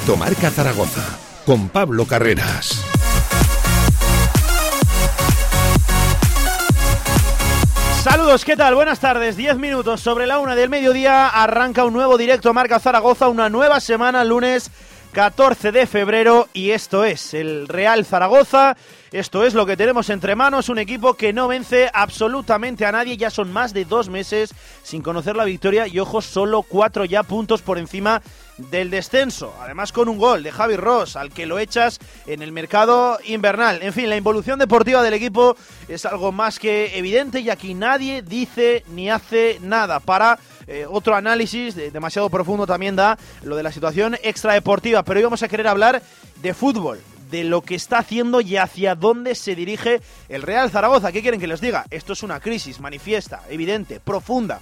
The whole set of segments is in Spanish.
Directo Marca Zaragoza con Pablo Carreras. Saludos, ¿qué tal? Buenas tardes. Diez minutos sobre la una del mediodía. Arranca un nuevo directo Marca Zaragoza, una nueva semana, lunes 14 de febrero. Y esto es el Real Zaragoza. Esto es lo que tenemos entre manos, un equipo que no vence absolutamente a nadie, ya son más de dos meses sin conocer la victoria y ojo, solo cuatro ya puntos por encima del descenso, además con un gol de Javi Ross, al que lo echas en el mercado invernal. En fin, la involución deportiva del equipo es algo más que evidente y aquí nadie dice ni hace nada para eh, otro análisis demasiado profundo también da lo de la situación extradeportiva, pero hoy vamos a querer hablar de fútbol, de lo que está haciendo y hacia dónde se dirige el Real Zaragoza. ¿Qué quieren que les diga? Esto es una crisis manifiesta, evidente, profunda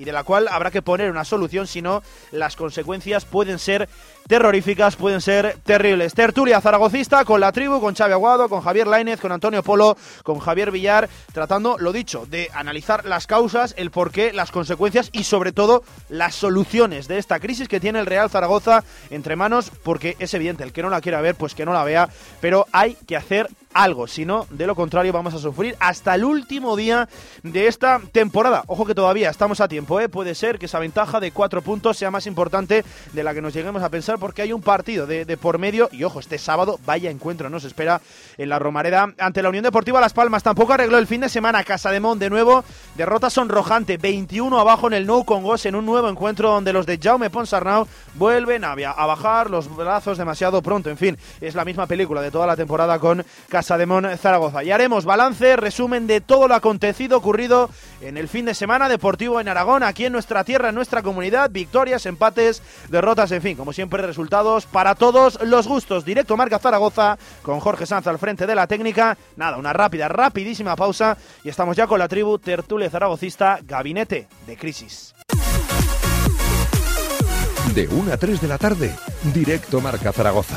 y de la cual habrá que poner una solución, si no, las consecuencias pueden ser terroríficas, pueden ser terribles. Tertulia zaragocista con la tribu, con Xavi Aguado, con Javier Lainez, con Antonio Polo, con Javier Villar, tratando, lo dicho, de analizar las causas, el porqué, las consecuencias y sobre todo las soluciones de esta crisis que tiene el Real Zaragoza entre manos, porque es evidente, el que no la quiera ver, pues que no la vea, pero hay que hacer algo, si no, de lo contrario vamos a sufrir hasta el último día de esta temporada. Ojo que todavía estamos a tiempo, ¿eh? puede ser que esa ventaja de cuatro puntos sea más importante de la que nos lleguemos a pensar porque hay un partido de, por medio y ojo, este sábado vaya encuentro nos espera en la Romareda ante la Unión Deportiva Las Palmas. Tampoco arregló el fin de semana Casa de Mon de nuevo, derrota sonrojante, 21 abajo en el Nou Congos en un nuevo encuentro donde los de Jaume Ponsarnau vuelven a, bajar los brazos demasiado pronto. En fin, es la misma película de toda la temporada con Casa de Mon Zaragoza. Y haremos balance, resumen de todo lo acontecido, ocurrido en el fin de semana deportivo en Aragón, aquí en nuestra tierra, en nuestra comunidad, victorias, empates, derrotas, en fin, como siempre, resultados para todos los gustos. Directo Marca Zaragoza con Jorge Sanz al frente de la técnica. Nada, una rápida, rapidísima pausa y estamos ya con la tribu Tertulia Zaragocista, Gabinete de Crisis. De 1 a 3 de la tarde, Directo Marca Zaragoza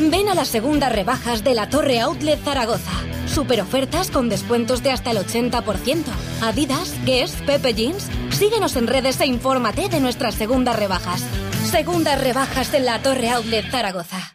Ven a las segundas rebajas de la Torre Outlet Zaragoza. Super ofertas con descuentos de hasta el 80%. Adidas, Guess, Pepe Jeans. Síguenos en redes e infórmate de nuestras segundas rebajas. Segundas rebajas en la Torre Outlet Zaragoza.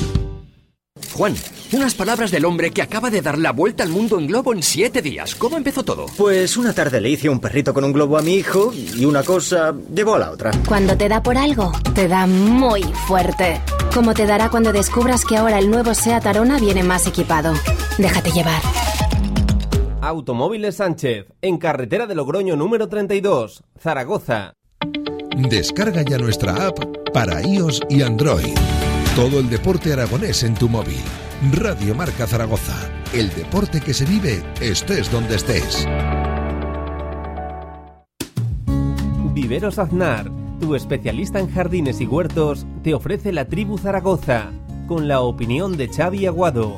Juan, unas palabras del hombre que acaba de dar la vuelta al mundo en globo en siete días. ¿Cómo empezó todo? Pues una tarde le hice un perrito con un globo a mi hijo y una cosa llevó a la otra. Cuando te da por algo, te da muy fuerte. Como te dará cuando descubras que ahora el nuevo SEAT Arona viene más equipado. Déjate llevar. Automóviles Sánchez, en carretera de Logroño número 32, Zaragoza. Descarga ya nuestra app para iOS y Android. Todo el deporte aragonés en tu móvil. Radio Marca Zaragoza. El deporte que se vive estés donde estés. Viveros Aznar, tu especialista en jardines y huertos, te ofrece la tribu Zaragoza, con la opinión de Xavi Aguado.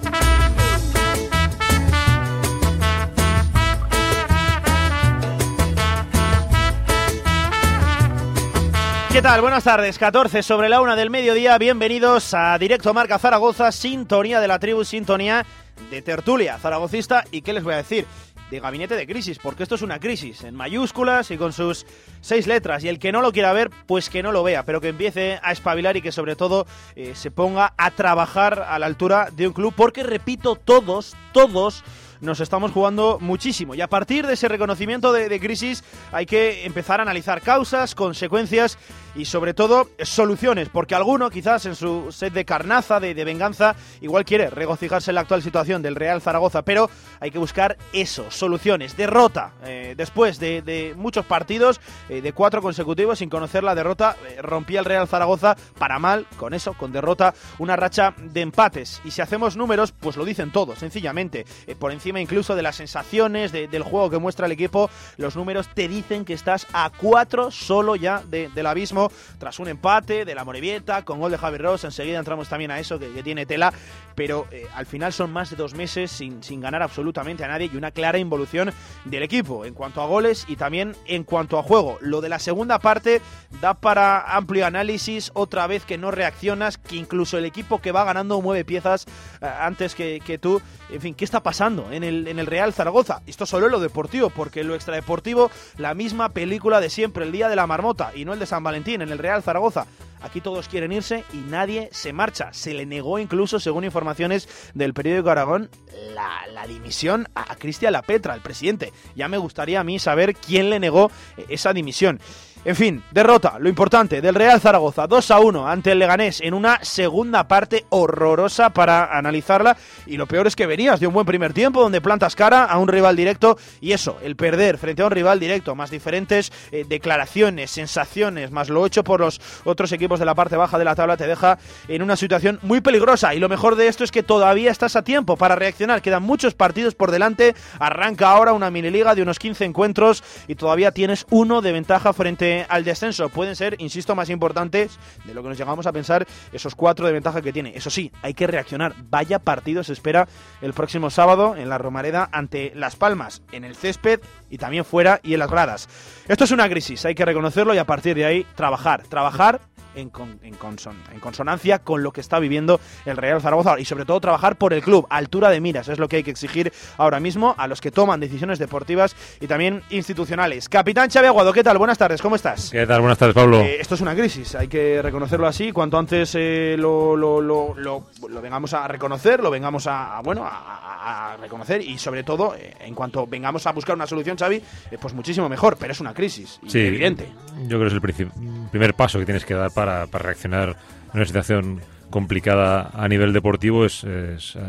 ¿Qué tal? Buenas tardes, 14 sobre la una del mediodía. Bienvenidos a Directo Marca Zaragoza, sintonía de la tribu, sintonía de tertulia zaragocista. ¿Y qué les voy a decir? de gabinete de crisis, porque esto es una crisis en mayúsculas y con sus seis letras. Y el que no lo quiera ver, pues que no lo vea, pero que empiece a espabilar y que sobre todo eh, se ponga a trabajar a la altura de un club, porque repito, todos, todos nos estamos jugando muchísimo. Y a partir de ese reconocimiento de, crisis hay que empezar a analizar causas, consecuencias y sobre todo soluciones, porque alguno quizás en su sed de carnaza, de, venganza, igual quiere regocijarse en la actual situación del Real Zaragoza, pero hay que buscar eso, soluciones, derrota, eh, después de, muchos partidos, eh, de cuatro consecutivos sin conocer la derrota, eh, rompía el Real Zaragoza para mal, con eso, con derrota, una racha de empates, y si hacemos números, pues lo dicen todos, sencillamente, por encima incluso de las sensaciones, del juego que muestra el equipo, los números te dicen que estás a cuatro solo ya del abismo tras un empate de la Morevieta con gol de Javi Ross. Enseguida entramos también a eso que, tiene tela, pero eh, al final son más de dos meses sin, sin ganar absolutamente a nadie y una clara involución del equipo en cuanto a goles y también en cuanto a juego. Lo de la segunda parte da para amplio análisis, otra vez que no reaccionas, que incluso el equipo que va ganando mueve piezas eh, antes que, que tú. En fin, ¿qué está pasando en el en el Real Zaragoza. Esto solo es lo deportivo, porque lo extradeportivo, la misma película de siempre, el día de la marmota y no el de San Valentín, en el Real Zaragoza. Aquí todos quieren irse y nadie se marcha. Se le negó incluso, según informaciones del periódico Aragón, la, la dimisión a Cristian Lapetra, el presidente. Ya me gustaría a mí saber quién le negó esa dimisión. En fin, derrota, lo importante, del Real Zaragoza, 2 a 1 ante el Leganés en una segunda parte horrorosa para analizarla. Y lo peor es que venías de un buen primer tiempo donde plantas cara a un rival directo y eso, el perder frente a un rival directo, más diferentes eh, declaraciones, sensaciones, más lo hecho por los otros equipos de la parte baja de la tabla, te deja en una situación muy peligrosa. Y lo mejor de esto es que todavía estás a tiempo para reaccionar. Quedan muchos partidos por delante. Arranca ahora una mini liga de unos 15 encuentros y todavía tienes uno de ventaja frente al descenso pueden ser, insisto, más importantes de lo que nos llegamos a pensar esos cuatro de ventaja que tiene. Eso sí, hay que reaccionar. Vaya partido se espera el próximo sábado en la Romareda ante Las Palmas, en el césped y también fuera y en las gradas. Esto es una crisis, hay que reconocerlo y a partir de ahí trabajar. Trabajar en, en, consonancia con lo que está viviendo el Real Zaragoza y sobre todo trabajar por el club, altura de miras, es lo que hay que exigir ahora mismo a los que toman decisiones deportivas y también institucionales. Capitán Xavi Aguado, ¿qué tal? Buenas tardes, ¿cómo estás? ¿Qué tal? Buenas tardes, Pablo. Eh, esto es una crisis, hay que reconocerlo así, cuanto antes eh, lo, lo, lo, lo, vengamos a reconocer, lo vengamos a, bueno, a, reconocer y sobre todo, eh, en cuanto vengamos a buscar una solución, Xavi, pues muchísimo mejor, pero es una crisis, sí, evidente. Yo creo que es el primer paso que tienes que dar para para, reaccionar en una situación complicada a nivel deportivo es,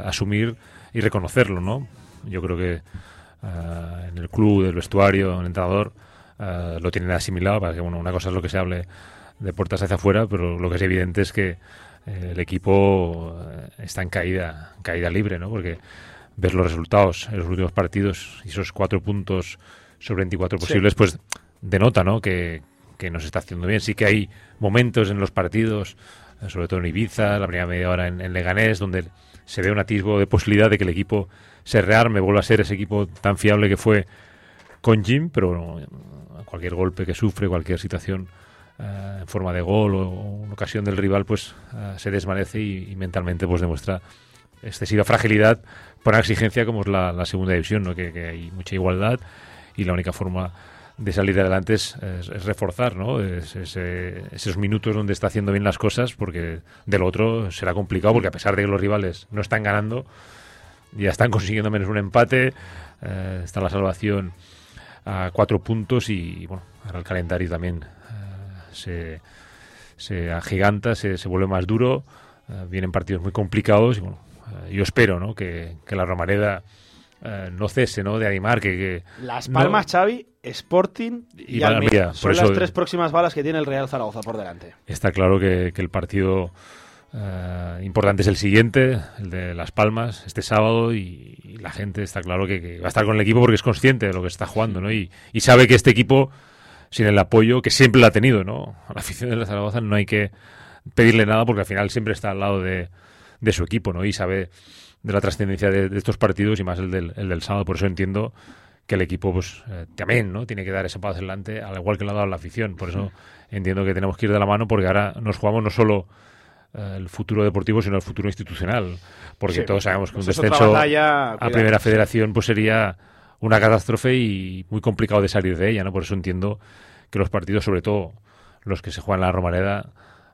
asumir y reconocerlo, ¿no? Yo creo que eh, en el club, el vestuario, el entrenador eh, lo tienen asimilado para que, bueno, una cosa es lo que se hable de puertas hacia afuera, pero lo que es evidente es que eh, el equipo está en caída, caída libre, ¿no? Porque ver los resultados en los últimos partidos y esos cuatro puntos sobre 24 posibles, pues denota, ¿no? Que, que nos está haciendo bien. Sí que hay momentos en los partidos, eh, sobre todo en Ibiza, la primera media hora en, Leganés, donde se ve un atisbo de posibilidad de que el equipo se rearme, vuelva a ser ese equipo tan fiable que fue con Jim, pero cualquier golpe que sufre, cualquier situación eh, en forma de gol o, en ocasión del rival, pues eh, se desvanece y, mentalmente pues demuestra excesiva fragilidad por una exigencia como es la, segunda división, ¿no? que, que hay mucha igualdad y la única forma de salir adelante es, reforzar ¿no? esos minutos donde está haciendo bien las cosas, porque de lo otro será complicado, porque a pesar de que los rivales no están ganando, ya están consiguiendo menos un empate, eh, está la salvación a cuatro puntos y bueno, ahora el calendario también eh, se, se agiganta, se, se vuelve más duro, eh, vienen partidos muy complicados y bueno, yo espero ¿no? que, que la Romareda no cese ¿no? de animar que... Las Palmas, Xavi, Sporting y, Almería. Son las tres próximas balas que tiene el Real Zaragoza por delante. Está claro que, el partido eh, importante es el siguiente, el de Las Palmas, este sábado, y, la gente está claro que, va a estar con el equipo porque es consciente de lo que está jugando, ¿no? Y, sabe que este equipo, sin el apoyo, que siempre lo ha tenido, ¿no? A la afición del Zaragoza no hay que pedirle nada porque al final siempre está al lado de, su equipo, ¿no? Y sabe de la trascendencia de, estos partidos y más el del, el del sábado. Por eso entiendo que el equipo pues eh, también no tiene que dar ese paso adelante al igual que lo ha dado la afición. Por eso entiendo que tenemos que ir de la mano porque ahora nos jugamos no solo eh, el futuro deportivo sino el futuro institucional. Porque todos sabemos que un pues descenso a primera federación pues sería una catástrofe y muy complicado de salir de ella, ¿no? Por eso entiendo que los partidos, sobre todo los que se juegan en la Romareda,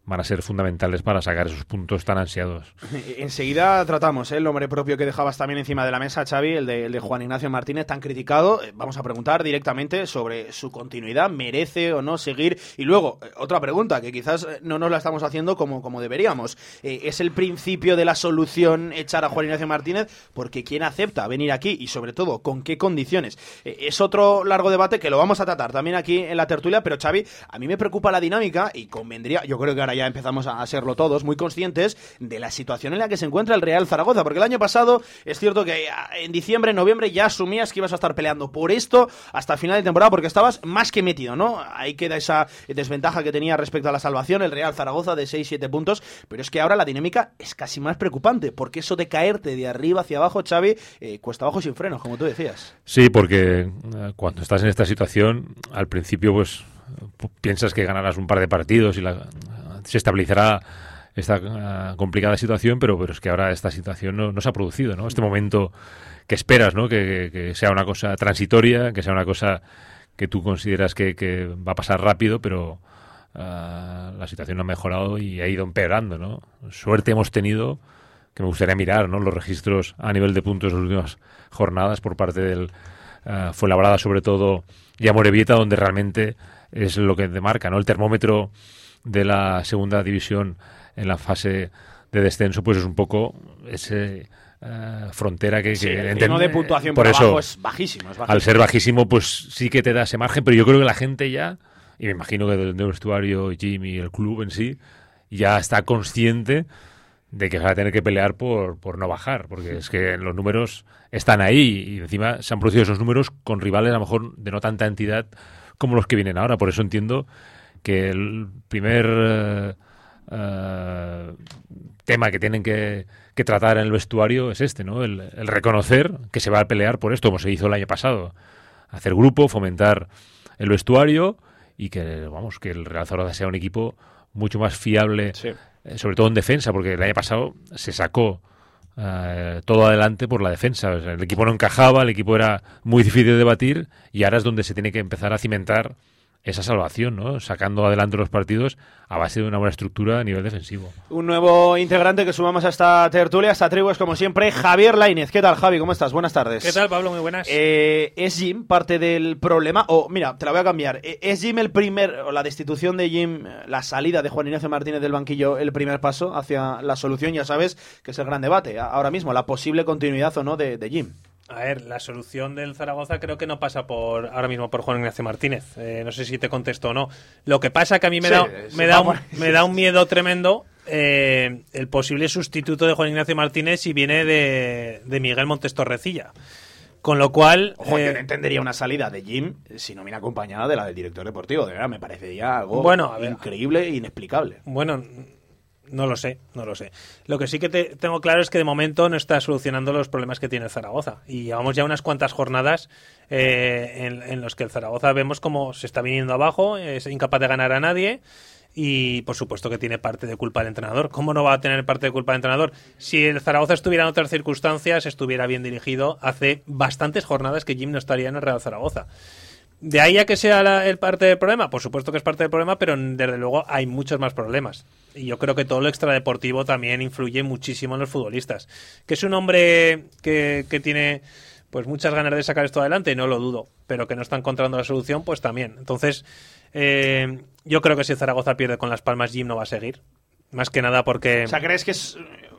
van a ser fundamentales para sacar esos puntos tan ansiados. Enseguida tratamos ¿eh? el nombre propio que dejabas también encima de la mesa, Xavi, el de, el de, Juan Ignacio Martínez, tan criticado. Eh, vamos a preguntar directamente sobre su continuidad, merece o no seguir. Y luego, eh, otra pregunta que quizás no nos la estamos haciendo como, como deberíamos. ¿Es el principio de la solución echar a Juan Ignacio Martínez? Porque ¿quién acepta venir aquí? Y sobre todo, ¿con qué condiciones? Es otro largo debate que lo vamos a tratar también aquí en la tertulia, pero Xavi, a mí me preocupa la dinámica y convendría, yo creo que ahora ya empezamos a serlo todos, muy conscientes de la situación en la que se encuentra el Real Zaragoza, porque el año pasado es cierto que ah, en diciembre, noviembre ya asumías que ibas a estar peleando por esto hasta final de temporada, porque estabas más que metido, ¿no? Ahí queda esa desventaja que tenía respecto a la salvación el Real Zaragoza de 6-7 puntos, pero es que ahora la dinámica es casi más preocupante, porque eso de caerte de arriba hacia abajo, Xavi, eh, cuesta abajo sin frenos, como tú decías. Sí, porque eh, cuando estás en esta situación, al principio pues piensas que ganarás un par de partidos y la, se estabilizará esta uh, complicada situación, pero, pero es que ahora esta situación no, no, se ha producido, ¿no? Este momento que esperas, ¿no? Que, que, sea una cosa transitoria, que sea una cosa que tú consideras que, va a pasar rápido, pero uh, la situación no ha mejorado y ha ido empeorando, ¿no? Suerte hemos tenido, que me gustaría mirar, ¿no? Los registros a nivel de puntos en las últimas jornadas por parte del uh, fue labrada sobre todo y Amorebieta, donde realmente es lo que demarca, ¿no? El termómetro de la segunda división en la fase de descenso, pues es un poco ese uh, frontera que, sí, que el de puntuación por, por eso, abajo es bajísimo, es bajísimo, Al ser bajísimo, pues sí que te da ese margen, pero yo creo que la gente ya, y me imagino que del vestuario, Jim y el club en sí, ya está consciente de que va a tener que pelear por, por no bajar, porque es que los números están ahí y encima se han producido esos números con rivales a lo mejor de no tanta entidad como los que vienen ahora. Por eso entiendo que el primer uh, uh, tema que tienen que, que, tratar en el vestuario es este, ¿no? El, el, reconocer que se va a pelear por esto, como se hizo el año pasado. Hacer grupo, fomentar el vestuario y que, vamos, que el Real Zaragoza sea un equipo mucho más fiable, sí. eh, sobre todo en defensa, porque el año pasado se sacó Uh, todo adelante por la defensa. O sea, el equipo no encajaba, el equipo era muy difícil de debatir y ahora es donde se tiene que empezar a cimentar esa salvación, ¿no? Sacando adelante los partidos a base de una buena estructura a nivel defensivo. Un nuevo integrante que sumamos a esta tertulia, a esta tribu es como siempre Javier Lainez. ¿Qué tal, Javi? ¿Cómo estás? Buenas tardes. ¿Qué tal, Pablo? Muy buenas. Eh, ¿Es Jim parte del problema? O, oh, mira, te la voy a cambiar. ¿Es Jim el primer, o la destitución de Jim, la salida de Juan Ignacio Martínez del banquillo, el primer paso hacia la solución? Ya sabes que es el gran debate ahora mismo, la posible continuidad o no de, de Jim. A ver, la solución del Zaragoza creo que no pasa por ahora mismo por Juan Ignacio Martínez. Eh, no sé si te contesto o no. Lo que pasa que a mí me, sí, da, sí, me, da, un, me da un miedo tremendo eh, el posible sustituto de Juan Ignacio Martínez si viene de, de Miguel Montes Torrecilla. Con lo cual. Ojo, eh, yo no entendería una salida de Jim si no viene acompañada de la del director deportivo. De verdad, me parecería algo bueno, ver, increíble e inexplicable. Bueno, no lo sé, no lo sé. Lo que sí que te, tengo claro es que de momento no está solucionando los problemas que tiene el Zaragoza. Y llevamos ya unas cuantas jornadas eh, en, los que el Zaragoza vemos como se está viniendo abajo, es incapaz de ganar a nadie. Y por supuesto que tiene parte de culpa el entrenador. ¿Cómo no va a tener parte de culpa el entrenador? Si el Zaragoza estuviera en otras circunstancias, estuviera bien dirigido, hace bastantes jornadas que Jim no estaría en el Real Zaragoza. ¿De ahí a que sea la, el parte del problema? Por supuesto que es parte del problema, pero desde luego hay muchos más problemas. Y yo creo que todo lo extradeportivo también influye muchísimo en los futbolistas. Que es un hombre que, que tiene pues muchas ganas de sacar esto adelante, no lo dudo, pero que no está encontrando la solución, pues también. Entonces, eh, yo creo que si Zaragoza pierde con Las Palmas, Jim no va a seguir. Más que nada porque... O sea, ¿crees que es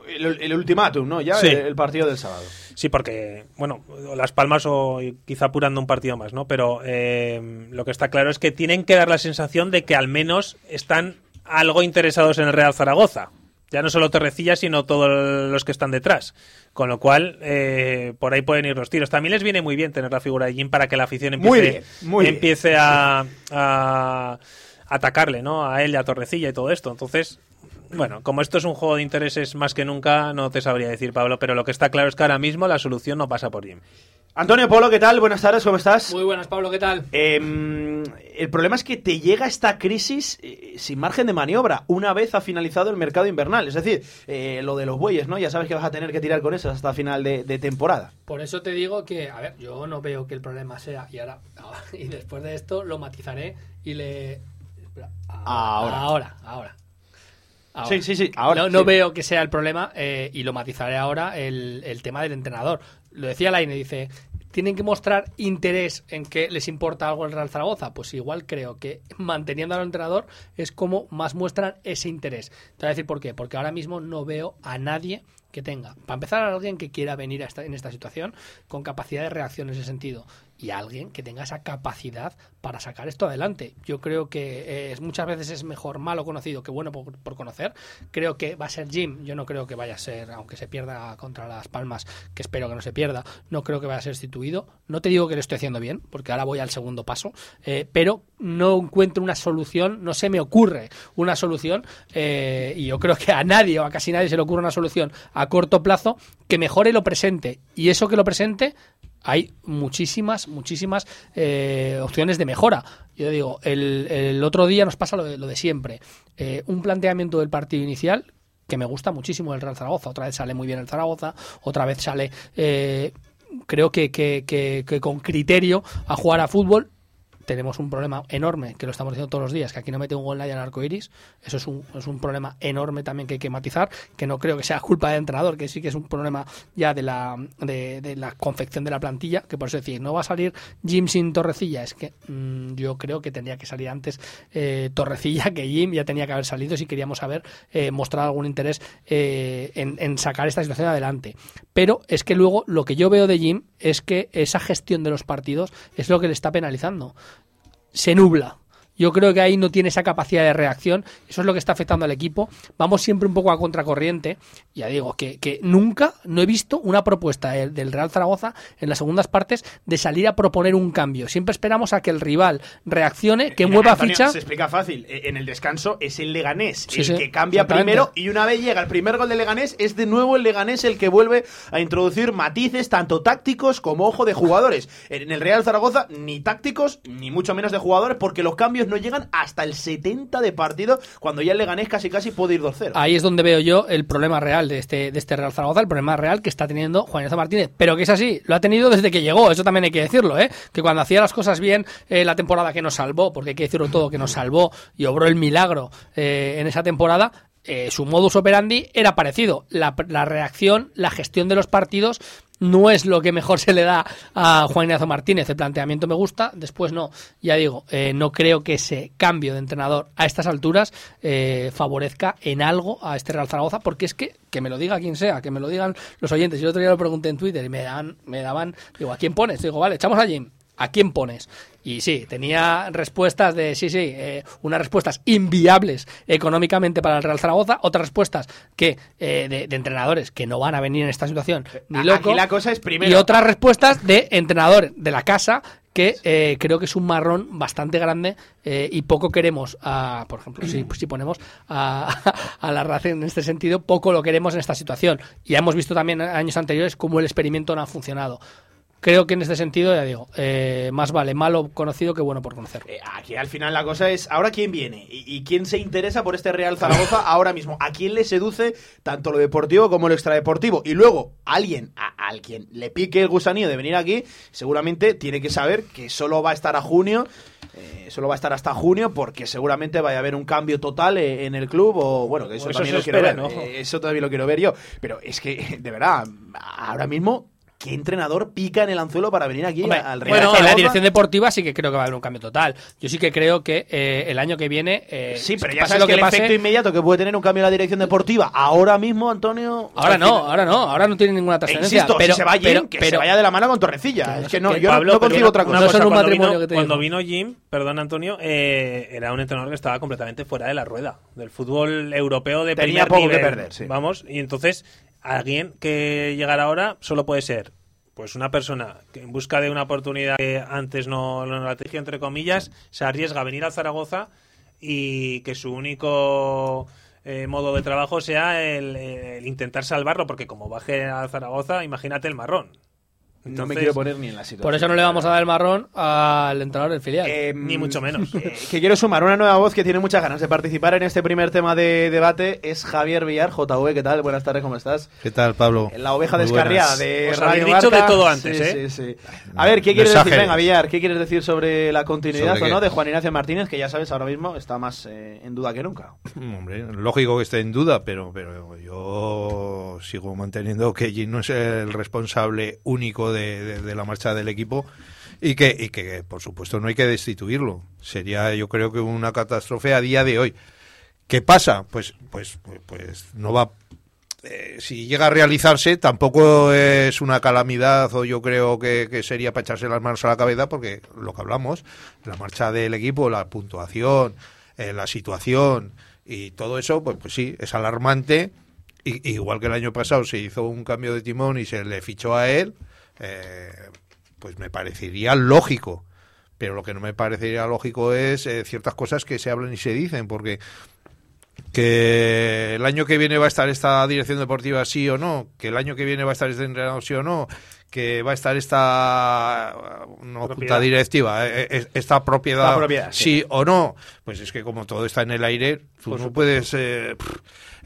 el, el ultimátum, ¿no? Ya Sí. el, el partido del sábado. Sí, porque, bueno, Las Palmas o quizá apurando un partido más, ¿no? Pero eh, lo que está claro es que tienen que dar la sensación de que al menos están algo interesados en el Real Zaragoza. Ya no solo Torrecilla, sino todos los que están detrás. Con lo cual, eh, por ahí pueden ir los tiros. También les viene muy bien tener la figura de Jim para que la afición empiece, Muy bien, muy bien. empiece a, a atacarle, ¿no? A él y a Torrecilla y todo esto. Entonces, bueno, como esto es un juego de intereses más que nunca, no te sabría decir, Pablo, pero lo que está claro es que ahora mismo la solución no pasa por Jim. Antonio Polo, ¿qué tal? Buenas tardes, ¿cómo estás? Muy buenas, Pablo, ¿qué tal? Em, el problema es que te llega esta crisis eh, sin margen de maniobra una vez ha finalizado el mercado invernal. Es decir, eh, lo de los bueyes, ¿no? Ya sabes que vas a tener que tirar con eso hasta final de, de temporada. Por eso te digo que, a ver, yo no veo que el problema sea, y ahora, y después de esto lo matizaré y le... espera, Ahora. Ahora, ahora. Ahora. Sí, sí, sí, ahora, No, no sí. veo que sea el problema eh, y lo matizaré ahora el, el tema del entrenador. Lo decía Laine, dice, ¿tienen que mostrar interés en que les importa algo el Real Zaragoza? Pues igual creo que manteniendo al entrenador es como más muestran ese interés. Te voy a decir por qué. Porque ahora mismo no veo a nadie que tenga, para empezar, a alguien que quiera venir a esta- en esta situación con capacidad de reacción en ese sentido y alguien que tenga esa capacidad para sacar esto adelante. Yo creo que eh, muchas veces es mejor malo conocido que bueno por, por conocer. Creo que va a ser Jim. Yo no creo que vaya a ser, aunque se pierda contra las Palmas, que espero que no se pierda, no creo que vaya a ser sustituido. No te digo que lo estoy haciendo bien, porque ahora voy al segundo paso, eh, pero no encuentro una solución, no se me ocurre una solución, eh, y yo creo que a nadie o a casi nadie se le ocurre una solución a corto plazo que mejore lo presente. Y eso que lo presente hay muchísimas, muchísimas eh, opciones de mejora. Yo digo, el, el otro día nos pasa lo de, lo de siempre. Eh, un planteamiento del partido inicial que me gusta muchísimo el Real Zaragoza. Otra vez sale muy bien el Zaragoza, otra vez sale, eh, creo que, que- que- que con criterio a jugar a fútbol. Tenemos un problema enorme, que lo estamos diciendo todos los días, que aquí no mete un gol nadie al arco iris. Eso es un, es un problema enorme también que hay que matizar, que no creo que sea culpa del entrenador, que sí que es un problema ya de la, de, de la confección de la plantilla, que por eso decir, no va a salir Jim sin Torrecilla. Es que mm, yo creo que tendría que salir antes eh, Torrecilla que Jim, ya tenía que haber salido si queríamos haber eh, mostrado algún interés eh, en, en sacar esta situación adelante. Pero es que luego lo que yo veo de Jim es que esa gestión de los partidos es lo que le está penalizando se nubla. Yo creo que ahí no tiene esa capacidad de reacción. Eso es lo que está afectando al equipo. Vamos siempre un poco a contracorriente. Ya digo, que, que nunca no he visto una propuesta del del Real Zaragoza en las segundas partes de salir a proponer un cambio. Siempre esperamos a que el rival reaccione, que Mira, mueva Antonio, ficha. Se explica fácil. E- En el descanso es el Leganés Sí, el sí, que cambia primero y una vez llega el primer gol del Leganés es de nuevo el Leganés el que vuelve a introducir matices tanto tácticos como ojo de jugadores. En el Real Zaragoza ni tácticos ni mucho menos de jugadores porque los cambios no llegan hasta el 70 de partido cuando ya el Leganés casi casi puede ir 2-0. Ahí es donde veo yo el problema real de este, de este Real Zaragoza, el problema real que está teniendo Juan Ignacio Martínez. Pero que es así, lo ha tenido desde que llegó, eso también hay que decirlo, ¿eh? Que cuando hacía las cosas bien, eh, la temporada que nos salvó, porque hay que decirlo todo, que nos salvó y obró el milagro eh, en esa temporada, eh, su modus operandi era parecido. La, la reacción, la gestión de los partidos no es lo que mejor se le da a Juan Ignacio Martínez. El planteamiento me gusta, después no. Ya digo, eh, no creo que ese cambio de entrenador a estas alturas eh, favorezca en algo a este Real Zaragoza, porque es que, que me lo diga quien sea, que me lo digan los oyentes. Yo otro día lo pregunté en Twitter y me daban, me daban digo, ¿a quién pones? Digo, vale, echamos a Jim. ¿A quién pones? Y sí, tenía respuestas de, sí, sí, eh, unas respuestas inviables económicamente para el Real Zaragoza, otras respuestas que eh, de, de entrenadores que no van a venir en esta situación ni Aquí loco. la cosa es primero- Y otras respuestas de entrenadores de la casa que eh, creo que es un marrón bastante grande eh, y poco queremos, a, por ejemplo, si, si ponemos a, a la raza en este sentido, poco lo queremos en esta situación. Y ya hemos visto también años anteriores cómo el experimento no ha funcionado. Creo que en este sentido, ya digo, eh, más vale malo conocido que bueno por conocer. Eh, Aquí al final la cosa es, ¿ahora quién viene? ¿Y, y quién se interesa por este Real Zaragoza ahora mismo? ¿A quién le seduce tanto lo deportivo como lo extradeportivo? Y luego, alguien, a, al quien le pique el gusanillo de venir aquí, seguramente tiene que saber que solo va a estar a junio, eh, solo va a estar hasta junio, porque seguramente vaya a haber un cambio total eh, en el club, o bueno, que eso, Eso también lo quiero ver. ¿no? eh, eso también lo quiero ver yo. Pero es que, de verdad, ahora mismo... ¿Qué entrenador pica en el anzuelo para venir aquí Hombre, al Real bueno, en la dirección deportiva sí que creo que va a haber un cambio total. Yo sí que creo que eh, el año que viene. eh, Sí, pero ya pase sabes lo que, el pase- efecto inmediato que puede tener un cambio en la dirección deportiva ahora mismo, Antonio. Ahora no, final- ahora no, ahora no tiene ninguna trascendencia. insisto, pero, si se va Jim, pero- que pero- se vaya de la mano con Torrecilla. es que no, Que yo no- Pablo, no, una- otra cosa. No cosa, son un cuando matrimonio vino- que te Cuando vino Jim, perdón Antonio, eh, era un entrenador que estaba completamente fuera de la rueda del fútbol europeo de Tenía primer poco que perder, sí. Vamos, y entonces alguien que llegara ahora solo puede ser pues una persona que en busca de una oportunidad que antes no no la tejió entre comillas, se arriesga a venir a Zaragoza y que su único eh, modo de trabajo sea el, el intentar salvarlo, porque como baje a Zaragoza, imagínate el marrón. No me quiero poner ni en la situación. Por eso no le vamos a dar el marrón al entrenador del filial. Eh, Ni mucho menos. eh, que quiero sumar una nueva voz que tiene muchas ganas de participar en este primer tema de debate. Es Javier Villar, JV. ¿Qué tal? Buenas tardes, ¿cómo estás? ¿Qué tal, Pablo? La oveja Muy descarriada buenas. de Os Radio habéis dicho Marca. de todo antes, Sí, ¿eh? sí, sí. A ver, ¿qué quieres decir? Venga, Villar, ¿qué quieres decir sobre la continuidad ¿Sobre o no de Juan Ignacio Martínez, que ya sabes, ahora mismo está más eh, en duda que nunca? Hombre, lógico que esté en duda, pero, pero yo sigo manteniendo que Jim no es el responsable único de, la marcha del equipo y que, y que, por supuesto, no hay que destituirlo. Sería, yo creo que una catástrofe a día de hoy. ¿Qué pasa? Pues, pues, pues, pues no va. eh, si llega a realizarse, tampoco es una calamidad o yo creo que, que sería para echarse las manos a la cabeza, porque lo que hablamos, la marcha del equipo, la puntuación, eh, la situación y todo eso, pues, pues sí, es alarmante. Y, igual que el año pasado se hizo un cambio de timón y se le fichó a él, eh, pues me parecería lógico. Pero lo que no me parecería lógico es eh, ciertas cosas que se hablan y se dicen, porque que el año que viene va a estar esta dirección deportiva sí o no, que el año que viene va a estar este entrenador sí o no, que va a estar esta no, junta directiva, eh, eh, esta propiedad, La propiedad, sí. sí o no, pues es que como todo está en el aire, tú no puedes... eh, pff,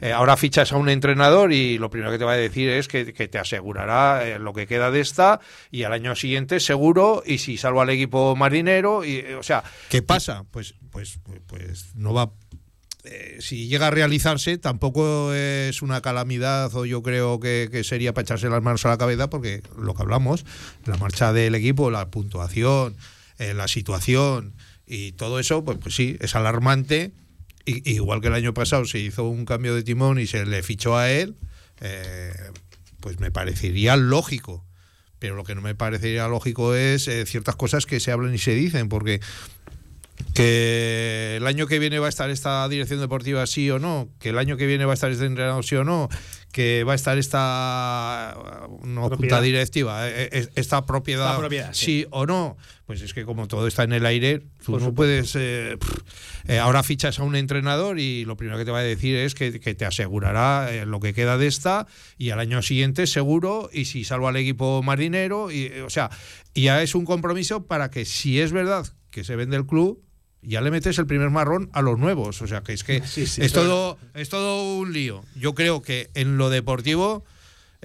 eh, ahora fichas a un entrenador y lo primero que te va a decir es que, que te asegurará eh, lo que queda de esta y al año siguiente seguro y si salva al equipo marinero y eh, o sea qué pasa pues pues pues, pues no va eh, si llega a realizarse, tampoco es una calamidad o yo creo que, sería para echarse las manos a la cabeza, porque lo que hablamos, la marcha del equipo, la puntuación, eh, la situación y todo eso, pues, pues sí, es alarmante. Y, igual que el año pasado se hizo un cambio de timón y se le fichó a él, eh, pues me parecería lógico. Pero lo que no me parecería lógico es ciertas cosas que se hablan y se dicen, porque que el año que viene va a estar esta dirección deportiva sí o no, que el año que viene va a estar este entrenador sí o no, que va a estar esta no, junta directiva, eh, eh, esta propiedad, propiedad, sí. sí. o no, pues es que como todo está en el aire, tú no puedes... eh, eh, ahora fichas a un entrenador y lo primero que te va a decir es que, que te asegurará eh, lo que queda de esta y al año siguiente seguro y si salva al equipo marinero, y, o sea, ya es un compromiso para que si es verdad que se vende el club, ya le metes el primer marrón a los nuevos. O sea, que es que es, todo, es todo un lío. Yo creo que en lo deportivo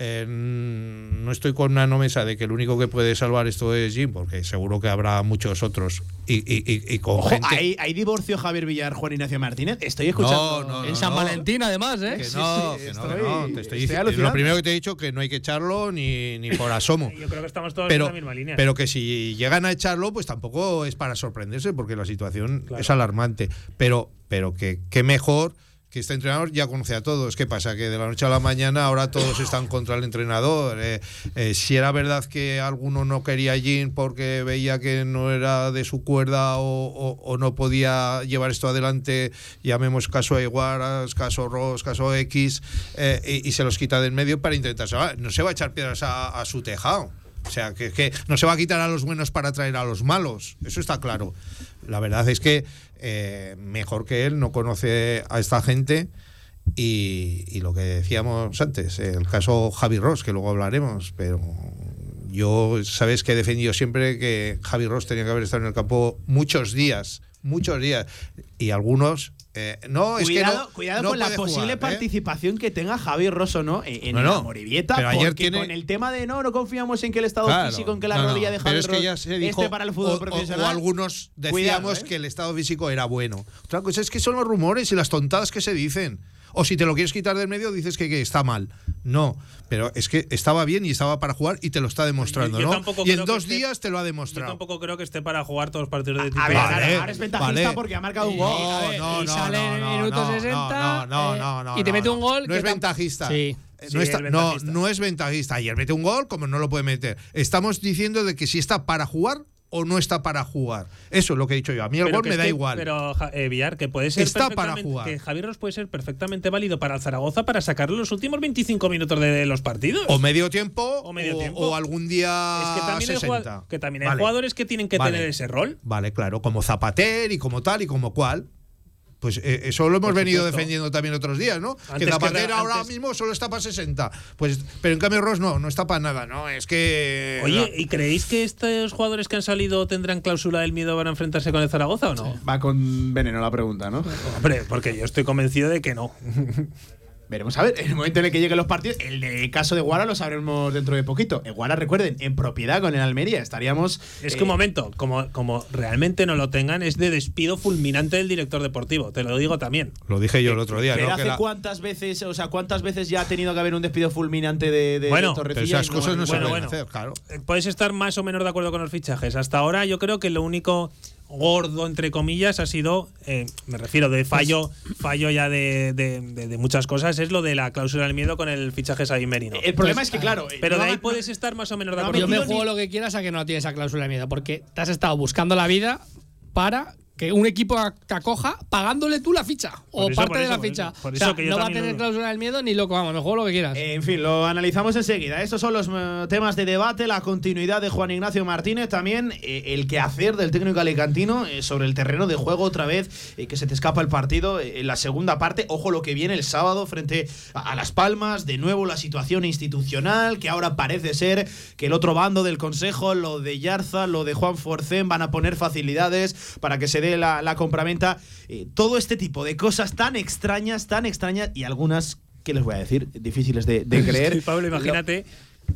eh, no estoy con una mesa de que el único que puede salvar esto es Jim, porque seguro que habrá muchos otros. Y, y- y- y con Ojo, gente... ¿hay, hay divorcio Javier Villar, Juan Ignacio Martínez? Estoy escuchando. No, no, en no, San no. Valentín, además, ¿eh? Que no, sí, que no, estoy- que no, te estoy estoy lo primero que te he dicho que no hay que echarlo ni, ni por asomo. Yo creo que estamos todos pero, en la misma línea. pero que si llegan a echarlo, pues tampoco es para sorprenderse, porque la situación Claro. es alarmante. Pero, pero que, que mejor que este entrenador ya conoce a todos. ¿Qué pasa? Que de la noche a la mañana ahora todos están contra el entrenador. Eh, eh, si era verdad que alguno no quería Jim porque veía que no era de su cuerda o, o- no podía llevar esto adelante, llamemos caso a Iguaras, caso Ross, caso X, eh, y, se los quita del medio para intentar. No se va a echar piedras a, a su tejado. O sea, que, que no se va a quitar a los buenos para traer a los malos. Eso está claro. La verdad es que eh, mejor que él no conoce a esta gente. Y, lo que decíamos antes, el caso Javi Ross, que luego hablaremos, pero yo sabes que he defendido siempre que Javi Ross tenía que haber estado en el campo muchos días, muchos días. Y algunos, eh, no, es que Cuidado, no. cuidado no con la posible jugar, ¿eh? participación que tenga Javier Rosso, ¿no? En, No, la Morivieta, pero ayer porque tiene- con el tema de no, no confiamos en que el estado Claro, físico, en que la rodilla de Javier es que para el fútbol o- o- profesional. O, algunos decíamos Cuidado, ¿eh? que el estado físico era bueno. Otra cosa es que son los rumores y las tontadas que se dicen. O si te lo quieres quitar del medio, dices que, que está mal. No, pero es que estaba bien y estaba para jugar y te lo está demostrando, Yo- yo ¿no? Y en dos esté- días te lo ha Yo demostrado. tampoco creo que esté para jugar todos los partidos de A titular. ver, Vale, ahora, es ventajista vale. porque ha marcado un gol. a ver, no, y no, sale no, en el no, minuto no, 60 no, no, eh, no, no, y te no, mete no. un gol. No que es ventajista. Sí. Sí, no, está- es no, ventajista. no es ventajista. Ayer mete un gol, como no lo puede meter. Estamos diciendo de que si está para jugar o no está para jugar. Eso es lo que he dicho yo. A mí el Pero gol me da igual. Pero, eh, Villar, que puede ser Está para jugar. Que Javier Ross puede ser perfectamente válido para el Zaragoza para sacarle los últimos 25 minutos de los partidos. o medio tiempo O medio tiempo. o algún día es que también, hay, 60. jugad- que también hay Vale. jugadores que tienen que Vale. tener ese rol. Vale, claro, como Zapater y como tal y como cual. Pues eh, eso lo hemos venido defendiendo también otros días, ¿no? Antes que que Zapatero Ra- ahora antes- mismo solo está para 60. Pues, pero en cambio Ross no, no está para nada, ¿no? Es que. Oye, ¿y creéis que estos jugadores que han salido tendrán cláusula del miedo para enfrentarse con el Zaragoza o no? Va con veneno la pregunta, ¿no? Hombre, porque yo estoy convencido de que no. Veremos a ver, en el momento en el que lleguen los partidos, el de caso de Guara lo sabremos dentro de poquito. En Guara, recuerden, en propiedad con el Almería estaríamos. Es que eh, un momento, como, como realmente no lo tengan, es de despido fulminante del director deportivo, te lo digo también. Lo dije yo el otro día, Pero ¿no? hace Que la- cuántas veces, o sea, cuántas veces ya ha tenido que haber un despido fulminante de, de, Bueno, pero esas cosas no se bueno, pueden bueno. hacer, claro. Eh, Puedes estar más o menos de acuerdo con los fichajes. Hasta ahora yo creo que lo único gordo, entre comillas, ha sido, eh, me refiero de fallo, fallo ya de, de- de- de muchas cosas, es lo de la cláusula del miedo con el fichaje Xavi Merino. El problema es que, claro. eh, Pero no de ahí ha- puedes estar más o menos de acuerdo. Yo me juego ni- lo que quieras a que no tienes esa cláusula de miedo, porque te has estado buscando la vida para que un equipo te acoja pagándole tú la ficha o eso, parte de eso, la por ficha. eso, por O sea, eso que yo no va a tener lo- cláusula del miedo ni loco, vamos, me juego lo que quieras. En fin, lo analizamos enseguida. Estos son los eh, temas de debate, la continuidad de Juan Ignacio Martínez, también eh, el quehacer del técnico alicantino eh, sobre el terreno de juego otra vez, eh, que se te escapa el partido eh, en la segunda parte. Ojo lo que viene el sábado frente a, a Las Palmas, de nuevo la situación institucional, que ahora parece ser que el otro bando del Consejo, lo de Yarza, lo de Juan Forcén, van a poner facilidades para que se dé la, la compraventa. Eh, todo este tipo de cosas tan extrañas, tan extrañas y algunas... ¿Qué les voy a decir? Difíciles de, de creer. Sí, Pablo, imagínate.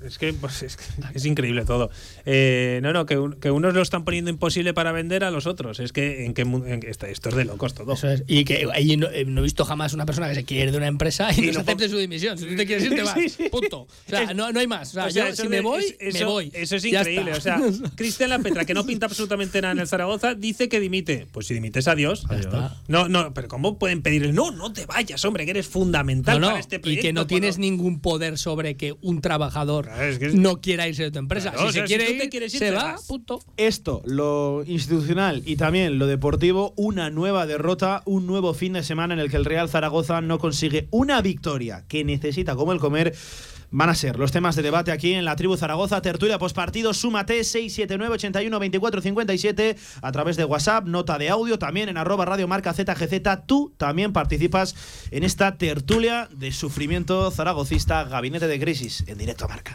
Es que, pues, es, que es increíble todo. Eh, no, no, que, un- que unos lo están poniendo imposible para vender a los otros. Es que en qué esto, es de locos todo. Eso es. Y que ahí no, eh, no he visto jamás una persona que se quiere ir de una empresa y, Y no acepte su dimisión. Si tú te quieres ir, te vas. Sí, sí. Punto. O sea, Es- no, no hay más. O sea, O sea, yo, eso si me voy, es- me eso- voy. Eso es increíble. O sea, Cristian Lapetra, que no pinta absolutamente nada en el Zaragoza, dice que dimite. Pues si dimites, adiós. Ya está. No, no, pero ¿cómo pueden pedirle? No, no te vayas, hombre, que eres fundamental para este proyecto. y que no tienes ningún poder sobre que un trabajador Claro, es que es- no quiera irse de tu empresa. Claro, si o se sea, quiere tú te ir, quieres ir, se te va, vas. punto. Esto, lo institucional y también lo deportivo, una nueva derrota, un nuevo fin de semana en el que el Real Zaragoza no consigue una victoria que necesita como el comer. Van a ser los temas de debate aquí en la tribu Zaragoza, tertulia postpartido, súmate 679 81 24 57 a través de WhatsApp, nota de audio, también en arroba radio marca ZGZ. Tú también participas en esta tertulia de sufrimiento zaragocista, gabinete de crisis, en directo a marca.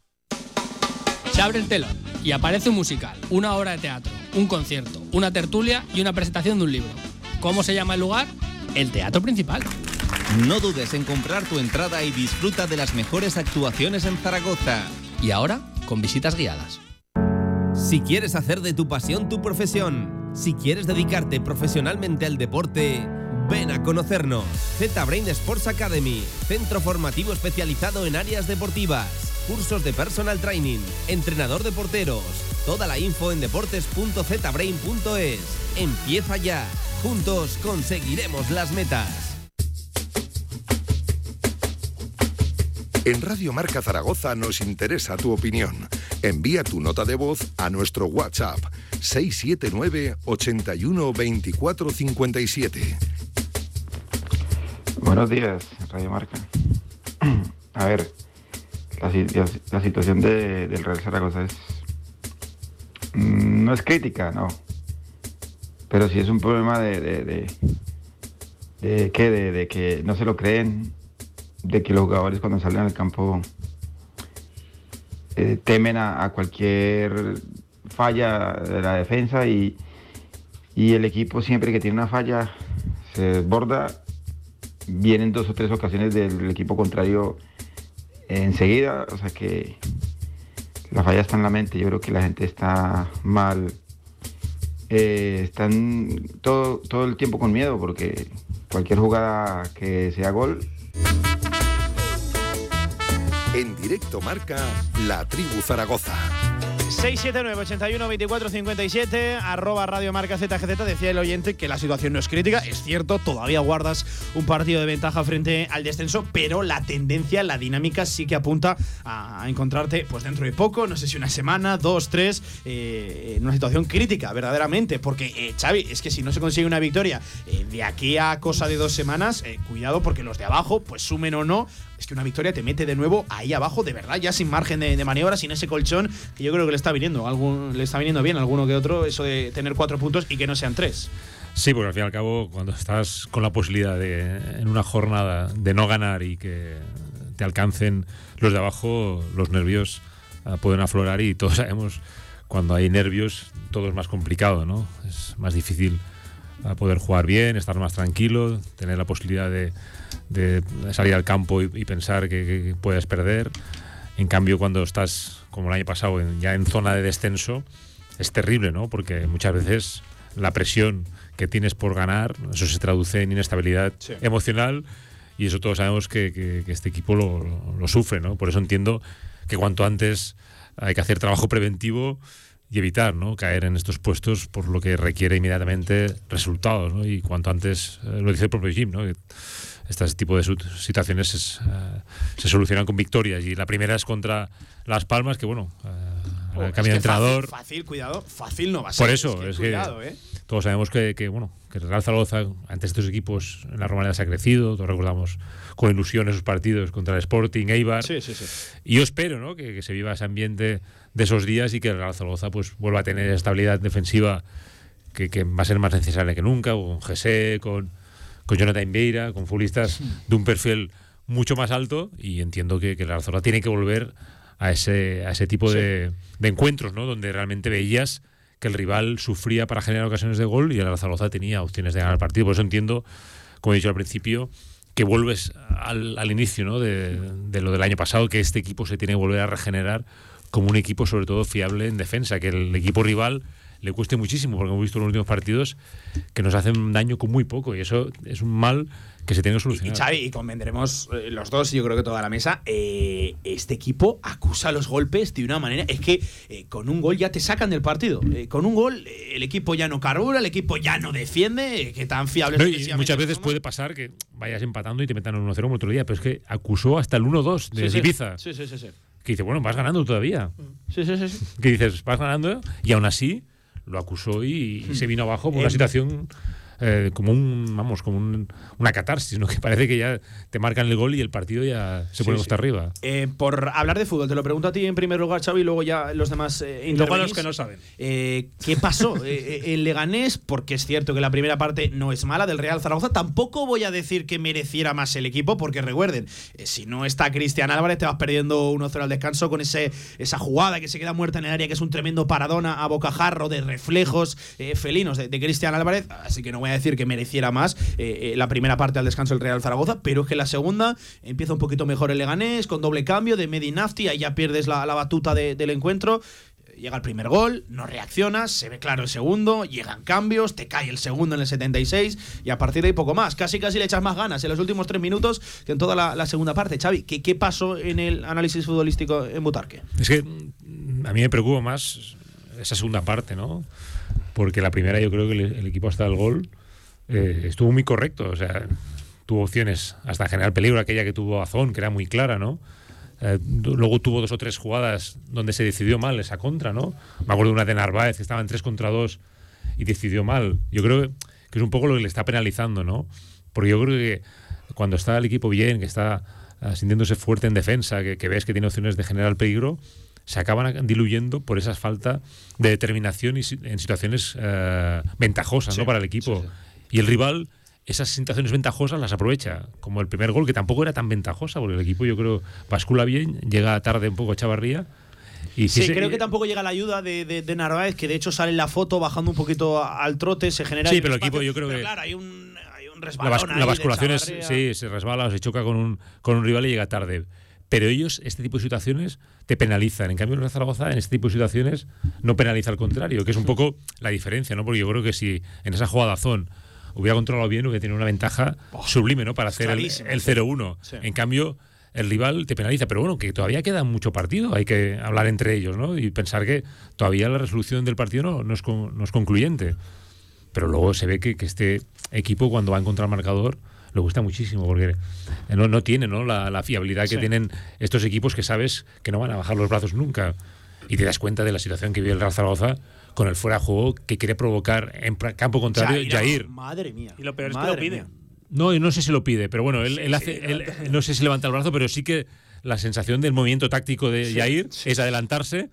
Se abre el telón y aparece un musical, una obra de teatro, un concierto, una tertulia y una presentación de un libro. ¿Cómo se llama el lugar? El teatro principal. No dudes en comprar tu entrada y disfruta de las mejores actuaciones en Zaragoza. Y ahora, con visitas guiadas. Si quieres hacer de tu pasión tu profesión, si quieres dedicarte profesionalmente al deporte, ven a conocernos. Z-Brain Sports Academy, centro formativo especializado en áreas deportivas, cursos de personal training, entrenador de porteros. Toda la info en deportes.zbrain.es. Empieza ya. Juntos conseguiremos las metas. En Radio Marca Zaragoza nos interesa tu opinión. Envía tu nota de voz a nuestro WhatsApp 679 81 24 57. Buenos días, Radio Marca. A ver, la, si- la- la situación de- del Real Zaragoza es. mm, No es crítica, no. Pero sí es un problema de. ¿De, de, que no se lo creen, de que los jugadores cuando salen al campo eh, temen a, cualquier falla de la defensa y el equipo siempre que tiene una falla se desborda vienen dos o tres ocasiones del equipo contrario enseguida, o sea que la falla está en la mente, yo creo que la gente está mal, eh, están todo, todo el tiempo con miedo porque cualquier jugada que sea gol. En directo marca La Tribu Zaragoza. 679 81 24 57 arroba Radio Marca ZGZ decía el oyente que la situación no es crítica, es cierto, todavía guardas un partido de ventaja frente al descenso, pero la tendencia, la dinámica sí que apunta a, a encontrarte pues dentro de poco, no sé si una semana, dos, tres, eh, en una situación crítica, verdaderamente, porque eh, Xavi, es que si no se consigue una victoria eh, de aquí a cosa de dos semanas, eh, cuidado porque los de abajo, pues sumen o no, es que una victoria te mete de nuevo ahí abajo, de verdad, ya sin margen de, maniobra, sin ese colchón, que yo creo que le está viniendo, le está viniendo bien alguno que otro, eso de tener cuatro puntos y que no sean tres. Sí, porque al fin y al cabo, cuando estás con la posibilidad de, en una jornada, de no ganar y que te alcancen los de abajo, los nervios ah, pueden aflorar y todos sabemos cuando hay nervios todo es más complicado, ¿no? Es más difícil ah, poder jugar bien, estar más tranquilo, tener la posibilidad de, de salir al campo y, y pensar que, que puedes perder. En cambio, cuando estás, como el año pasado, en- ya en zona de descenso, es terrible, ¿no? Porque muchas veces la presión que tienes por ganar, eso se traduce en inestabilidad Sí. emocional y eso todos sabemos que, que- que este equipo lo- lo sufre, ¿no? Por eso entiendo que cuanto antes hay que hacer trabajo preventivo y evitar ¿no? caer en estos puestos por lo que requiere inmediatamente resultados, ¿no? Y cuanto antes, eh, lo dice el propio Jim, ¿no? Que este tipo de situaciones es, eh, se solucionan con victorias y la primera es contra Las Palmas, que bueno, Oh, el es cambio de que fácil- entrenador. Fácil, cuidado, fácil no va a ser. Por eso, que es que, cuidado, ¿eh? todos sabemos que, que, bueno, que el Real Zaragoza, ante estos equipos, en la Romareda se ha crecido, todos recordamos con ilusión esos partidos contra el Sporting, Eibar. Sí, sí, sí. Y yo espero ¿no? que, que se viva ese ambiente de esos días y que el Real Zaragoza pues, vuelva a tener estabilidad defensiva que, que va a ser más necesaria que nunca, con Gese, con, con Jonathan Vieira, con futbolistas de un perfil mucho más alto y entiendo que, que el Real Zaragoza tiene que volver a ese, a ese tipo Sí. de, de encuentros, ¿no? donde realmente veías que el rival sufría para generar ocasiones de gol y el Zaragoza tenía opciones de ganar el partido. Por eso entiendo, como he dicho al principio, que vuelves al, al inicio ¿no? de, de lo del año pasado, que este equipo se tiene que volver a regenerar como un equipo sobre todo fiable en defensa, que el equipo rival le cueste muchísimo, porque hemos visto en los últimos partidos que nos hacen daño con muy poco y eso es un mal que se tiene que Y solucionar. Xavi, y convendremos eh, los dos, y yo creo que toda la mesa, eh, este equipo acusa los golpes de una manera. Es que eh, con un gol ya te sacan del partido. Eh, con un gol el equipo ya no carbura, el equipo ya no defiende, que tan fiable No, y muchas veces puede pasar que vayas empatando y te metan un 1-0 como otro día, pero es que acusó hasta el 1-2 de Sí, sí. Ibiza. Sí, sí, sí, sí. Que dice, bueno, vas ganando todavía. Sí, sí, sí. Que dices, vas ganando y aún así lo acusó y, y se vino abajo por una situación eh, como un, vamos, como un- una catarsis, ¿no? Que parece que ya te marcan el gol y el partido ya se pone sí. hasta arriba. Eh, por hablar de fútbol, te lo pregunto a ti en primer lugar, Xavi, y luego ya los demás eh, luego a los que no saben. Eh, ¿Qué pasó eh, eh, en Leganés? Porque es cierto que la primera parte no es mala del Real Zaragoza. Tampoco voy a decir que mereciera más el equipo, porque recuerden, eh, si no está Cristian Álvarez, te vas perdiendo 1-0 al descanso con ese, esa jugada que se queda muerta en el área, que es un tremendo paradona a bocajarro de reflejos eh, felinos de, de Cristian Álvarez. Así que no voy a decir que mereciera más eh, eh, la primera parte al descanso del Real Zaragoza, pero es que la segunda empieza un poquito mejor el Leganés, con doble cambio de Medinafti, ahí ya pierdes la, la batuta de- del encuentro. Llega el primer gol, no reaccionas, se ve claro el segundo, llegan cambios, te cae el segundo en el 76 y a partir de ahí poco más. Casi casi le echas más ganas en los últimos tres minutos que en toda la, la segunda parte. Xavi, ¿qué, ¿qué pasó en el análisis futbolístico en Butarque? Es que mm, a mí me preocupa más esa segunda parte, ¿no? Porque la primera yo creo que el, el equipo hasta el gol eh, estuvo muy correcto, o sea, tuvo opciones hasta generar peligro, aquella que tuvo Azón, que era muy clara, ¿no? Eh, luego tuvo dos o tres jugadas donde se decidió mal esa contra, ¿no? Me acuerdo de una de Narváez que estaba en 3 contra 2 y decidió mal. Yo creo que es un poco lo que le está penalizando, ¿no? Porque yo creo que cuando está el equipo bien, que está ah, sintiéndose fuerte en defensa, que, que ves que tiene opciones de generar peligro, se acaban diluyendo por esa falta de determinación y en situaciones eh, ventajosas Sí, ¿no? para el equipo. Y el rival esas situaciones ventajosas las aprovecha, como el primer gol, que tampoco era tan ventajosa, porque el equipo yo creo bascula bien, llega tarde un poco a Chavarría. Y Sí, ese- creo que tampoco llega la ayuda de, de, de Narváez, que de hecho sale en la foto bajando un poquito al trote, se genera. Sí, pero el equipo yo creo pero que- Claro, hay un, hay un la, la de basculación es, sí, se resbala o se choca con un, con un rival y llega tarde. Pero ellos, este tipo de situaciones, te penalizan. En cambio, el Real Zaragoza, en este tipo de situaciones, no penaliza al contrario, que es un poco la diferencia, ¿no? Porque yo creo que si en esa jugada Zon hubiera controlado bien, hubiera tenido una ventaja sublime, ¿no? Para hacer el, el sí. 0-1. Sí. En cambio, el rival te penaliza. Pero bueno, que todavía queda mucho partido, hay que hablar entre ellos, ¿no? Y pensar que todavía la resolución del partido no, no, es, con- no es concluyente. Pero luego se ve que, que este equipo, cuando va a encontrar marcador, le gusta muchísimo, porque no, no tiene ¿no? La, la fiabilidad que Sí. tienen estos equipos que sabes que no van a bajar los brazos nunca. Y te das cuenta de la situación que vive el Real Zaragoza con el fuera de juego que quiere provocar en campo contrario Jair. Madre mía. Y lo peor es que lo pide. mía. No, no sé si lo pide, pero bueno, él, Sí, él hace, sí, él- no sé si levanta el brazo, pero sí que la sensación del movimiento táctico de Sí, Jair sí, es adelantarse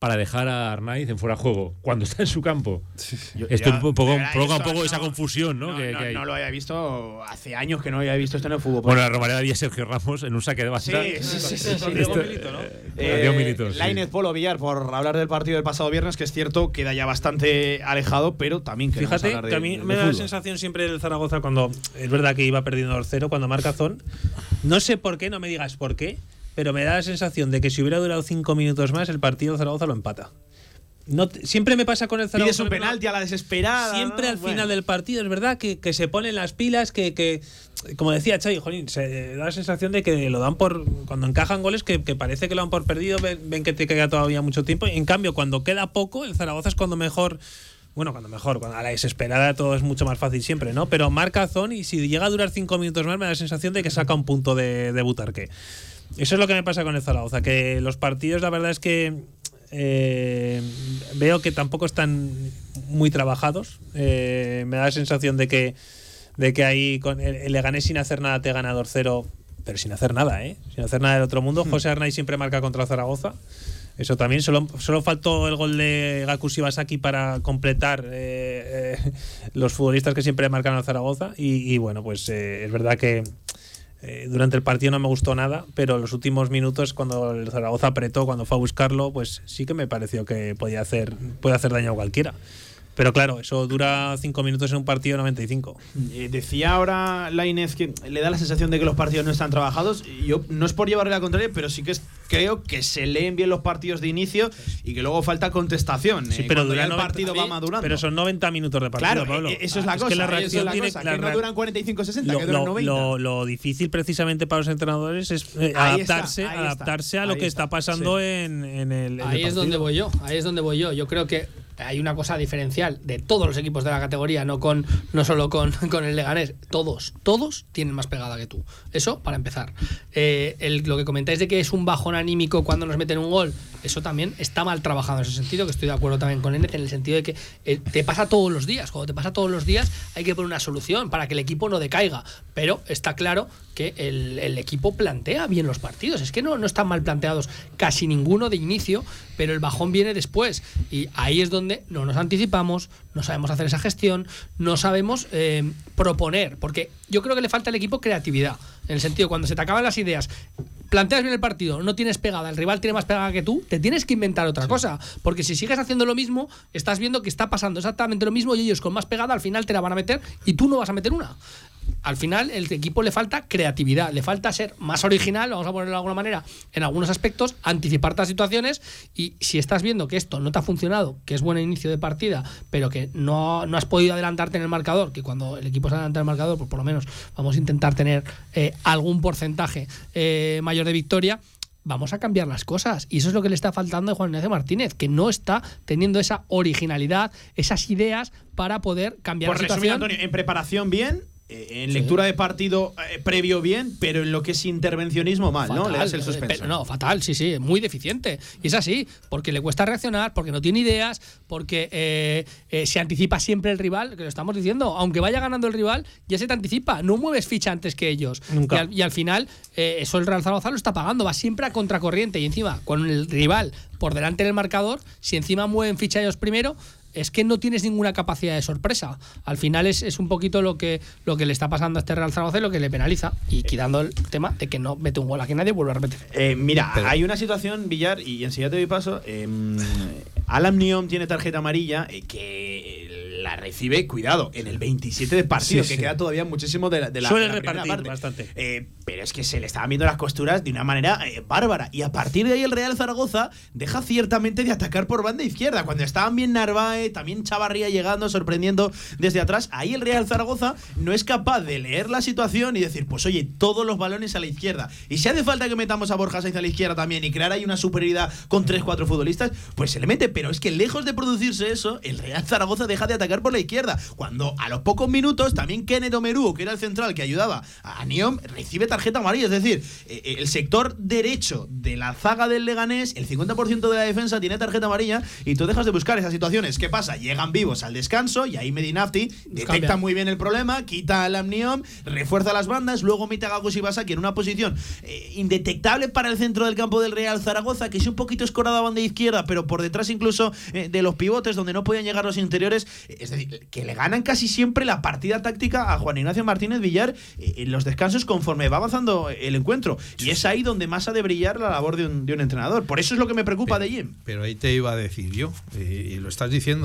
para dejar a Arnaiz en fuera de juego cuando está en su campo. Esto ya, un poco, provoca un poco no- esa confusión, ¿no? No, que, no, que hay. no lo había visto hace años que no había visto esto en el fútbol. Bueno, la romareda de Sergio Ramos en un saque de banda. Sí, sí, sí, sí, sí. Esto- Milito, ¿no? eh, Diego Milito, sí. Lainez Polo Villar, por hablar del partido del pasado viernes, que es cierto, queda ya bastante alejado, pero también Fíjate hablar de, que a mí de me da la sensación siempre del Zaragoza cuando es verdad que iba perdiendo el cero, cuando marca Zon. No sé por qué, no me digas por qué, pero me da la sensación de que si hubiera durado cinco minutos más, el partido Zaragoza lo empata. No siempre me pasa con el Zaragoza. Pides un penalti a la desesperada. Siempre ¿no? al Bueno. final del partido, es verdad que, que se ponen las pilas, que, que como decía Xavi, jolín, se da la sensación de que lo dan por. Cuando encajan goles, que, que parece que lo dan por perdido, ven, ven que te queda todavía mucho tiempo. Y en cambio, cuando queda poco, el Zaragoza es cuando mejor. Bueno, cuando mejor, cuando a la desesperada todo es mucho más fácil siempre, ¿no? Pero marca Zon y si llega a durar cinco minutos más, me da la sensación de que saca un punto de, de Butarque. Eso es lo que me pasa con el Zaragoza, que los partidos, la verdad es que eh, veo que tampoco están muy trabajados. Eh, me da la sensación de que, de que ahí con el, el Leganés sin hacer nada te gana 2-0, pero sin hacer nada, ¿eh? Sin hacer nada del otro mundo. José Arnaiz siempre marca contra Zaragoza. Eso también, solo, solo faltó el gol de Gaku Shibasaki para completar eh, los futbolistas que siempre marcan a Zaragoza. Y, y bueno, pues es verdad que eh, durante el partido no me gustó nada, pero los últimos minutos, cuando el Zaragoza apretó, cuando fue a buscarlo, pues sí que me pareció que podía hacer, puede hacer daño a cualquiera. Pero claro, eso dura cinco minutos en un partido 95. Eh, decía ahora Lainez que le da la sensación de que los partidos no están trabajados. Yo no es por llevarle la contraria, pero sí que es- creo que se leen bien los partidos de inicio y que luego falta contestación. Sí, eh, pero cuando dura ya el 90 partido va madurando. Pero son 90 minutos de partido, Claro, Pablo. eh, eso es la Ah, cosa. que la eso es reacción la tiene cosa, la que no duran 45-60, lo, que duran lo- 90. lo- lo difícil precisamente para los entrenadores es eh, está, adaptarse, está, adaptarse a lo que está, está pasando sí. en, en el. en el Ahí es donde voy yo, ahí es donde voy yo. Yo creo que hay una cosa diferencial de todos los equipos de la categoría, no con no solo con, con el Leganés. Todos, todos tienen más pegada que tú. Eso para empezar. Eh, el- lo que comentáis de que es un bajón anímico cuando nos meten un gol, eso también está mal trabajado en ese sentido, que estoy de acuerdo también con Enez en el sentido de que eh, te pasa todos los días. Cuando te pasa todos los días hay que poner una solución para que el equipo no decaiga. Pero está claro que el, el equipo plantea bien los partidos. Es que no, no están mal planteados casi ninguno de inicio, pero el bajón viene después. Y ahí es donde no nos anticipamos, no sabemos hacer esa gestión, no sabemos eh, proponer. Porque yo creo que le falta al equipo creatividad. En el sentido, cuando se te acaban las ideas, planteas bien el partido, no tienes pegada, el rival tiene más pegada que tú, te tienes que inventar otra cosa. Porque si sigues haciendo lo mismo, estás viendo que está pasando exactamente lo mismo y ellos con más pegada al final te la van a meter y tú no vas a meter una. Al final, el equipo le falta creatividad, le falta ser más original, vamos a ponerlo de alguna manera, en algunos aspectos, anticipar las situaciones y si estás viendo que esto no te ha funcionado, que es buen inicio de partida, pero que no, no has podido adelantarte en el marcador, que cuando el equipo se adelanta en el marcador, pues por lo menos vamos a intentar tener eh, algún porcentaje eh, mayor de victoria, vamos a cambiar las cosas. Y eso es lo que le está faltando a Juan Ignacio Martínez, que no está teniendo esa originalidad, esas ideas para poder cambiar Por la resumir, situación. Antonio, en preparación bien, eh, en Sí. lectura de partido eh, previo bien, pero en lo que es intervencionismo mal, ¿no? Le das el Fatal, suspenso. pero no, fatal, sí, sí, muy deficiente. Y es así, porque le cuesta reaccionar, porque no tiene ideas, porque eh, eh, se anticipa siempre el rival, que lo estamos diciendo, aunque vaya ganando el rival, ya se te anticipa, no mueves ficha antes que ellos. Nunca. Y al, y al final, eh, eso el Real Zaragoza lo está pagando, va siempre a contracorriente y encima, con el rival por delante del marcador, si encima mueven ficha ellos primero, es que no tienes ninguna capacidad de sorpresa. Al final es, es un poquito lo que, lo que le está pasando a este Real Zaragoza y lo que le penaliza. Y quitando el tema de que no mete un gol aquí nadie vuelve a repetir. Eh, mira, hay una situación, Villar, y enseguida te doy paso. eh, Alan Neom tiene tarjeta amarilla eh, que la recibe, cuidado, en el 27 de partido, Sí, que sí. queda todavía muchísimo de la, de la, Suele de la repartir parte. bastante. Eh, pero es que se le estaban viendo las costuras de una manera eh, bárbara. Y a partir de ahí el Real Zaragoza deja ciertamente de atacar por banda izquierda. Cuando estaban bien Narváez, también Chavarría llegando, sorprendiendo desde atrás, ahí el Real Zaragoza no es capaz de leer la situación y decir, pues oye, todos los balones a la izquierda. Y si hace falta que metamos a Borja Sainz a la izquierda también y crear ahí una superioridad con 3-4 futbolistas, pues se le mete. Pero es que lejos de producirse eso, el Real Zaragoza deja de atacar por la izquierda. Cuando a los pocos minutos también Kenneth Omeru, que era el central que ayudaba a Niom, recibe tarjeta amarilla. Es decir, eh, eh, el sector derecho de la zaga del Leganés, el 50% de la defensa tiene tarjeta amarilla y tú dejas de buscar esas situaciones. ¿Qué pasa? Llegan vivos al descanso y ahí Medinafti detecta cambia. muy bien el problema, quita al Amniom, refuerza las bandas, luego mete a Gagos y Basaki en una posición eh, indetectable para el centro del campo del Real Zaragoza, que es un poquito escorada a banda izquierda, pero por detrás incluso eh, de los pivotes, donde no podían llegar los interiores. Eh, Es decir, que le ganan casi siempre la partida táctica a Juan Ignacio Martínez Villar eh, en los descansos conforme va avanzando el encuentro. Y es ahí donde más ha de brillar la labor de un, de un entrenador. Por eso es lo que me preocupa de Jim. Pero ahí te iba a decir yo, y lo estás diciendo.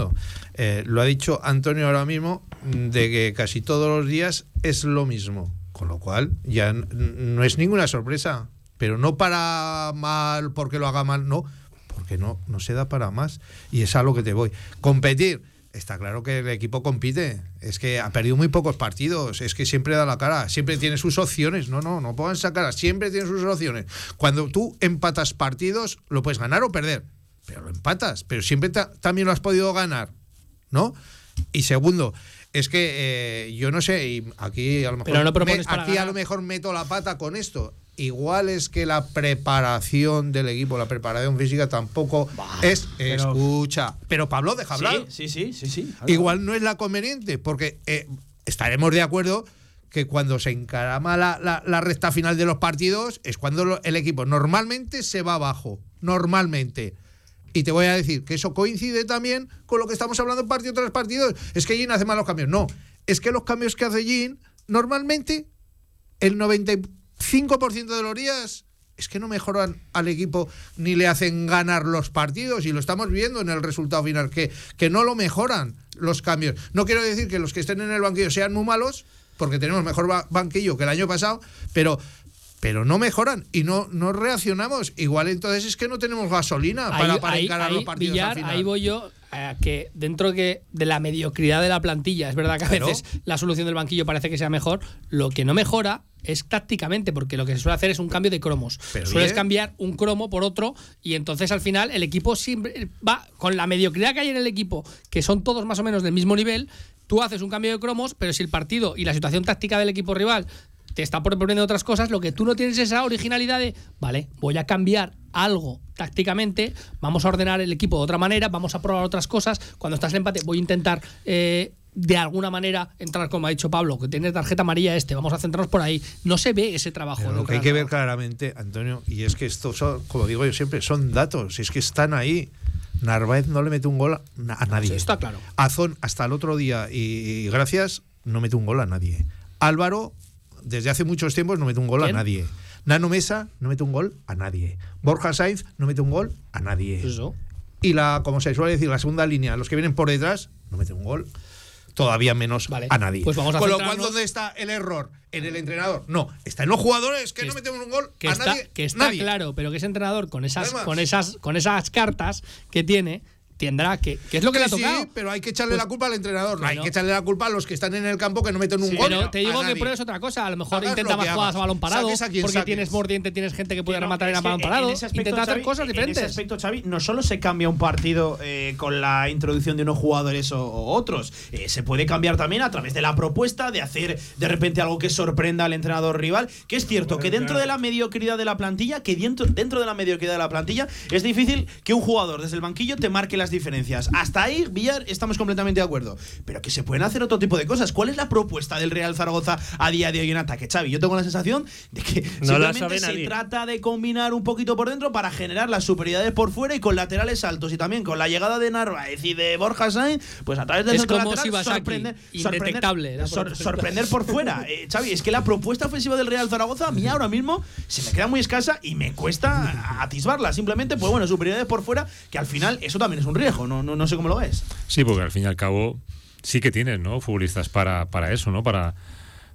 Eh, lo ha dicho Antonio ahora mismo, mm, de que casi todos los días es lo mismo. Con lo cual, ya no es ninguna sorpresa. Pero no para mal porque lo haga mal, no. Porque no, no se da para más. Y es a lo que te voy. Competir. Está claro que el equipo compite. Es que ha perdido muy pocos partidos. Es que siempre da la cara. Siempre tiene sus opciones. No, no, no pongan esa cara. Siempre tiene sus opciones. Cuando tú empatas partidos, lo puedes ganar o perder. Pero lo empatas. Pero siempre ta- también lo has podido ganar. ¿No? Y segundo, es que eh, yo no sé, y aquí a lo mejor, Pero no me- propones para aquí a ganar. lo mejor meto la pata con esto. Igual es que la preparación del equipo, la preparación física tampoco es. pero- escucha. Pero Pablo, deja hablar. Sí, sí, sí, sí. sí. Igual no es la conveniente, porque eh, estaremos de acuerdo que cuando se encarama la, la- la recta final de los partidos es cuando lo- el equipo normalmente se va abajo. Normalmente. Y te voy a decir que eso coincide también con lo que estamos hablando partido tras partido. Es que Jin hace malos cambios. No, es que los cambios que hace Jin, normalmente el 95% de los días es que no mejoran al equipo ni le hacen ganar los partidos y lo estamos viendo en el resultado final, que, que no lo mejoran los cambios. No quiero decir que los que estén en el banquillo sean muy malos, porque tenemos mejor ba- banquillo que el año pasado, pero... Pero no mejoran y no, no reaccionamos. Igual entonces es que no tenemos gasolina para, para encarar los partidos Villar, al final. ahí voy yo a que dentro que de la mediocridad de la plantilla, es verdad que a Claro. veces la solución del banquillo parece que sea mejor, lo que no mejora es tácticamente, porque lo que se suele hacer es un cambio de cromos. Pero Sueles bien. cambiar un cromo por otro y entonces al final el equipo siempre va con la mediocridad que hay en el equipo, que son todos más o menos del mismo nivel, tú haces un cambio de cromos, pero si el partido y la situación táctica del equipo rival te está proponiendo otras cosas, lo que tú no tienes es esa originalidad de, vale, voy a cambiar algo tácticamente, vamos a ordenar el equipo de otra manera, vamos a probar otras cosas, cuando estás en empate voy a intentar eh, de alguna manera entrar, como ha dicho Pablo, que tiene tarjeta amarilla este, vamos a centrarnos por ahí. No se ve ese trabajo. Pero lo que hay que ver claramente, Antonio, y es que estos son, como digo yo siempre, son datos, es que están ahí. Narváez no le mete un gol a, a nadie. Sí, está claro. Azón, hasta el otro día, y, y gracias, no mete un gol a nadie. Álvaro, desde hace muchos tiempos, no mete un gol ¿Quién? a nadie. Nano Mesa no mete un gol a nadie. Borja Sainz no mete un gol a nadie. Eso. Y la, como se suele decir, la segunda línea, los que vienen por detrás, no mete un gol. Todavía menos Vale, a nadie. pues vamos a Con lo cual, ¿dónde está el error? ¿En el entrenador? No, está en los jugadores que, Que no metemos un gol que a está, nadie. que está nadie. claro, pero que ese entrenador con esas, Además. con esas, con esas cartas que tiene, tendrá que, que es lo que le ha Sí, tocado. pero hay que echarle Pues- la culpa al entrenador. No, hay no. que echarle la culpa a los que están en el campo que no meten un Sí, gol. pero te a digo que pruebes otra cosa. A lo mejor Hagas intenta lo más jugadas a balón parado, a porque saques. tienes mordiente, tienes gente que puede no, rematar en que balón parado. en aspecto, Intenta hacer cosas En diferentes. ese aspecto, Xavi, no solo se cambia un partido eh, con la introducción de unos jugadores o, o otros, eh, se puede cambiar también a través de la propuesta de hacer de repente algo que sorprenda al entrenador rival. Que es cierto que dentro de la mediocridad de la plantilla, que dentro, dentro de la mediocridad de la plantilla, es difícil que un jugador desde el banquillo te marque las diferencias. Hasta ahí, Villar, estamos completamente de acuerdo. Pero que se pueden hacer otro tipo de cosas. ¿Cuál es la propuesta del Real Zaragoza a día de hoy en ataque, Xavi? Yo tengo la sensación de que No la simplemente se nadie. trata de combinar un poquito por dentro para generar las superioridades por fuera y con laterales altos y también con la llegada de Narváez y de Borja Sainz, pues a través del Es centro como lateral Shibasaki, sorprender, indetectable, sorprender, sor- sorprender por fuera. Eh, Xavi, es que la propuesta ofensiva del Real Zaragoza a mí ahora mismo se me queda muy escasa y me cuesta atisbarla. Simplemente, pues bueno, superioridades por fuera, que al final eso también es un riesgo. No, no, no sé cómo lo ves. Sí, porque al fin y al cabo sí que tienes, ¿no? Futbolistas para, para eso, ¿no? Para,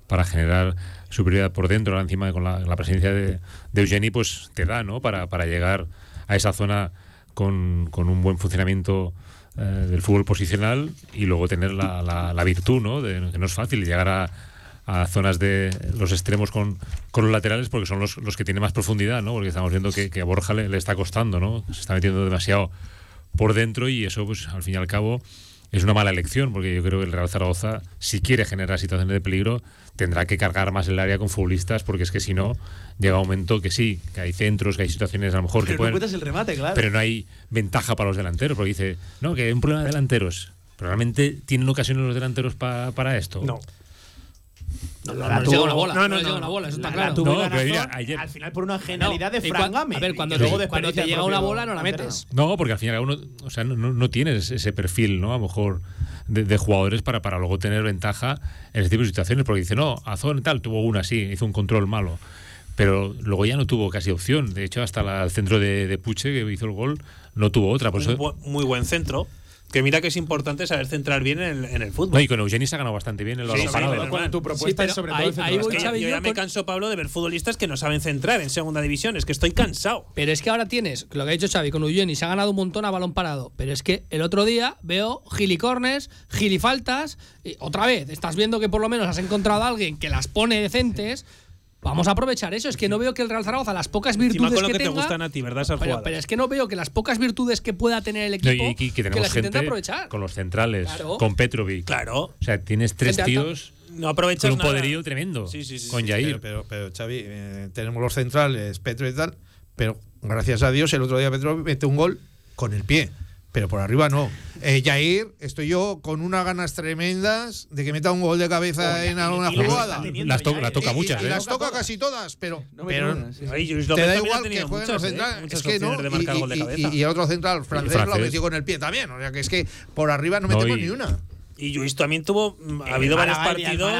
para generar superioridad por dentro, ahora encima con la, presencia de, de pues te da, ¿no? Para, para llegar a esa zona con, con un buen funcionamiento eh, del fútbol posicional y luego tener la, la, virtud, ¿no? De, que no es fácil llegar a, a zonas de los extremos con, con los laterales porque son los, los que tienen más profundidad, ¿no? Porque estamos viendo que, que a Borja le, le está costando, ¿no? Se está metiendo demasiado por dentro y eso, pues al fin y al cabo, es una mala elección, porque yo creo que el Real Zaragoza, si quiere generar situaciones de peligro, tendrá que cargar más el área con futbolistas, porque es que si no, llega un momento que sí, que hay centros, que hay situaciones a lo mejor Pero que pueden. el remate, claro. Pero no hay ventaja para los delanteros, porque dice, no, que hay un problema de delanteros. ¿Pero realmente tienen ocasiones los delanteros pa- para esto? No. No, no, no llega una bola. no, No, no, llega una bola, eso está La- claro. al final por una genialidad de Y Fran cuan- Gámez. A ver, cuando te, llega una bola no la metes. No, porque al final uno, o sea, no, tienes ese perfil, ¿no? A lo mejor de, de jugadores para, para luego tener ventaja en ese tipo de situaciones, porque dice, no, Azón y tal, tuvo una, sí, hizo un control malo. Pero luego ya no tuvo casi opción. De hecho, hasta la- el centro de, de Puche, que hizo el gol, no tuvo otra. Por Un eso, bu- muy buen centro. Que mira que es importante saber centrar bien en el, en el fútbol. no, y con Eugeni se ha ganado bastante bien el Sí, balón sí, parado. pero ¿no? bueno, tu propuesta es sobre todo ahí voy, yo ya me canso, Pablo, de ver futbolistas que no saben centrar en segunda división. Es que estoy cansado. Pero es que ahora tienes, lo que ha dicho Xavi con Eugeni, se ha ganado un montón a balón parado. Pero es que el otro día veo gilicornes, gilifaltas. Y otra vez, estás viendo que por lo menos has encontrado a alguien que las pone decentes. Vamos a aprovechar eso. Es que no veo que el Real Zaragoza, las pocas virtudes con lo que, que te tenga. gustan a ti, ¿verdad? Esas pero, es que no veo que las pocas virtudes que pueda tener el No, equipo, y, y que que tenemos las gente aprovechar. con los centrales, Claro. con Petrovic. Claro. O sea, tienes tres Gente alta. tíos No aprovechas con un nada. poderío tremendo. Sí, sí, sí, con sí. Jair. Pero, pero, pero, Xavi, eh, tenemos los centrales, Petro y tal, pero gracias a Dios el otro día Petro mete un gol con el pie. Pero por arriba no. Eh, Jair, estoy yo con unas ganas tremendas de que meta un gol de cabeza Oye, en alguna jugada. Las to- ya, la ¿eh? toca y- muchas, y ¿eh? las toca casi todas, pero, No pero sí. Te da igual que jueguen muchas, los ¿eh? centrales. Muchas Es que no. Y, y- y- otro central francés, lo francés. metió con el pie también. O sea que es que por arriba no No, metemos y- ni una. Y Luis también tuvo. mm, Ha habido varios partidos.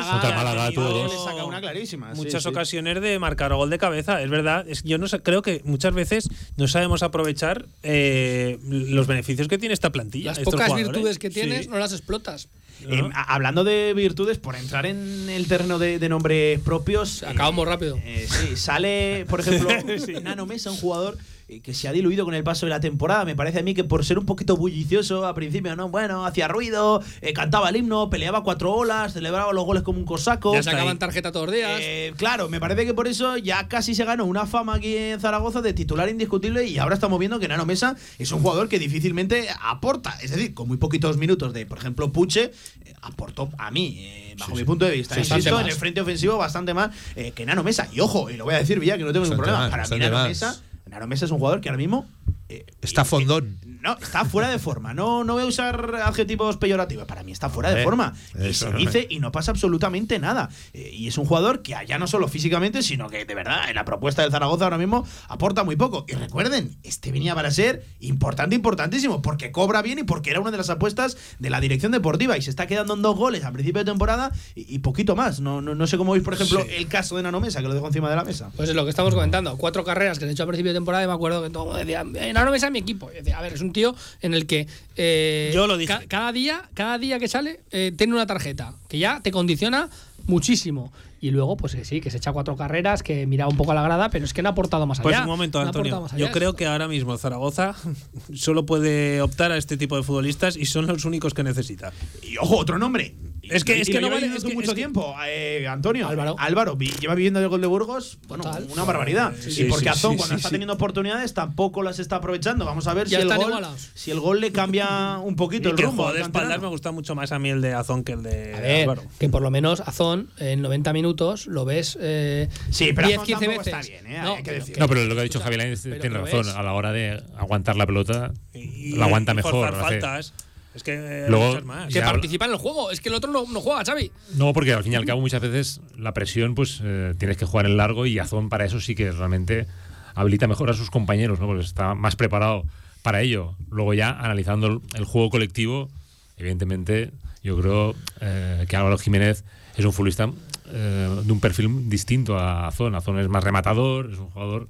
Sí, Muchas sí. ocasiones de marcar gol de cabeza. Es verdad. Es, yo no sé, creo que muchas veces no sabemos aprovechar eh, los beneficios que tiene esta plantilla. Las estos pocas jugadores. virtudes que tienes Sí. no las explotas. Eh, hablando de virtudes, por entrar en el terreno de, de nombres propios. Acabamos rápido. eh, sí, sale, por ejemplo, Nano Mesa, un jugador eh, que se ha diluido con el paso de la temporada. Me parece a mí que por ser un poquito bullicioso a principio, ¿no? Bueno, hacía ruido, eh, cantaba el himno, peleaba cuatro olas, celebraba los goles como un cosaco. Ya sacaban tarjeta todos los días. Eh, claro, me parece que por eso ya casi se ganó una fama aquí en Zaragoza de titular indiscutible y ahora estamos viendo que Nano Mesa es un jugador que difícilmente aporta. Es decir, con muy poquitos minutos de, por ejemplo, Puche, eh, aportó a mí, eh, bajo mi punto de vista, Sí, insisto, en el frente ofensivo bastante más eh, que Nano Mesa. Y ojo, y lo voy a decir, Villa, que no tengo ningún problema. más, Para mí Nano más. Mesa, Nano Mesa es un jugador que ahora mismo... eh, Está eh, fondón. No, está fuera de forma. No, no voy a usar adjetivos peyorativos. Para mí está fuera de Eh, forma. Y se dice y no pasa absolutamente nada. Eh, y es un jugador que ya no solo físicamente, sino que de verdad en la propuesta del Zaragoza ahora mismo aporta muy poco. Y recuerden, este venía para ser importante, importantísimo, porque cobra bien y porque era una de las apuestas de la dirección deportiva. Y se está quedando en dos goles a principio de temporada y, y poquito más. No, no, no sé cómo veis, por ejemplo, el caso de Nano Mesa, que lo dejo encima de la mesa. Pues es lo que estamos comentando. Cuatro carreras que han hecho a principio de temporada y me acuerdo que todo el mundo decía, "Eh, no, no me sale mi equipo. Y decía, a ver, es un tío en el que eh, Yo lo dije. ca- cada día, cada día que sale, eh, tiene una tarjeta que ya te condiciona muchísimo. Y luego, pues que sí, que se echa cuatro carreras, que mira un poco a la grada, pero es que no ha aportado más allá. Pues un momento, No ha Antonio. Yo creo que ahora mismo Zaragoza solo puede optar a este tipo de futbolistas y son los únicos que necesita. Y ojo, otro nombre. Es que- es que no lleva vale- es tú que- mucho es que- tiempo. Eh, Antonio. Álvaro. Álvaro vi- lleva viviendo del gol de Burgos. Bueno, Total. una barbaridad. Sí, y porque sí, Azón, sí, cuando sí, está sí. teniendo oportunidades, tampoco las está aprovechando. Vamos a ver si el, gol, si el gol le cambia un poquito Y el que el rumbo. juego de al espaldas me gusta mucho más a mí el de Azón que el de A ver, Álvaro. que por lo menos Azón en 90 minutos lo ves eh, Sí, pero 10, Azón 15 tampoco veces. está bien, ¿eh? No, Hay que pero decir. No, pero lo que ha dicho Escucha, Javi Lainez pero tiene razón. A la hora de aguantar la pelota, Y- la aguanta y mejor. faltas. Es que eh, Luego- más. Que participa en el juego. Es que el otro no, no juega, Xavi. No, porque al fin y al cabo muchas veces la presión, pues eh, tienes que jugar en largo y Azón para eso sí que realmente habilita mejor a sus compañeros, ¿no? Porque está más preparado para ello. Luego ya analizando el, el juego colectivo, evidentemente yo creo eh, que Álvaro Jiménez es un futbolista eh, de un perfil distinto a Azón. Azón es más rematador, es un jugador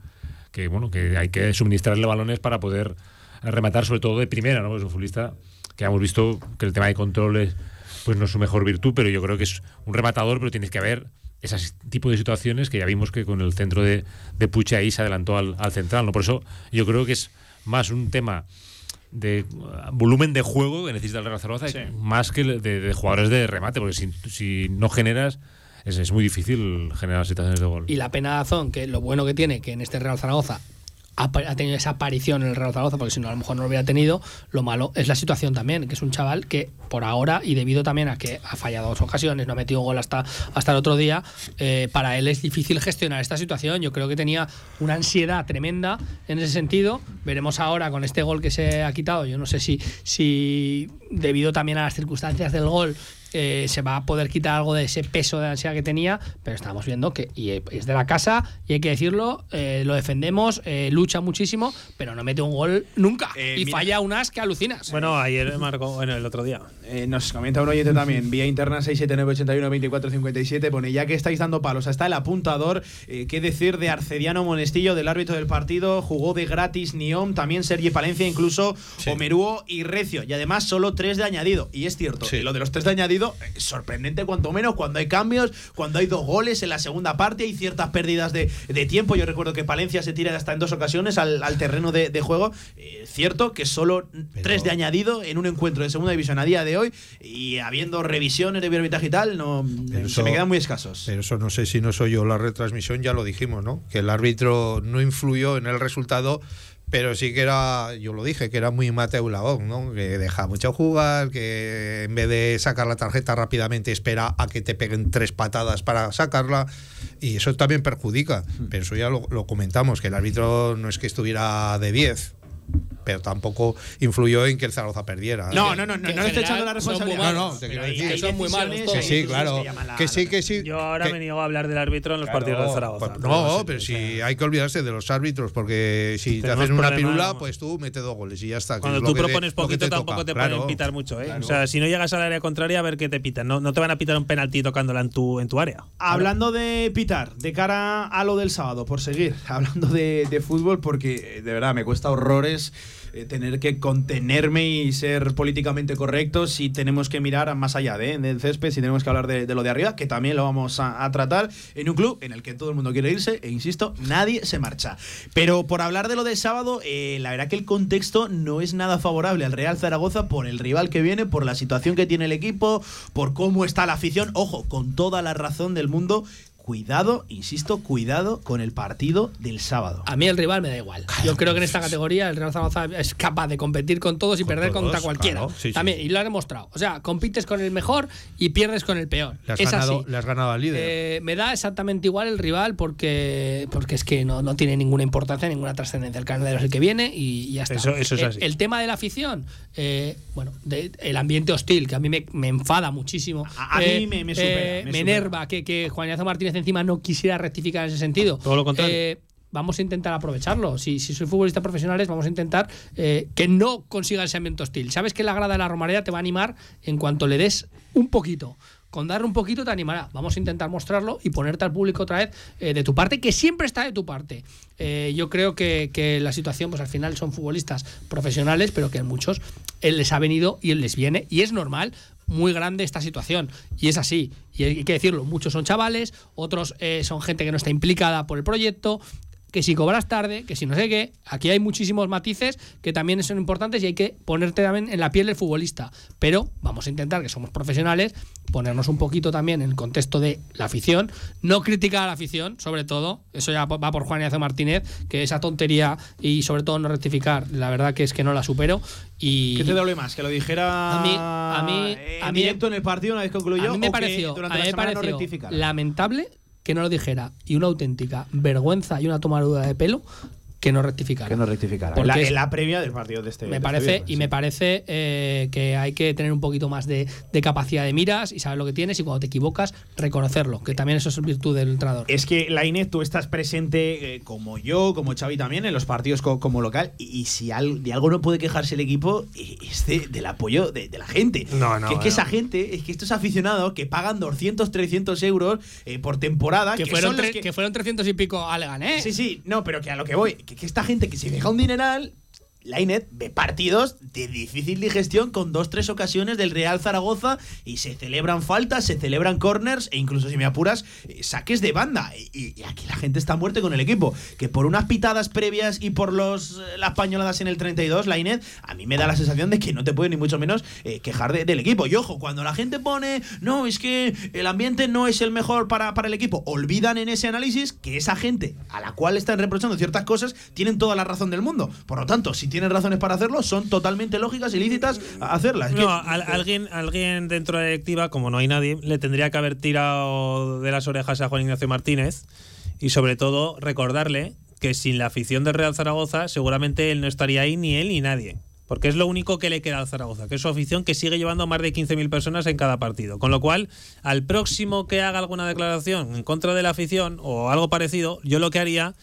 que bueno que hay que suministrarle balones para poder rematar sobre todo de primera, ¿no? Es un futbolista que hemos visto que el tema de controles pues no es su mejor virtud, pero yo creo que es un rematador, pero tienes que ver ese tipo de situaciones que ya vimos que con el centro de, de Puche ahí se adelantó al, al central. ¿no? Por eso yo creo que es más un tema de uh, volumen de juego que necesita el Real Zaragoza más que de, de jugadores de remate, porque si, si no generas es, es muy difícil generar situaciones de gol. Y la pena de Azón, que lo bueno que tiene, que en este Real Zaragoza ha, tenido esa aparición en el Real Zaragoza, porque si no, a lo mejor no lo hubiera tenido. Lo malo es la situación también, que es un chaval que por ahora, y debido también a que ha fallado dos ocasiones, no ha metido gol hasta, hasta el otro día, eh, para él es difícil gestionar esta situación. Yo creo que tenía una ansiedad tremenda en ese sentido. Veremos ahora con este gol que se ha quitado. Yo no sé si, si debido también a las circunstancias del gol, eh, se va a poder quitar algo de ese peso de ansiedad que tenía, pero estamos viendo que y es de la casa y hay que decirlo, eh, lo defendemos, eh, lucha muchísimo, pero no mete un gol nunca y mira- falla unas que alucinas. Bueno, ayer marcó, bueno, el otro día. Eh, nos comenta un oyente también, vía interna 679-81-2457, pone, ya que estáis dando palos hasta el apuntador, eh, ¿qué decir de Arcediano Monestillo, del árbitro del partido? Jugó de gratis Niom, también Sergi Palencia, incluso Omeruo y Recio, y además solo tres de añadido. Y es cierto, Sí. lo de los tres de añadido, eh, sorprendente cuanto menos, cuando hay cambios, cuando hay dos goles en la segunda parte, hay ciertas pérdidas de, de tiempo. Yo recuerdo que Palencia se tira hasta en dos ocasiones al, al terreno de, de juego. Eh, cierto que solo tres de añadido en un encuentro de segunda división a día de hoy y habiendo revisiones de arbitraje y tal, no, Pero se eso- me quedan muy escasos. Pero eso no sé si no soy yo la retransmisión, ya lo dijimos, ¿no? Que el árbitro no influyó en el resultado, pero sí que era, yo lo dije, que era muy Mateo Laón, ¿no? Que deja mucho jugar, que en vez de sacar la tarjeta rápidamente espera a que te peguen tres patadas para sacarla, y eso también perjudica. Pero eso ya lo, lo comentamos, que el árbitro no es que estuviera de 10. Pero tampoco influyó en que el Zaragoza perdiera. No, no, no, no, no le estoy echando la responsabilidad. No, no, te quiero decir que son muy malos. Que sí, claro. que sí, que sí. Yo ahora que- me niego a hablar del árbitro en los Claro, partidos de Zaragoza. pues Pero no, pero si hay que olvidarse de los árbitros, porque si te hacen una pirula, pues tú mete dos goles y ya está. Cuando tú propones poquito tampoco te pueden pitar mucho, ¿eh? O sea, si no llegas al área contraria, a ver qué te pitan. No, no te van a pitar un penalti tocándola en tu, en tu área. Hablando de pitar, de cara a lo del sábado, por seguir hablando de, de fútbol, porque eh, de verdad me cuesta horrores eh, tener que contenerme y ser políticamente correctos si tenemos que mirar más allá de, del césped, si tenemos que hablar de, de lo de arriba, que también lo vamos a, tratar en un club en el que todo el mundo quiere irse, e insisto, nadie se marcha. Pero por hablar de lo del sábado, eh, la verdad que el contexto no es nada favorable al Real Zaragoza por el rival que viene, por la situación que tiene el equipo, por cómo está la afición. Ojo, con toda la razón del mundo. Cuidado, insisto, cuidado con el partido del sábado. A mí el rival me da igual. Yo creo que en esta categoría el Real Zaragoza es capaz de competir con todos y perder todos, contra cualquiera. claro, sí, sí. También, y lo ha demostrado. O sea, compites con el mejor y pierdes con el peor. Le has, es ganado, así. le has ganado al líder. Eh, me da exactamente igual el rival porque, porque es que no, no tiene ninguna importancia, ninguna trascendencia. El Canadero es el que viene y, ya está. Eso- eso es El- así. El, tema de la afición, eh, bueno, de- el ambiente hostil, que a mí me, me enfada muchísimo. A- a Eh, mí me- me supera, eh, me me supera. enerva que, que Juan Ignacio Martínez encima no quisiera rectificar en ese sentido. Todo lo contrario. Eh, vamos a intentar aprovecharlo. Si, si soy futbolista profesionales, vamos a intentar eh, que no consiga ese ambiente hostil. Sabes que la grada de la Romareda te va a animar en cuanto le des un poquito. Con darle un poquito te animará. Vamos a intentar mostrarlo y ponerte al público otra vez eh, de tu parte, que siempre está de tu parte. Eh, yo creo que, que la situación, pues al final son futbolistas profesionales, pero que en muchos él les ha venido y él les viene. Y es normal, muy grande esta situación. Y es así. Y hay que decirlo, muchos son chavales, otros eh, son gente que no está implicada por el proyecto, que si cobras tarde, que si no sé qué. Aquí hay muchísimos matices que también son importantes y hay que ponerte también en la piel del futbolista. Pero vamos a intentar, que somos profesionales, ponernos un poquito también en el contexto de la afición, no criticar a la afición, sobre todo, eso ya va por Juan Ignacio Martínez, que esa tontería y sobre todo no rectificar, la verdad que es que no la supero. Y ¿Qué te doble más? ¿Que lo dijera A mí- a mí- en a mí- directo en el partido una vez concluyó? a mí me o que pareció, durante a mí la me no pareció rectificara? lamentable que no lo dijera y una auténtica vergüenza y una tomadura de pelo que no rectificara. Que no rectificara. Porque la, es- la previa del partido de este. de me este parece viernes, y sí. me parece eh, que hay que tener un poquito más de, de capacidad de miras y saber lo que tienes y cuando te equivocas reconocerlo que también eso es virtud del entrenador Es que, Lainez, tú estás presente eh, como yo, como Xavi también, en los partidos co- como local. Y, y si al- de algo no puede quejarse el equipo, eh, es de- del apoyo de, de la gente. No, no, Que es que esa gente, es que estos aficionados que pagan 200, 300 euros eh, por temporada. que, que fueron son los que- que fueron 300 y pico al Gané Sí, sí, no, pero que a lo que voy, que, esta gente que se deja un dineral Lainet ve partidos de difícil digestión con dos, tres ocasiones del Real Zaragoza y se celebran faltas, se celebran corners e incluso, si me apuras, eh, saques de banda. Y, aquí la gente está muerte con el equipo. Que por unas pitadas previas y por los eh, las pañoladas en el 32, Lainet, a mí me da la sensación de que no te puede ni mucho menos eh, quejar de- del equipo. Y ojo, cuando la gente pone, no, es que el ambiente no es el mejor para, para el equipo, olvidan en ese análisis que esa gente a la cual están reprochando ciertas cosas tienen toda la razón del mundo. Por lo tanto, si tienen razones para hacerlo, son totalmente lógicas y lícitas hacerlas. No, al- alguien, alguien dentro de la directiva, como no hay nadie, le tendría que haber tirado de las orejas a Juan Ignacio Martínez y sobre todo recordarle que sin la afición del Real Zaragoza seguramente él no estaría ahí ni él ni nadie. Porque es lo único que le queda al Zaragoza, que es su afición que sigue llevando a más de 15.000 personas en cada partido. Con lo cual, al próximo que haga alguna declaración en contra de la afición o algo parecido, yo lo que haría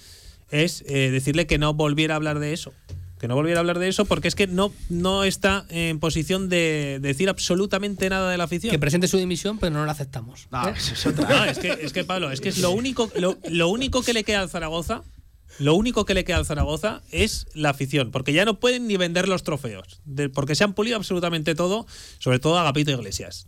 es eh, decirle que no volviera a hablar de eso. Que no volviera a hablar de eso porque es que no, no está en posición de decir absolutamente nada de la afición. Que presente su dimisión, pero no la aceptamos. Ah, ¿eh? No, es que, es que Pablo, es que es lo único, lo, lo único que le queda al Zaragoza, lo único que le queda al Zaragoza es la afición, porque ya no pueden ni vender los trofeos, de- porque se han pulido absolutamente todo, sobre todo Agapito Iglesias.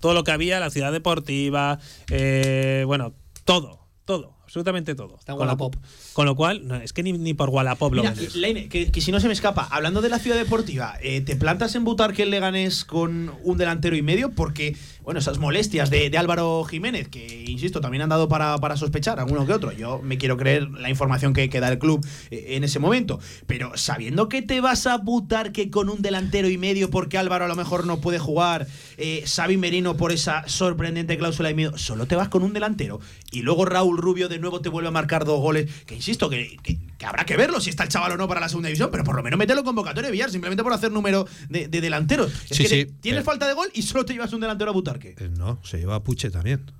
Todo lo que había, la ciudad deportiva, eh, bueno, todo, todo, absolutamente todo. Está en con, lo, Wallapop. Con lo cual, no, es que ni, ni por Wallapop lo Mira, vendes. Leine, que, que si no se me escapa, hablando de la ciudad deportiva, eh, ¿te plantas en Butar que el Leganés con un delantero y medio? Porque, bueno, esas molestias de, de Álvaro Jiménez, que insisto, también han dado para, para sospechar, alguno que otro. Yo me quiero creer la información que, que da el club eh, en ese momento. Pero sabiendo que te vas a Butar que con un delantero y medio, porque Álvaro a lo mejor no puede jugar, eh, Xavi Merino por esa sorprendente cláusula de miedo, solo te vas con un delantero. Y luego Raúl Rubio de nuevo te vuelve a marcar dos goles. Que insisto, que, que- que habrá que verlo si está el chaval o no para la segunda división, pero por lo menos mételo en convocatoria, Villar, simplemente por hacer número de, de delanteros. Es Sí, que sí, tienes pero- falta de gol y solo te llevas un delantero a Butarque. Eh, No, se lleva a Puche también.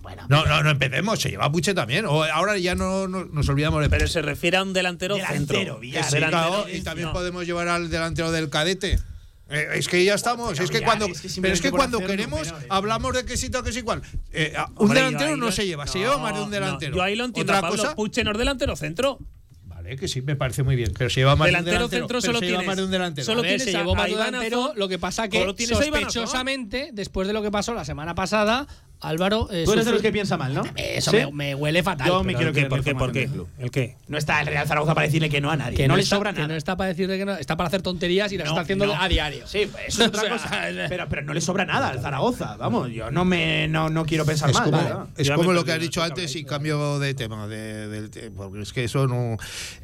Bueno, No, no, no empecemos, se lleva a Puche también. O ahora ya no, no- nos olvidamos de Pero se refiere a un delantero, Delantero, centro. Villar, Delantero, y también no. podemos llevar al delantero del cadete. Eh, es que ya estamos. Pero es que cuando, es que pero es que cuando queremos números. hablamos de que sí, que sí, cual. Eh, un Hombre, delantero no lo- se lleva, se no, lleva más de un no, delantero. yo ahí lo entiendo, Otra Pablo. cosa, Puche no es delantero centro. vale, que sí, me parece muy bien, pero se lleva más Delantero de un delantero. centro solo se lleva más de un delantero. solo ver, se a- llevó a más de un Ivanazo, delantero, lo que pasa que sospechosamente, después de lo que pasó la semana pasada, Álvaro eh, Tú eres de los que piensa mal, ¿no? Eso ¿Sí? me, me huele fatal. Yo me quiero ¿Por qué? creer la ¿Por qué? ¿El qué? No está el Real Zaragoza para decirle que no a nadie. que no, le está- sobra que nada. no está para decirle que no, está para hacer tonterías y las No, está haciendo no. a diario. Sí, pues eso es otra cosa. Pero, pero no le sobra nada al Zaragoza. Vamos, yo no me no, no quiero pensar Es mal. como, ¿verdad? es como lo que has dicho antes y cambio de tema. de- porque es que eso no.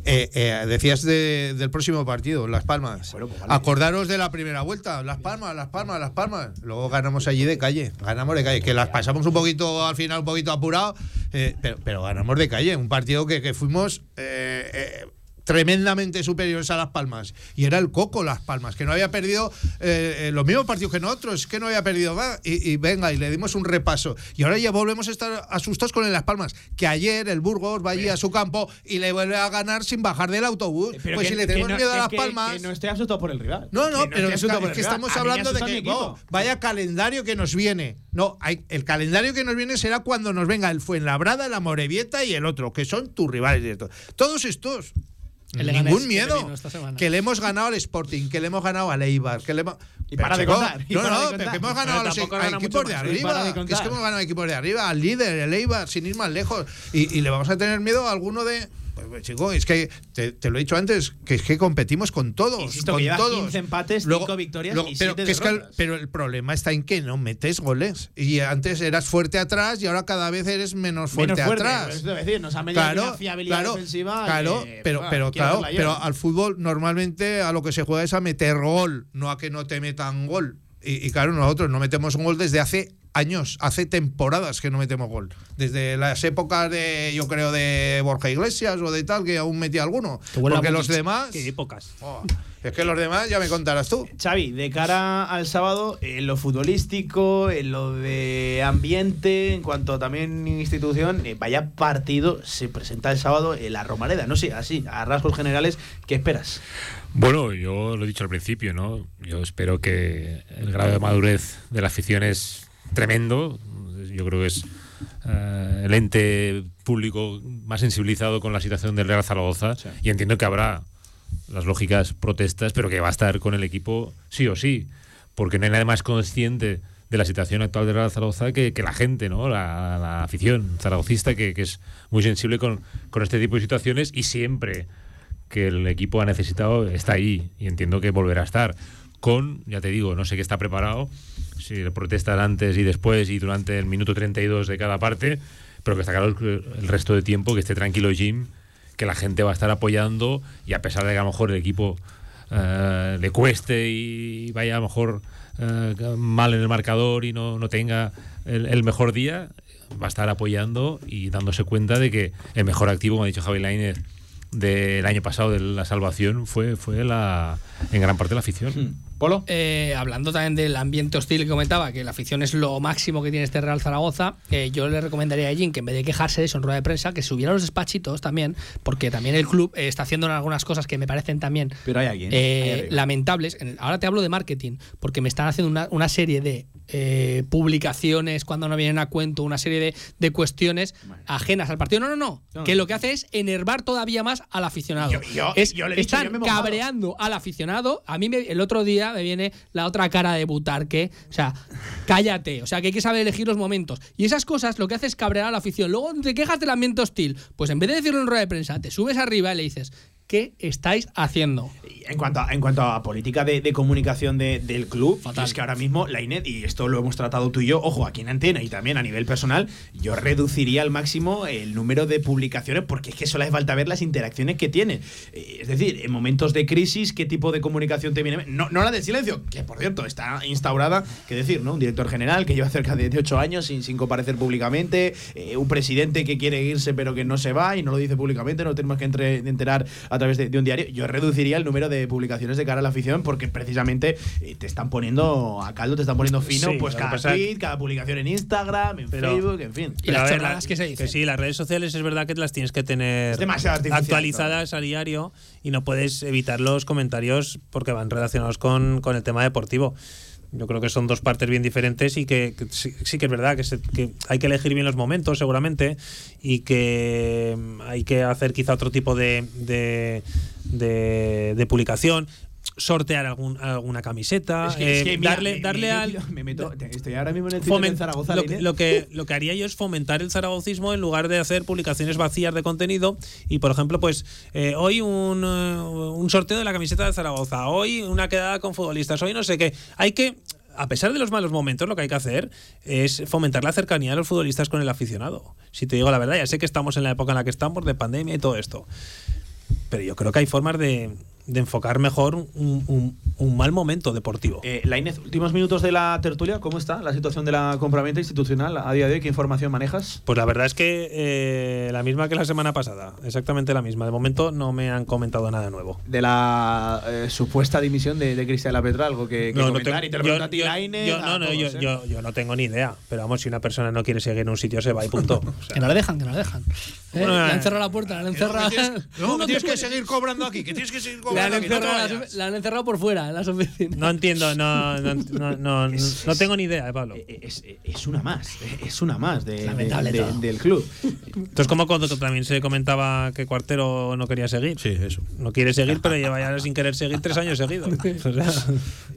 eh, eh, decías de- del próximo partido, Las Palmas. Bueno, pues vale. Acordaros de la primera vuelta. Las Palmas, Las Palmas, Las Palmas. Luego ganamos allí de calle. Ganamos de calle. Que las pasamos un poquito al final, un poquito apurado. eh, pero, ganamos de calle. Un partido que, que fuimos. eh, eh, tremendamente superiores a Las Palmas y era el Coco Las Palmas que no había perdido eh, eh, los mismos partidos que nosotros que no había perdido más y, y venga y le dimos un repaso y ahora ya volvemos a estar asustados con el Las Palmas que ayer el Burgos va allí a su campo y le vuelve a ganar sin bajar del autobús Pero pues que- si le tenemos no- miedo a Las que- Palmas que no estoy asustado por el rival. no, no, pero es que, estamos A hablando de que oh, vaya calendario que nos viene. No, hay, el calendario que nos viene será cuando nos venga el Fuenlabrada, la Morevieta y el otro, que son tus rivales directos. Todos estos. El ningún que miedo. semana. Que le hemos ganado al Sporting, que le hemos ganado al Eibar, que le hemos. Y para Pero, de contar, No, no, pero contar. que hemos ganado Pero a los a equipos de arriba. de Que es que hemos ganado equipos de arriba, al líder, el Eibar, sin ir más lejos. Y, y le vamos a tener miedo a alguno de. Pues, chico, es que te, te lo he dicho antes, que es que competimos con todos. Insisto con que todos. 15 empates, Luego- 5 victorias luego- y pero, 7 que es que el, pero el problema está en que no metes goles. Y antes eras fuerte atrás y ahora cada vez eres menos fuerte, Menos fuerte, atrás. es decir, nos ha medido Claro, una fiabilidad claro, defensiva. claro, que, pero, pero claro, pero al fútbol normalmente a lo que se juega es a meter gol, no a que no te metan gol. Y, y claro, nosotros no metemos un gol desde hace años, hace temporadas que no metemos gol. Desde las épocas de, yo creo, de Borja Iglesias o de tal, que aún metía alguno. Porque los demás. Qué épocas. oh, es que los demás ya me contarás tú. Xavi, de cara al sábado, en lo futbolístico, en lo de ambiente, en cuanto a también institución, eh, vaya partido se presenta el sábado en la Romareda. No sé, así, a rasgos generales, ¿qué esperas? Bueno, yo lo he dicho al principio, ¿no? Yo espero que el grado de madurez de la afición es tremendo. Yo creo que es eh, el ente público más sensibilizado con la situación del Real Zaragoza y entiendo que habrá las lógicas protestas, pero que va a estar con el equipo sí o sí, porque no hay nadie más consciente de la situación actual de Real Zaragoza que, que la gente, ¿no? La, la afición zaragocista que, que es muy sensible con, con este tipo de situaciones y siempre que el equipo ha necesitado está ahí y entiendo que volverá a estar con, ya te digo, no sé qué está preparado, si protestan antes y después y durante el minuto 32 de cada parte, pero que está claro el, resto de tiempo que esté tranquilo Jim, que la gente va a estar apoyando y a pesar de que a lo mejor el equipo eh, le cueste y vaya a lo mejor eh, mal en el marcador y no, no tenga el, mejor día, va a estar apoyando y dándose cuenta de que el mejor activo, como ha dicho Javi Lainez, del año pasado de la salvación fue, fue la, en gran parte la afición. Polo. Eh, hablando también del ambiente hostil que comentaba, que la afición es lo máximo que tiene este Real Zaragoza, eh, yo le recomendaría a Jim que en vez de quejarse de eso en rueda de prensa, que subiera a los despachitos también, porque también el club eh, está haciendo algunas cosas que me parecen también Pero hay alguien. lamentables. En- Ahora te hablo de marketing, porque me están haciendo una, una serie de eh, publicaciones cuando no vienen a cuento, una serie de, de cuestiones ajenas al partido. No, no, no, No. Que lo que hace es enervar todavía más al aficionado. Yo- yo- es, yo le he están cabreando al aficionado. A mí me- el otro día me viene la otra cara de Butarque. O sea, cállate. O sea, que hay que saber elegir los momentos. Y esas cosas lo que hace es cabrear a la afición. Luego te quejas del ambiente hostil. Pues en vez de decirlo en rueda de prensa, te subes arriba y le dices, ¿qué estáis haciendo? En cuanto a, en cuanto a política de, de comunicación de- del club, es que ahora mismo la INET, y esto lo hemos tratado tú y yo, ojo, aquí en Antena y también a nivel personal, yo reduciría al máximo el número de publicaciones porque es que solo hace falta ver las interacciones que tiene. Eh, Es decir, en momentos de crisis, ¿qué tipo de comunicación te viene? No, no la del silencio, que por cierto está instaurada, que decir, ¿no? Un director general que lleva cerca de, de ocho años sin, sin comparecer públicamente, eh, un presidente que quiere irse pero que no se va y no lo dice públicamente, no tenemos que entre- enterar a través de, de un diario. Yo reduciría el número de publicaciones de cara a la afición porque precisamente eh, te están poniendo a caldo, te están poniendo fino, Sí, pues que cada tweet, cada publicación en Instagram, en Pero- Facebook, en fin. Pero a ver, la- que sí, las redes sociales es verdad que las tienes que tener actualizadas a diario y no puedes evitar los comentarios porque van relacionados con, con el tema deportivo. Yo creo que son dos partes bien diferentes y que, sí, sí que es verdad que, se- que hay que elegir bien los momentos seguramente y que mm, hay que hacer quizá otro tipo de, de- de publicación sortear algún, alguna camiseta Es que- es eh, mira, darle me- darle me- al me meto- estoy ahora mismo en el Foment- de Zaragoza lo, Line. que- lo que lo que haría yo es fomentar el zaragocismo en lugar de hacer publicaciones vacías de contenido y por ejemplo pues eh, hoy un, eh, un sorteo de la camiseta de Zaragoza hoy una quedada con futbolistas hoy no sé qué hay que a pesar de los malos momentos, lo que hay que hacer es fomentar la cercanía de los futbolistas con el aficionado. Si te digo la verdad, ya sé que estamos en la época en la que estamos, de pandemia y todo esto. Pero yo creo que hay formas de, de enfocar mejor un, un- un mal momento deportivo. Eh, Lainez, últimos minutos de la tertulia, ¿cómo está la situación de la compraventa institucional a día de hoy? ¿Qué información manejas? Pues la verdad es que eh, la misma que la semana pasada, exactamente la misma. De momento no me han comentado nada nuevo. De la eh, supuesta dimisión de, de Cristian La Petra, algo que, que No, no comentar. tengo- y te lo yo- a ti, yo- Lainez, yo- a no, no, todos, yo, ¿eh? yo- yo no tengo ni idea. Pero vamos, si una persona no quiere seguir en un sitio, se va y punto. O sea, Que no la dejan, que no la dejan. Eh, Bueno, le han cerrado la puerta, le han encerrado. No, que tienes que seguir cobrando aquí, que tienes que seguir cobrando han, aquí. encerrado, la han encerrado por fuera, en las oficinas. no entiendo, no, no, no, no, Es- no tengo ni idea, eh, Pablo. Es, es una más, eh, es una más de, Lamentable de- de- del club. Entonces, como cuando también se comentaba que Cuartero no quería seguir. Sí, eso. No quiere seguir, pero lleva ya sin querer seguir tres años seguidos. O sea,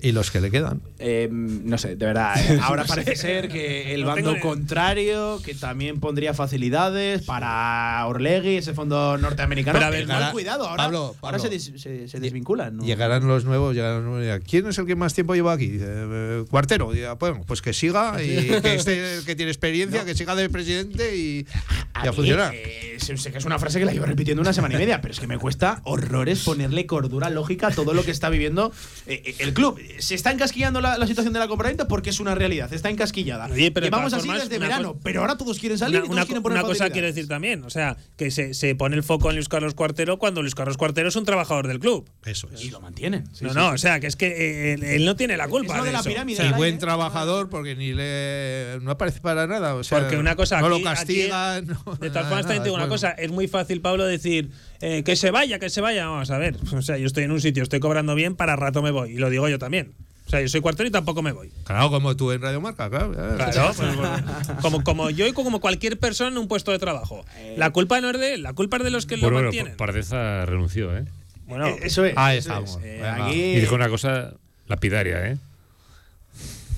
Y los que le quedan. Eh, no sé, de verdad. eh, Ahora parece ser que el No bando contrario, que también pondría facilidades para Orlegui, ese fondo norteamericano. Pero a ver, llegará- cuidado, ahora, Pablo, ahora Pablo. se, des- se- se desvinculan. ¿no? Llegarán los nuevos, llegarán. ¿Quién es el que más tiempo lleva aquí? Eh, cuartero. Pues, pues que siga y que este que tiene experiencia, que siga de presidente y, y a mí, funcionar. eh, sé que es una frase que la llevo repitiendo una semana y media, pero es que me cuesta horrores ponerle cordura lógica a todo lo que está viviendo eh, el club. Se está encasquillando la, la situación de la compraventa porque es una realidad, está encasquillada. Oye, pero Llevamos así desde verano, pero ahora todos quieren salir Una, y todos una- quieren poner una cosa quiero decir también, o sea, que se, se pone el foco en Luis Carlos Cuartero cuando Luis Carlos Cuartero es un trabajador del club. Eso es. Y lo mantienen. Sí, no, sí, no, sí. o sea, que es que eh, él, él no tiene la culpa Es lo de la eso. pirámide, O sea, y la- buen trabajador porque ni le no aparece para nada. O sea, Porque una cosa no aquí- lo castigan. no- De formas, también te digo una cosa, es muy fácil, Pablo, decir eh, que se vaya, que se vaya. Vamos a ver, o sea, yo estoy en un sitio, estoy cobrando bien, para rato me voy. Y lo digo yo también. O sea, yo soy cuartero y tampoco me voy. Claro, como tú en Radio Marca, claro. Claro, pues, pues, como, como yo y como cualquier persona en un puesto de trabajo. La culpa no es de él, la culpa es de los que lo Bueno, bueno, mantienen. Pardeza renunció, ¿eh? Bueno, Eh, eso es. Ahí eso estamos. es. Eh, aquí. Y dijo una cosa lapidaria, ¿eh?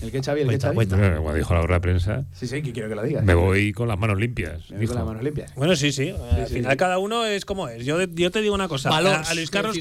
El que Xavi, el que Cuenta, Xavi. cuenta. Bueno, Cuando dijo la hora de prensa, Sí, sí, que quiero que lo digas. me voy con las manos limpias. Me voy con las manos limpias. Bueno, sí, sí. Al sí, final sí. cada uno es como es. Yo, yo te digo una cosa. Valors, a, a Luis Carlos.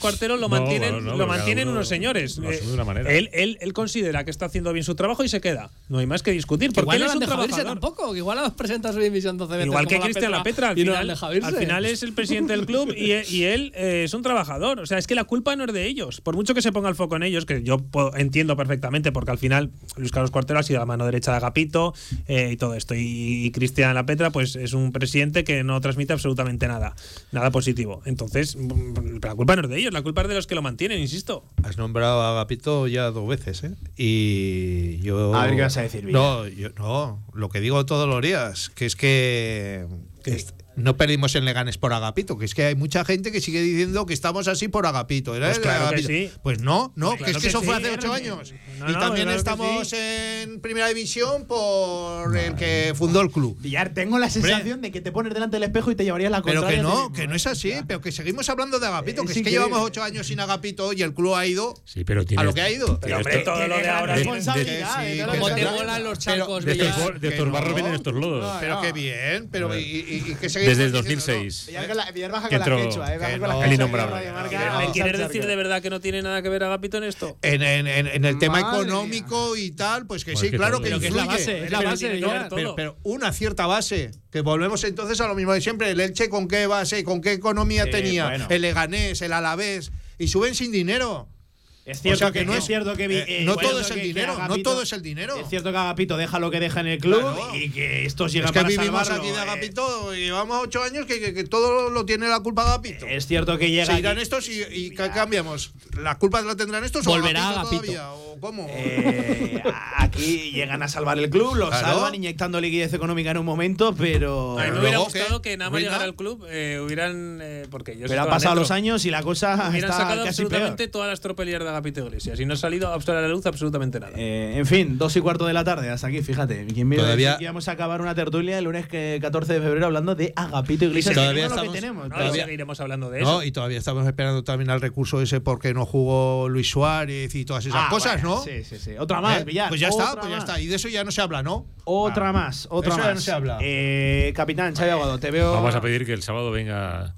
Cuartero lo No, mantienen, no, lo mantienen uno unos señores. Eh, de una manera. Él, él, él considera que está haciendo bien su trabajo y se queda. No hay más que discutir. Porque Igual él no es lo han un dejado irse trabajador. tampoco. que Igual presenta su división 12 veces. Igual que como Cristian La Petra, al final, dejado irse. al final es el presidente del club y, y él eh, es un trabajador. O sea, es que la culpa no es de ellos. Por mucho que se ponga el foco en ellos, que yo puedo- entiendo perfectamente, porque al final Luis Carlos Cuartero ha sido la mano derecha de Agapito eh, y todo esto. Y, y Cristian La Petra, pues es un presidente que no transmite absolutamente nada, nada positivo. Entonces, mm, la culpa no es de ellos, la culpa es de los que lo mantienen, insisto. Has nombrado a Agapito ya dos veces, ¿eh? Y yo. A ver qué vas a decir, Villa. No, yo, no, lo que digo todos los días, que es que. que est- no perdimos en Leganes por Agapito, que es que hay mucha gente que sigue diciendo que estamos así por Agapito. ¿Era Pues el claro que Agapito? sí. Pues no, no, Pues que es que, que eso sí, fue hace ocho que- años. No, y no, también claro que estamos sí. en primera división por el que fundó el club. Villar, tengo la sensación de que te pones delante del espejo y te llevarías la Pero contraria. que a ti no, que no ¿eh? es así, pero que seguimos hablando de Agapito, que es que llevamos ocho años sin Agapito y el club ha ido Sí, pero a lo que ha ido. Pero hombre, todo lo de ahora. responsabilidad, ¿eh? que Como que- te pero- molan los pero- charcos, de estos, que barros vienen estos lodos. Pero qué bien, pero y que seguimos Desde el diciendo, 2006. Villar, con la- Villar baja Que con la entró- quechua, ¿eh? Baja que con la no. quechua El de innombrable. Radio Marca, Que no. al ¿Me quieres decir de verdad que no tiene nada que ver Agapito en esto? En, en- en- en el tema Madre económico y tal, pues que Pues sí, que claro que que es la influye. base, es la Pero base. que una cierta base. Que volvemos entonces a lo mismo de siempre. El Elche con qué base, con qué economía Sí, tenía. bueno. El Leganés, el Alavés. Y suben sin dinero. Es cierto O sea que, que no es es- cierto que vi- eh, eh, no todo es el que- dinero, no todo es el dinero. Es cierto que Agapito deja lo que deja en el club Claro. y que estos llegan Es que para vivimos salvarlo, aquí de eh. Agapito y llevamos ocho años que, que- que todo lo tiene la culpa Agapito. Es cierto que llega Se irán estos y, y ca- cambiamos. ¿Las culpas las tendrán estos Volverá o Agapito Agapito. todavía? ¿O cómo? Eh, aquí llegan a salvar el club, lo Claro. salvan inyectando liquidez económica en un momento, pero. A mí me hubiera ¿qué? gustado que nada más llegar al club eh, hubieran. eh, porque ellos Pero han pasado dentro. los años y la cosa Hubieran está sacado casi absolutamente peor. todas las tropelías de Agapito Iglesias y no ha salido a la luz absolutamente nada. Eh, en fin, dos y cuarto de la tarde, hasta aquí, fíjate. ¿Quién me iba a Todavía- que íbamos a acabar una tertulia el lunes que 14 de febrero hablando de Agapito Iglesias? Todavía que es lo que estamos- tenemos. No, todavía- seguiremos hablando de No, eso. y todavía estamos esperando también al recurso ese porque no jugó Luis Suárez y todas esas Ah, cosas, bueno, ¿no? Sí, sí, sí. Otra más, ¿Eh? Villar. Pues ya está, pues ya más. está. Y de eso ya no se habla, ¿no? Otra más, otra Eso más. ya no se habla. Eh, capitán, Xavi Aguado, te veo. Vamos a pedir que el sábado venga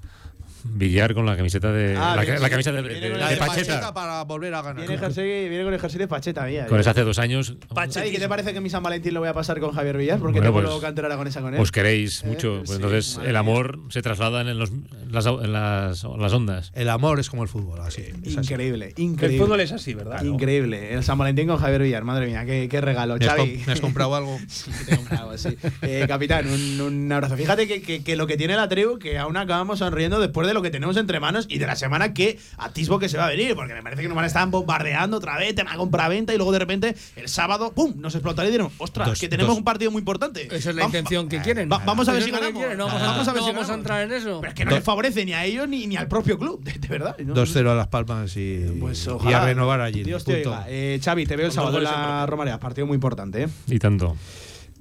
Villar con la camiseta de. Ah, la, viene- la camiseta de, viene de- con de la La de Pacheta. Pacheta para volver a ganar. Viene, jersey- viene con el jersey de Pacheta, Villar. Con ese hace dos años. Xavi, ¿qué te parece que mi San Valentín lo voy a pasar con Javier Villar? Porque Bueno, tengo pues- luego cantera aragonesa con él. Os queréis Eh, mucho. sí, pues entonces el mía. amor se traslada en, los, en las, en las, las ondas. El amor es como el fútbol, así. es así. Increíble, El increíble. fútbol es así, ¿verdad? Increíble. El San Valentín con Javier Villar, madre mía, qué, qué regalo. ¿Me has, Xavi. me has comprado algo? Sí, te he comprado, sí. Eh, capitán, un, un abrazo. Fíjate que, que- que lo que tiene la tribu, que aún acabamos sonriendo después de lo que tenemos entre manos y de la semana que atisbo que se va a venir, porque me parece que nos van a estar bombardeando otra vez, tema compraventa, y luego de repente el sábado, ¡pum! Nos explotaría y dieron, ostras, Dos- que tenemos dos. un partido muy importante. Esa es la intención que quieren. va- vamos a ver si ganamos. quieren, No vamos, Ah. a, Vamos a ver no si vamos a entrar en eso. Pero es que no les favorece ni a ellos ni, ni al propio club, de, de verdad. ¿no? 2-0 a Las Palmas y, Pues y a renovar allí. Dios te oiga. Eh, Xavi, te veo el dos sábado en la. Romareda. Partido muy importante, ¿eh? Y tanto.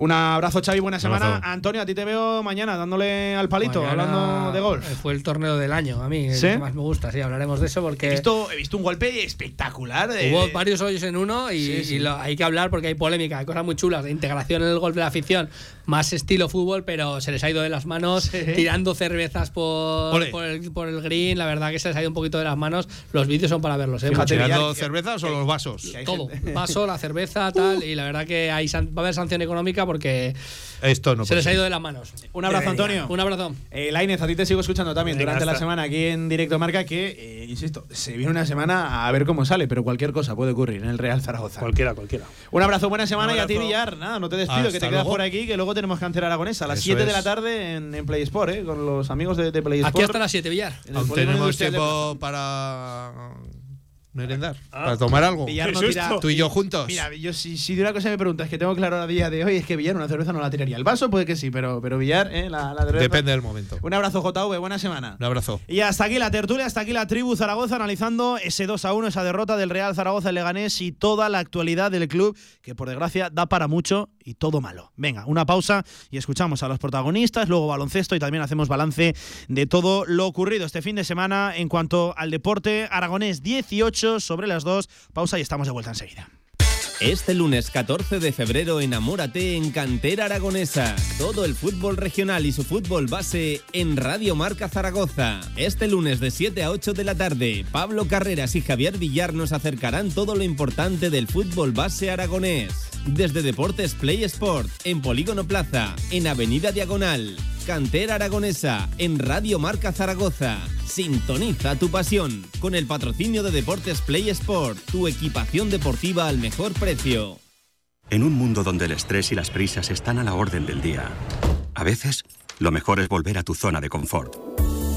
Un abrazo, Xavi, buena semana. Antonio, a ti te veo mañana dándole al palito, Mañana, hablando de golf. eh, Fue el torneo del año, a mí, ¿Sí? el que más me gusta, sí, hablaremos de eso He porque visto, he visto un golpe espectacular. de- hubo varios hoyos en uno y, Sí, sí. y lo- hay que hablar porque hay polémica, hay cosas muy chulas de integración en el golf de la afición, más estilo fútbol, pero se les ha ido de las manos, Sí. tirando cervezas por, el, por el green, la verdad que se les ha ido un poquito de las manos. Los vídeos son para verlos, ¿eh? Fíjate, ¿Tirando cervezas o los vasos? hay Todo, vaso, la cerveza, tal, y la verdad que hay va a haber sanción económica porque Esto no se les ha ido de las manos. Un abrazo, Antonio. Un abrazo. Eh, Lainez, a ti te sigo escuchando también Venga, durante la semana aquí en Directo Marca que, eh, insisto, se viene una semana a ver cómo sale, pero cualquier cosa puede ocurrir en el Real Zaragoza. Cualquiera, cualquiera. Un abrazo, buena semana y a ti. Villar. Nada, no te despido, Hasta que te quedas luego. por aquí, que luego tenemos cantera aragonesa a las Eso 7 de la tarde en, en Play Sport, ¿eh? con los amigos de, de Play Aquí Sport. hasta las 7, Villar. Aún tenemos de- tiempo para merendar, para tomar algo. Villar no tira- Tú y yo juntos. Mira, yo si, si de una cosa me preguntas que tengo claro a día de hoy es que Villar una cerveza no la tiraría. El vaso puede que sí, pero, pero Villar, ¿eh? la, la cerveza. Depende del momento. Un abrazo, JV, buena semana. Un abrazo. Y hasta aquí la tertulia, hasta aquí la tribu Zaragoza analizando ese 2 a 1, esa derrota del Real Zaragoza en Leganés y toda la actualidad del club, que por desgracia da para mucho y todo malo. Venga, una pausa y escuchamos a los protagonistas, luego baloncesto y también hacemos balance de todo lo ocurrido este fin de semana en cuanto al deporte aragonés 18 sobre las 2. Pausa y estamos de vuelta enseguida. Este lunes 14 de febrero enamórate en Cantera Aragonesa. Todo el fútbol regional y su fútbol base en Radio Marca Zaragoza. Este lunes de 7 a 8 de la tarde, Pablo Carreras y Javier Villar nos acercarán todo lo importante del fútbol base aragonés. Desde Deportes Play Sport, en Polígono Plaza, en Avenida Diagonal. Cantera Aragonesa, en Radio Marca Zaragoza. Sintoniza tu pasión con el patrocinio de Deportes Play Sport, tu equipación deportiva al mejor precio. En un mundo donde el estrés y las prisas están a la orden del día, a veces lo mejor es volver a tu zona de confort.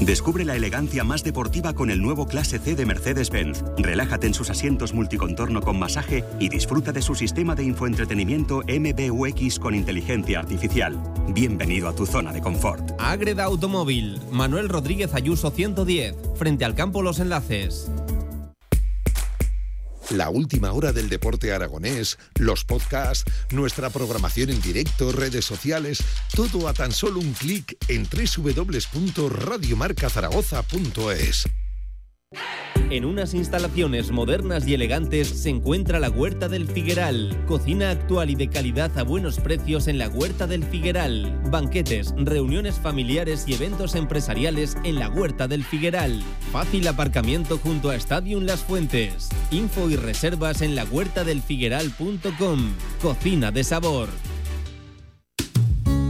Descubre la elegancia más deportiva con el nuevo Clase C de Mercedes-Benz. Relájate en sus asientos multicontorno con masaje y disfruta de su sistema de infoentretenimiento MBUX con inteligencia artificial. Bienvenido a tu zona de confort. Ágreda Automóvil, Manuel Rodríguez Ayuso 110, frente al campo Los Enlaces. La última hora del deporte aragonés, los podcasts, nuestra programación en directo, redes sociales, todo a tan solo un clic en www.radiomarcazaragoza.es. En unas instalaciones modernas y elegantes se encuentra la Huerta del Figueral. Cocina actual y de calidad a buenos precios en la Huerta del Figueral. Banquetes, reuniones familiares y eventos empresariales en la Huerta del Figueral. Fácil aparcamiento junto a Stadium Las Fuentes. Info y reservas en la huertadelfigueral.com. Cocina de sabor.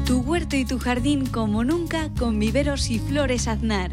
Tu huerto y tu jardín como nunca con viveros y flores Aznar.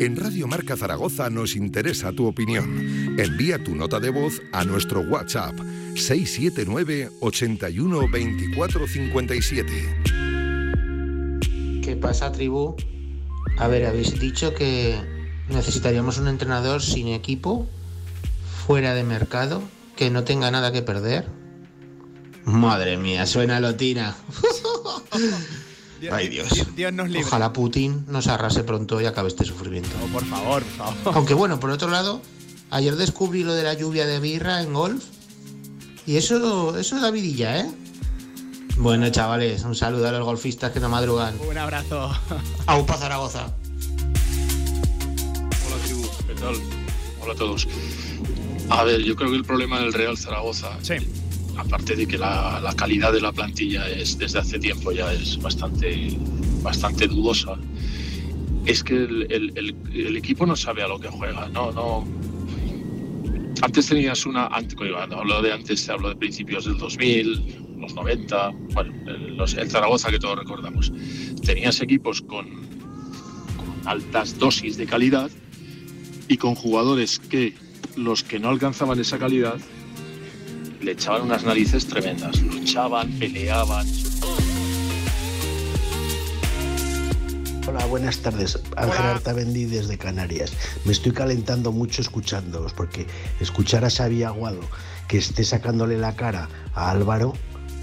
En Radio Marca Zaragoza nos interesa tu opinión. Envía tu nota de voz a nuestro WhatsApp 679 81 24 57. ¿Qué pasa, tribu? A ver, habéis dicho que necesitaríamos un entrenador sin equipo, fuera de mercado, que no tenga nada que perder. Madre mía, suena lotina. Ay, Dios. Dios nos libre. Ojalá Putin nos arrase pronto y acabe este sufrimiento. No, por favor, por favor. Aunque bueno, por otro lado, ayer descubrí lo de la lluvia de birra en golf. Y eso, eso da vidilla, ¿eh? Bueno, chavales, un saludo a los golfistas que no madrugan. Un abrazo. Aupa Zaragoza. Hola tribu, ¿qué tal? Hola a todos. A ver, yo creo que el problema del Real Zaragoza, aparte de que la, calidad de la plantilla es desde hace tiempo ya es bastante, bastante dudosa, es que el, equipo no sabe a lo que juega. No, no. Antes tenías una, antes, hablo de antes, hablo de principios del 2000, los 90, bueno, el, los- el Zaragoza que todos recordamos. Tenías equipos con altas dosis de calidad y con jugadores que los que no alcanzaban esa calidad le echaban unas narices tremendas, luchaban, peleaban. Hola, buenas tardes. Ángel Artabendi desde Canarias. Me estoy calentando mucho escuchándolos porque escuchar a Xavi Aguado que esté sacándole la cara a Álvaro.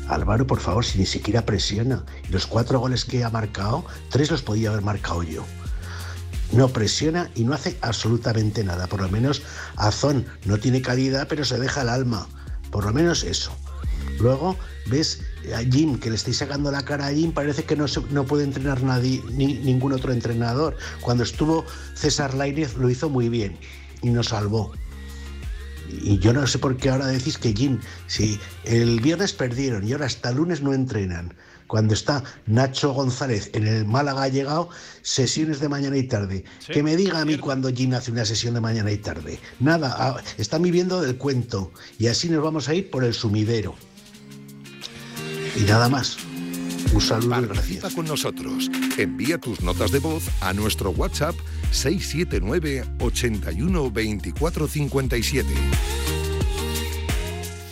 Álvaro, por favor, si ni siquiera presiona. Y los cuatro goles que ha marcado, tres los podía haber marcado yo. No presiona y no hace absolutamente nada. Por lo menos Azón no tiene calidad, pero se deja el alma. Por lo menos eso. Luego ves a Jim, que le estáis sacando la cara a Jim, parece que no, se- no puede entrenar nadie, ni, ningún otro entrenador. Cuando estuvo César Lainez lo hizo muy bien y nos salvó. Y yo no sé por qué ahora decís que Jim, si el viernes perdieron y ahora hasta el lunes no entrenan, cuando está Nacho González en el Málaga ha llegado, sesiones de mañana y tarde. que me diga a mí cuando Jim hace una sesión de mañana y tarde. Nada, ah, están viviendo del cuento y así nos vamos a ir por el sumidero. Y nada más. Un saludo y Participa gracias. con nosotros. Envía tus notas de voz a nuestro WhatsApp 679 81 24 57.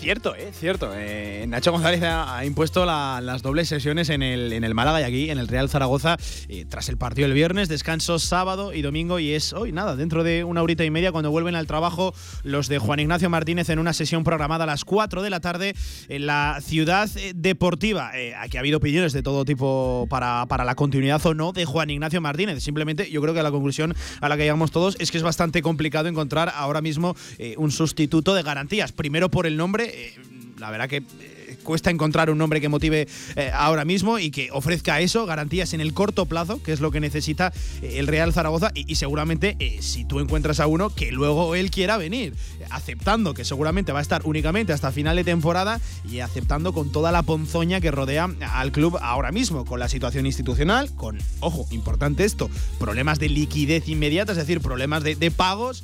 Cierto, eh, cierto. Eh, Nacho González ha, impuesto la- las dobles sesiones en el, en el Málaga y aquí en el Real Zaragoza eh, tras el partido el viernes, descanso sábado y domingo y es hoy, nada, dentro de una horita y media cuando vuelven al trabajo los de Juan Ignacio Martínez en una sesión programada a las 4 de la tarde en la ciudad eh, deportiva. Aquí ha habido opiniones de todo tipo para, para la continuidad o no de Juan Ignacio Martínez. Simplemente yo creo que la conclusión a la que llegamos todos es que es bastante complicado encontrar ahora mismo un sustituto de garantías. Primero por el nombre, eh, la verdad que eh, cuesta encontrar un nombre que motive eh, ahora mismo y que ofrezca eso, garantías en el corto plazo, que es lo que necesita el Real Zaragoza. Y, seguramente si tú encuentras a uno que luego él quiera venir, aceptando que seguramente va a estar únicamente hasta final de temporada y aceptando con toda la ponzoña que rodea al club ahora mismo, con la situación institucional, con, ojo, importante esto, problemas de liquidez inmediata, es decir, problemas de, pagos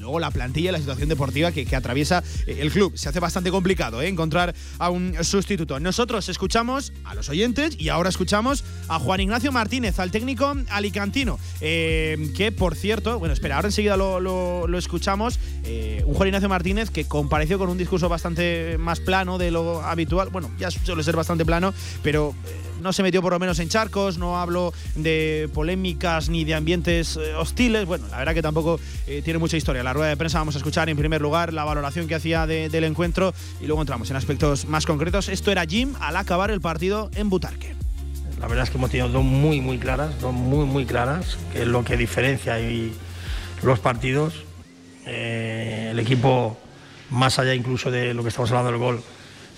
luego la plantilla, la situación deportiva que, atraviesa eh, el club. Se hace bastante complicado ¿eh? encontrar a un sustituto. Nosotros escuchamos a los oyentes y ahora escuchamos a Juan Ignacio Martínez, al técnico alicantino, eh, que por cierto, bueno, espera, ahora enseguida lo escuchamos, eh, un Juan Ignacio Martínez que compareció con un discurso bastante más plano de lo habitual, bueno, ya suele ser bastante plano, pero... no se metió por lo menos en charcos, no hablo de polémicas ni de ambientes eh, hostiles. Bueno, la verdad que tampoco eh, tiene mucha historia. La rueda de prensa vamos a escuchar en primer lugar la valoración que hacía de- del encuentro y luego entramos en aspectos más concretos. Esto era Jim al acabar el partido en Butarque. La verdad es que hemos tenido dos muy, muy claras, dos muy, muy claras, que es lo que diferencia y los partidos. Eh, el equipo, más allá incluso de lo que estamos hablando del gol,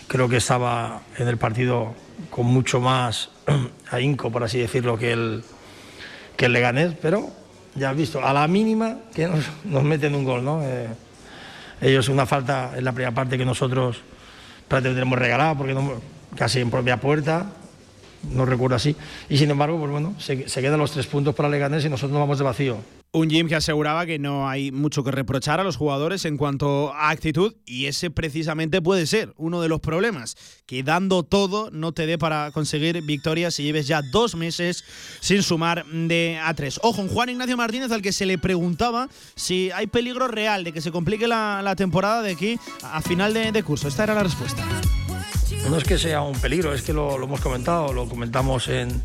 creo que estaba en el partido con mucho más ahínco, por así decirlo, que el, que el Leganés, pero ya has visto, a la mínima que nos, meten un gol, ¿no? Eh, ellos una falta en la primera parte que nosotros prácticamente hemos regalado, porque casi en propia puerta, no recuerdo así. Y sin embargo, pues bueno, se, se quedan los tres puntos para Leganés y nosotros nos vamos de vacío. Un Jim que aseguraba que no hay mucho que reprochar a los jugadores en cuanto a actitud y ese precisamente puede ser uno de los problemas, que dando todo no te dé para conseguir victorias si lleves ya dos meses sin sumar de a tres. Ojo, Juan Ignacio Martínez al que se le preguntaba si hay peligro real de que se complique la, temporada de aquí a final de, curso. Esta era la respuesta. No es que sea un peligro, es que lo hemos comentado, lo comentamos en,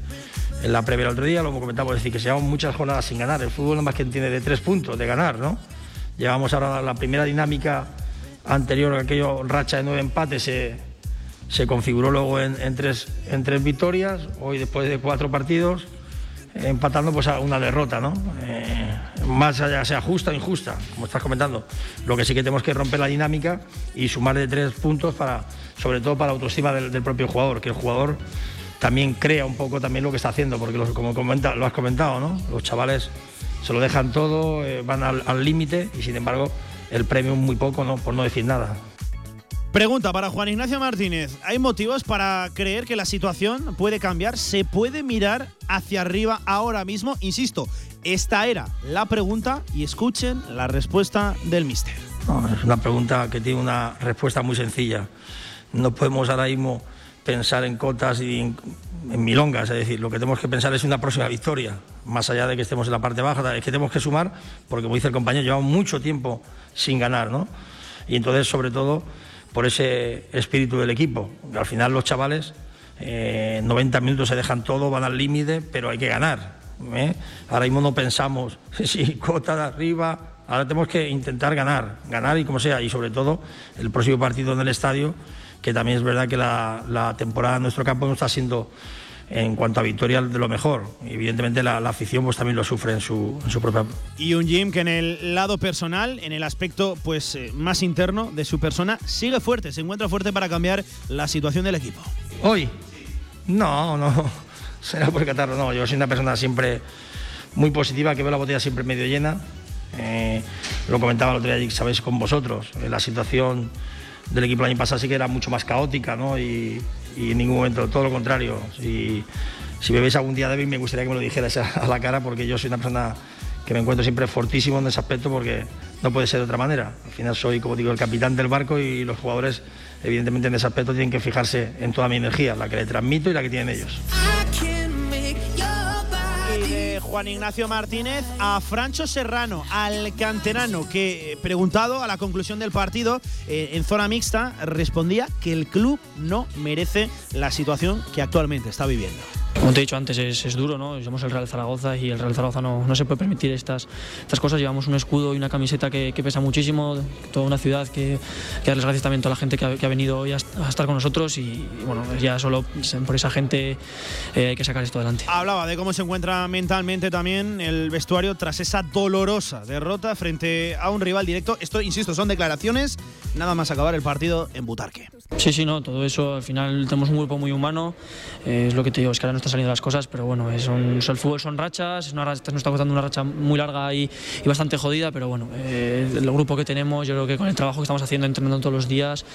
en la previa el otro día, lo comentamos, es decir, que llevan muchas jornadas sin ganar. El fútbol nada más que tiene de tres puntos de ganar, ¿no? Llevamos ahora la primera dinámica anterior aquello, racha de nueve empates, se, se configuró luego en, en tres, en tres victorias, hoy después de cuatro partidos, empatando pues a una derrota, ¿no? Eh, más allá sea justa o injusta, como estás comentando. Lo que sí que tenemos que romper la dinámica y sumar de tres puntos para, sobre todo para la autoestima del propio jugador, que el jugador también crea un poco también lo que está haciendo, porque los- como comenta- lo has comentado, ¿no? Los chavales se lo dejan todo, eh, van al límite y sin embargo el premio muy poco, ¿no? Por no decir nada. Pregunta para Juan Ignacio Martínez. ¿Hay motivos para creer que la situación puede cambiar? ¿Se puede mirar hacia arriba ahora mismo? Insisto, esta era la pregunta y escuchen la respuesta del mister. No, es una pregunta que tiene una respuesta muy sencilla. No podemos ahora mismo pensar en cotas y en, en milongas, es decir, lo que tenemos que pensar es una próxima victoria, más allá de que estemos en la parte baja, es que tenemos que sumar, porque como dice el compañero, llevamos mucho tiempo sin ganar, ¿no? Y entonces, sobre todo, por ese espíritu del equipo, al final los chavales, eh, 90 minutos se dejan todo, van al límite, pero hay que ganar. ¿eh? Ahora mismo no pensamos si cota de arriba, ahora tenemos que intentar ganar, ganar y como sea, y sobre todo el próximo partido en el estadio, que también es verdad que la, la temporada en nuestro campo no está siendo en cuanto a victorias de lo mejor. Evidentemente la, la afición pues también lo sufre en su, en su propia Y un Jim que en el lado personal, en el aspecto pues eh, más interno de su persona, sigue fuerte, se encuentra fuerte para cambiar la situación del equipo. Hoy. No, no. Será por catarro, no. Yo soy una persona siempre muy positiva, que veo la botella siempre medio llena. Eh, lo comentaba el otro día, sabéis, con vosotros. Eh, la situación del equipo el año pasado sí que era mucho más caótica, ¿no? Y, en ningún momento, todo lo contrario. Y, si me veis algún día débil, me gustaría que me lo dijeras a la cara, porque yo soy una persona que me encuentro siempre fortísimo en ese aspecto, porque no puede ser de otra manera. Al final soy, como digo, el capitán del barco y los jugadores, evidentemente, en ese aspecto tienen que fijarse en toda mi energía, la que le transmito y la que tienen ellos. Juan Ignacio Martínez a Francho Serrano, al canterano, que eh, preguntado a la conclusión del partido eh, en zona mixta, respondía que el club no merece la situación que actualmente está viviendo. Como te he dicho antes, es, duro, ¿no? Somos el Real Zaragoza y el Real Zaragoza no, no se puede permitir estas, estas cosas. Llevamos un escudo y una camiseta que, pesa muchísimo, toda una ciudad que, que darles gracias también a toda la gente que ha, venido hoy a, estar con nosotros y, bueno, ya solo por esa gente eh, hay que sacar esto adelante. Hablaba de cómo se encuentra mentalmente también el vestuario tras esa dolorosa derrota frente a un rival directo. Esto, insisto, son declaraciones, nada más acabar el partido en Butarque. Sí, sí, no, todo eso al final tenemos un grupo muy humano, eh, es lo que te digo, es que ahora no está saliendo las cosas, pero bueno, es el fútbol son rachas, una nos está costando una racha muy larga y, bastante jodida, pero bueno, eh, el grupo que tenemos, yo creo que con el trabajo que estamos haciendo, entrenando todos los días,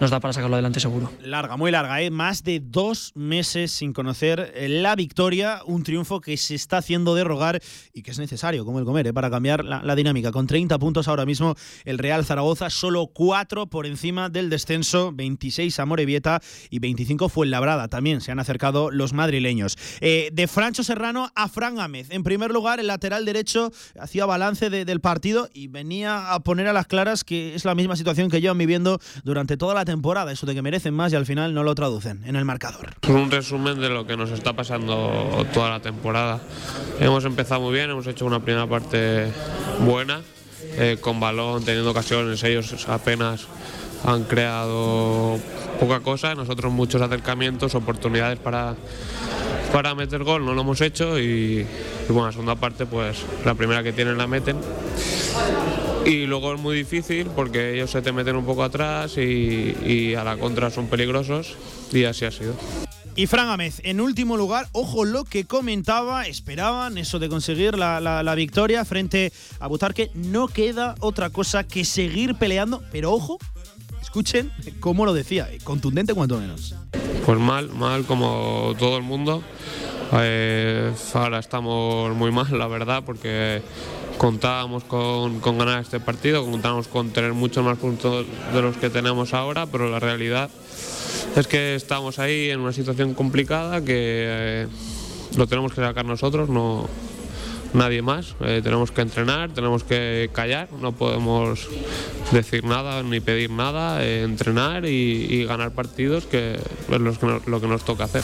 nos da para sacarlo adelante seguro. Larga, muy larga, ¿eh? más de dos meses sin conocer la victoria, un triunfo que se está haciendo de rogar y que es necesario, como el comer, ¿eh? para cambiar la, la dinámica. Con 30 puntos ahora mismo el Real Zaragoza, solo 4 por encima del descenso, 26 a Morevieta y 25 fue Labrada. También se han acercado los madrileños. Eh, de Francho Serrano a Fran Gámez. En primer lugar, el lateral derecho hacía balance del partido y venía a poner a las claras que es la misma situación que llevan viviendo durante toda la temporada. Eso de que merecen más y al final no lo traducen en el marcador. Un resumen de lo que nos está pasando toda la temporada. Hemos empezado muy bien, hemos hecho una primera parte buena. Eh, con balón, teniendo ocasiones, ellos apenas han creado poca cosa, nosotros muchos acercamientos, oportunidades para, para meter gol, no lo hemos hecho y, bueno, la segunda parte pues la primera que tienen la meten. Y luego es muy difícil porque ellos se te meten un poco atrás y, a la contra son peligrosos y así ha sido. Y Fran Amez, en último lugar, ojo lo que comentaba, esperaban eso de conseguir la, la, victoria frente a Butarque. No queda otra cosa que seguir peleando, pero ojo, Escuchen cómo lo decía, contundente cuanto menos. Pues mal, mal como todo el mundo. Eh, ahora estamos muy mal, la verdad, porque contábamos con, ganar este partido, contábamos con tener muchos más puntos de los que tenemos ahora, pero la realidad es que estamos ahí en una situación complicada que eh, lo tenemos que sacar nosotros, no, nadie más. Eh, tenemos que entrenar, tenemos que callar, no podemos decir nada ni pedir nada, eh, entrenar y, ganar partidos, que es lo que, nos toca hacer.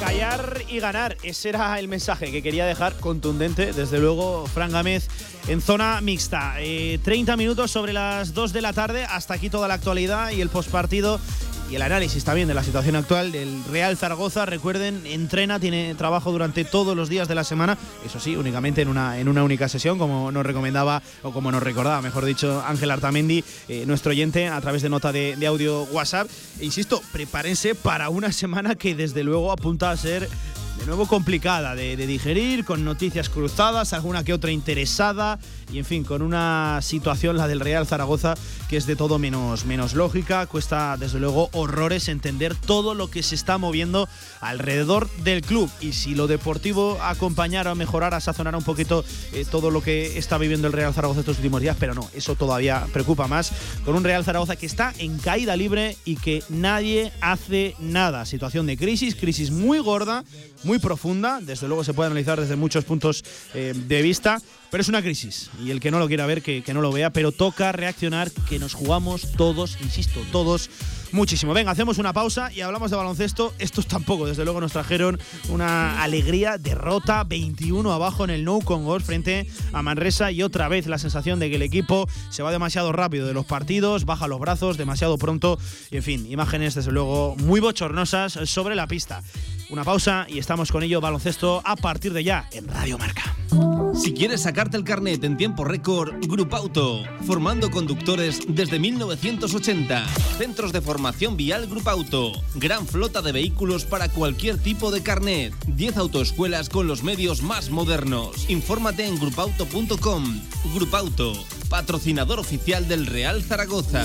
Callar y ganar, ese era el mensaje que quería dejar contundente, desde luego, Fran Gámez en zona mixta. 30 eh, minutos sobre las 2 de la tarde, hasta aquí toda la actualidad y el postpartido y el análisis también de la situación actual del Real Zaragoza. Recuerden, entrena, tiene trabajo durante todos los días de la semana, eso sí, únicamente en una, en una única sesión, como nos recomendaba, o como nos recordaba, mejor dicho, Ángel Artamendi, eh, nuestro oyente, a través de nota de, audio WhatsApp. E insisto, prepárense para una semana que desde luego apunta a ser de nuevo complicada de, digerir, con noticias cruzadas, alguna que otra interesada y en fin, con una situación, la del Real Zaragoza, que es de todo menos, menos lógica. Cuesta desde luego horrores entender todo lo que se está moviendo alrededor del club y si lo deportivo acompañara, mejorara, sazonara un poquito eh, todo lo que está viviendo el Real Zaragoza estos últimos días, pero no, eso todavía preocupa más, con un Real Zaragoza que está en caída libre y que nadie hace nada. Situación de crisis, crisis muy gorda muy profunda, desde luego se puede analizar desde muchos puntos eh, de vista, pero es una crisis y el que no lo quiera ver, que, que no lo vea, pero toca reaccionar, que nos jugamos todos, insisto, todos muchísimo. Venga, hacemos una pausa y hablamos de baloncesto. Estos tampoco, desde luego, nos trajeron una alegría, derrota 21 abajo en el No con gol frente a Manresa y otra vez la sensación de que el equipo se va demasiado rápido de los partidos, baja los brazos demasiado pronto y, en fin, imágenes, desde luego, muy bochornosas sobre la pista. Una pausa y estamos con ello baloncesto a partir de ya en Radio Marca. Si quieres sacarte el carnet en tiempo récord, Grupauto, formando conductores desde 1980. Centros de formación vial Grupauto, gran flota de vehículos para cualquier tipo de carnet. 10 autoescuelas con los medios más modernos. Infórmate en grupauto.com. Grupauto, patrocinador oficial del Real Zaragoza.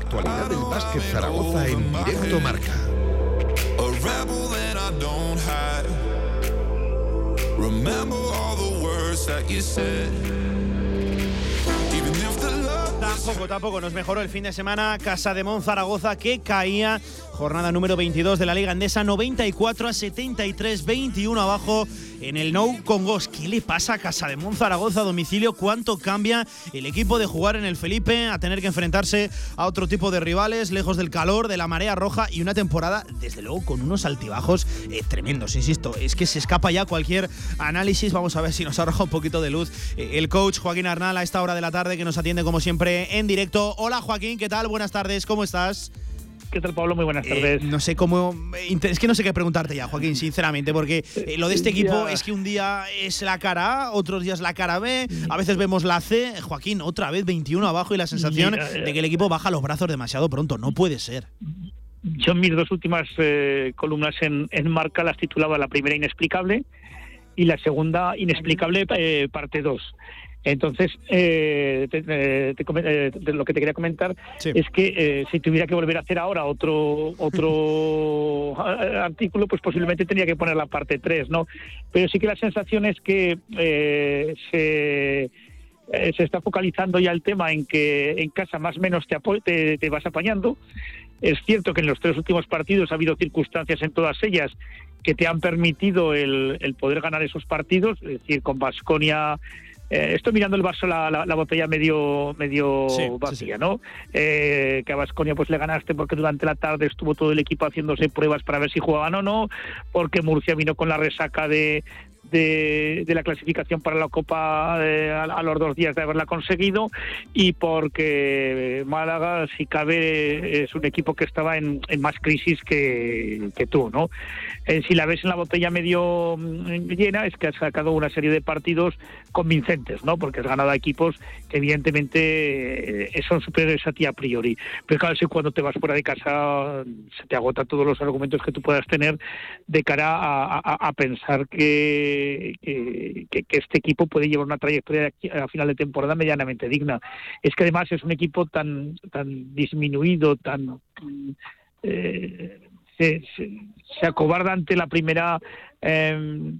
Actualidad del básquet Zaragoza en directo marca. A rebel that I don't hide. Remember all the words that you said. Even if the love was Tampoco, tampoco nos mejoró el fin de semana. Casa de Mon Zaragoza que caía. Jornada número 22 de la Liga Andesa, 94 a 73, 21 abajo en el No Congos. ¿Qué le pasa a Casa de Mon Zaragoza a domicilio? ¿Cuánto cambia el equipo de jugar en el Felipe a tener que enfrentarse a otro tipo de rivales, lejos del calor, de la marea roja y una temporada, desde luego, con unos altibajos eh, tremendos? Insisto, es que se escapa ya cualquier análisis. Vamos a ver si nos arroja un poquito de luz eh, el coach Joaquín Arnal a esta hora de la tarde que nos atiende como siempre en directo. Hola Joaquín, ¿qué tal? Buenas tardes, ¿cómo estás? ¿Qué tal, Pablo? Muy buenas Eh, tardes. no sé cómo. Es que no sé qué preguntarte ya, Joaquín, sinceramente, porque eh, lo de este equipo Ya. es que un día es la cara A, otros días la cara B, a veces vemos la C. Joaquín, otra vez 21 abajo y la sensación eh, de que el equipo baja los brazos demasiado pronto. No puede ser. Yo mis dos últimas eh, columnas en, en Marca las titulaba la primera inexplicable y la segunda inexplicable eh, parte 2. Entonces, eh, te- eh, te eh, te- lo que te quería comentar es que eh, si tuviera que volver a hacer ahora otro otro artículo, pues posiblemente tendría que poner la parte 3, ¿no? Pero sí que la sensación es que eh, se se está focalizando ya el tema en que en casa más o menos te, te, te vas apañando. Es cierto que en los tres últimos partidos ha habido circunstancias en todas ellas que te han permitido el, el poder ganar esos partidos, es decir, con Basconia. estoy mirando el vaso, la, la- la botella medio medio Sí, sí, vacía, ¿no? Eh, que a Basconia pues le ganaste porque durante la tarde estuvo todo el equipo haciéndose pruebas para ver si jugaban o no, porque Murcia vino con la resaca de, de, de la clasificación para la Copa eh, a, a los dos días de haberla conseguido y porque Málaga, si cabe, es un equipo que estaba en, en más crisis que, que tú, ¿no? Eh, si la ves en la botella medio mm, llena, es que has sacado una serie de partidos convincentes, ¿no? Porque has ganado a equipos que evidentemente eh, son superiores a ti a priori. Pero claro, si cuando te vas fuera de casa se te agotan todos los argumentos que tú puedas tener de cara a, pensar que, este equipo puede llevar una trayectoria a final de temporada medianamente digna. Es que además es un equipo tan, tan disminuido, tan... eh, se, se- se acobarda ante la primera... eh,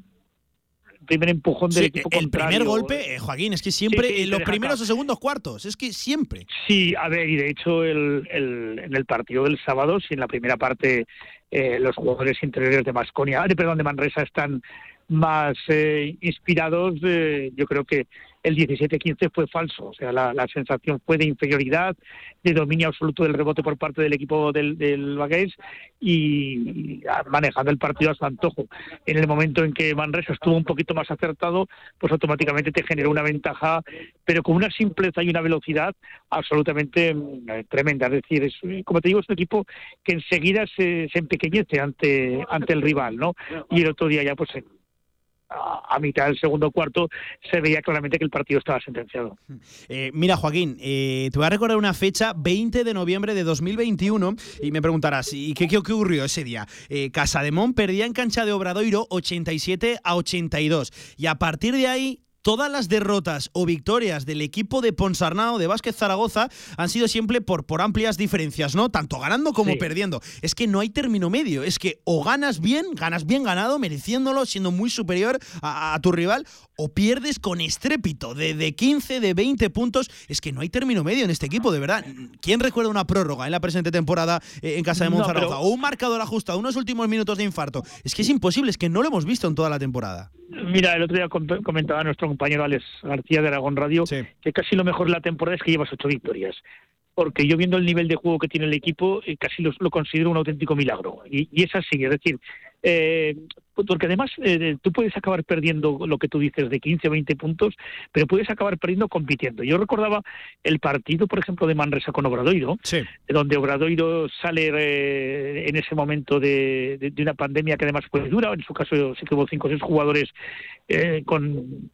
primer empujón del Sí, equipo el contrario. primer golpe, eh, Joaquín, es que siempre Sí, sí, en los primeros o segundos cuartos, es que siempre. Sí, a ver, y de hecho el, el- en el partido del sábado, si en la primera parte eh, los jugadores interiores de Masconia, perdón, de Manresa están más eh, inspirados, eh, yo creo que el 17-15 fue falso. O sea, la, sensación fue de inferioridad, de dominio absoluto del rebote por parte del equipo del, del Bagués y, manejando el partido a su antojo. En el momento en que Manresa estuvo un poquito más acertado, pues automáticamente te generó una ventaja, pero con una simpleza y una velocidad absolutamente mm, tremenda. Es decir, es, como te digo, es un equipo que enseguida se, se empequeñece ante, ante el rival, ¿no? Y el otro día ya, pues, a, mitad del segundo cuarto se veía claramente que el partido estaba sentenciado. Eh, mira, Joaquín, eh, te voy a recordar una fecha, 20 de noviembre de 2021, y me preguntarás, ¿y qué, qué ocurrió ese día? Eh, Casademón perdía en cancha de Obradoiro 87 a 82, y a partir de ahí todas las derrotas o victorias del equipo de Ponsarnau, de Vázquez Zaragoza, han sido siempre por, por amplias diferencias, ¿no? Tanto ganando como Sí. perdiendo. Es que no hay término medio. Es que o ganas bien, ganas bien ganado, mereciéndolo, siendo muy superior a, a tu rival, o pierdes con estrépito de, de 15, de 20 puntos. Es que no hay término medio en este equipo, de verdad. ¿Quién recuerda una prórroga en la presente temporada eh, en casa de No, Monzaragoza? pero- O un marcador ajustado, unos últimos minutos de infarto. Es que es imposible, es que no lo hemos visto en toda la temporada. Mira, el otro día com- comentaba nuestro compañero Alex García de Aragón Radio que casi lo mejor de la temporada es que llevas ocho victorias. Porque yo viendo el nivel de juego que tiene el equipo, eh, casi lo, lo considero un auténtico milagro. Y, y es así, es decir, eh, porque además eh, tú puedes acabar perdiendo lo que tú dices de 15 o 20 puntos, pero puedes acabar perdiendo compitiendo. Yo recordaba el partido, por ejemplo, de Manresa con Obradoiro, donde Obradoiro sale eh, en ese momento de, de- de una pandemia que además fue dura. En su caso, sí que hubo cinco o seis jugadores eh, con,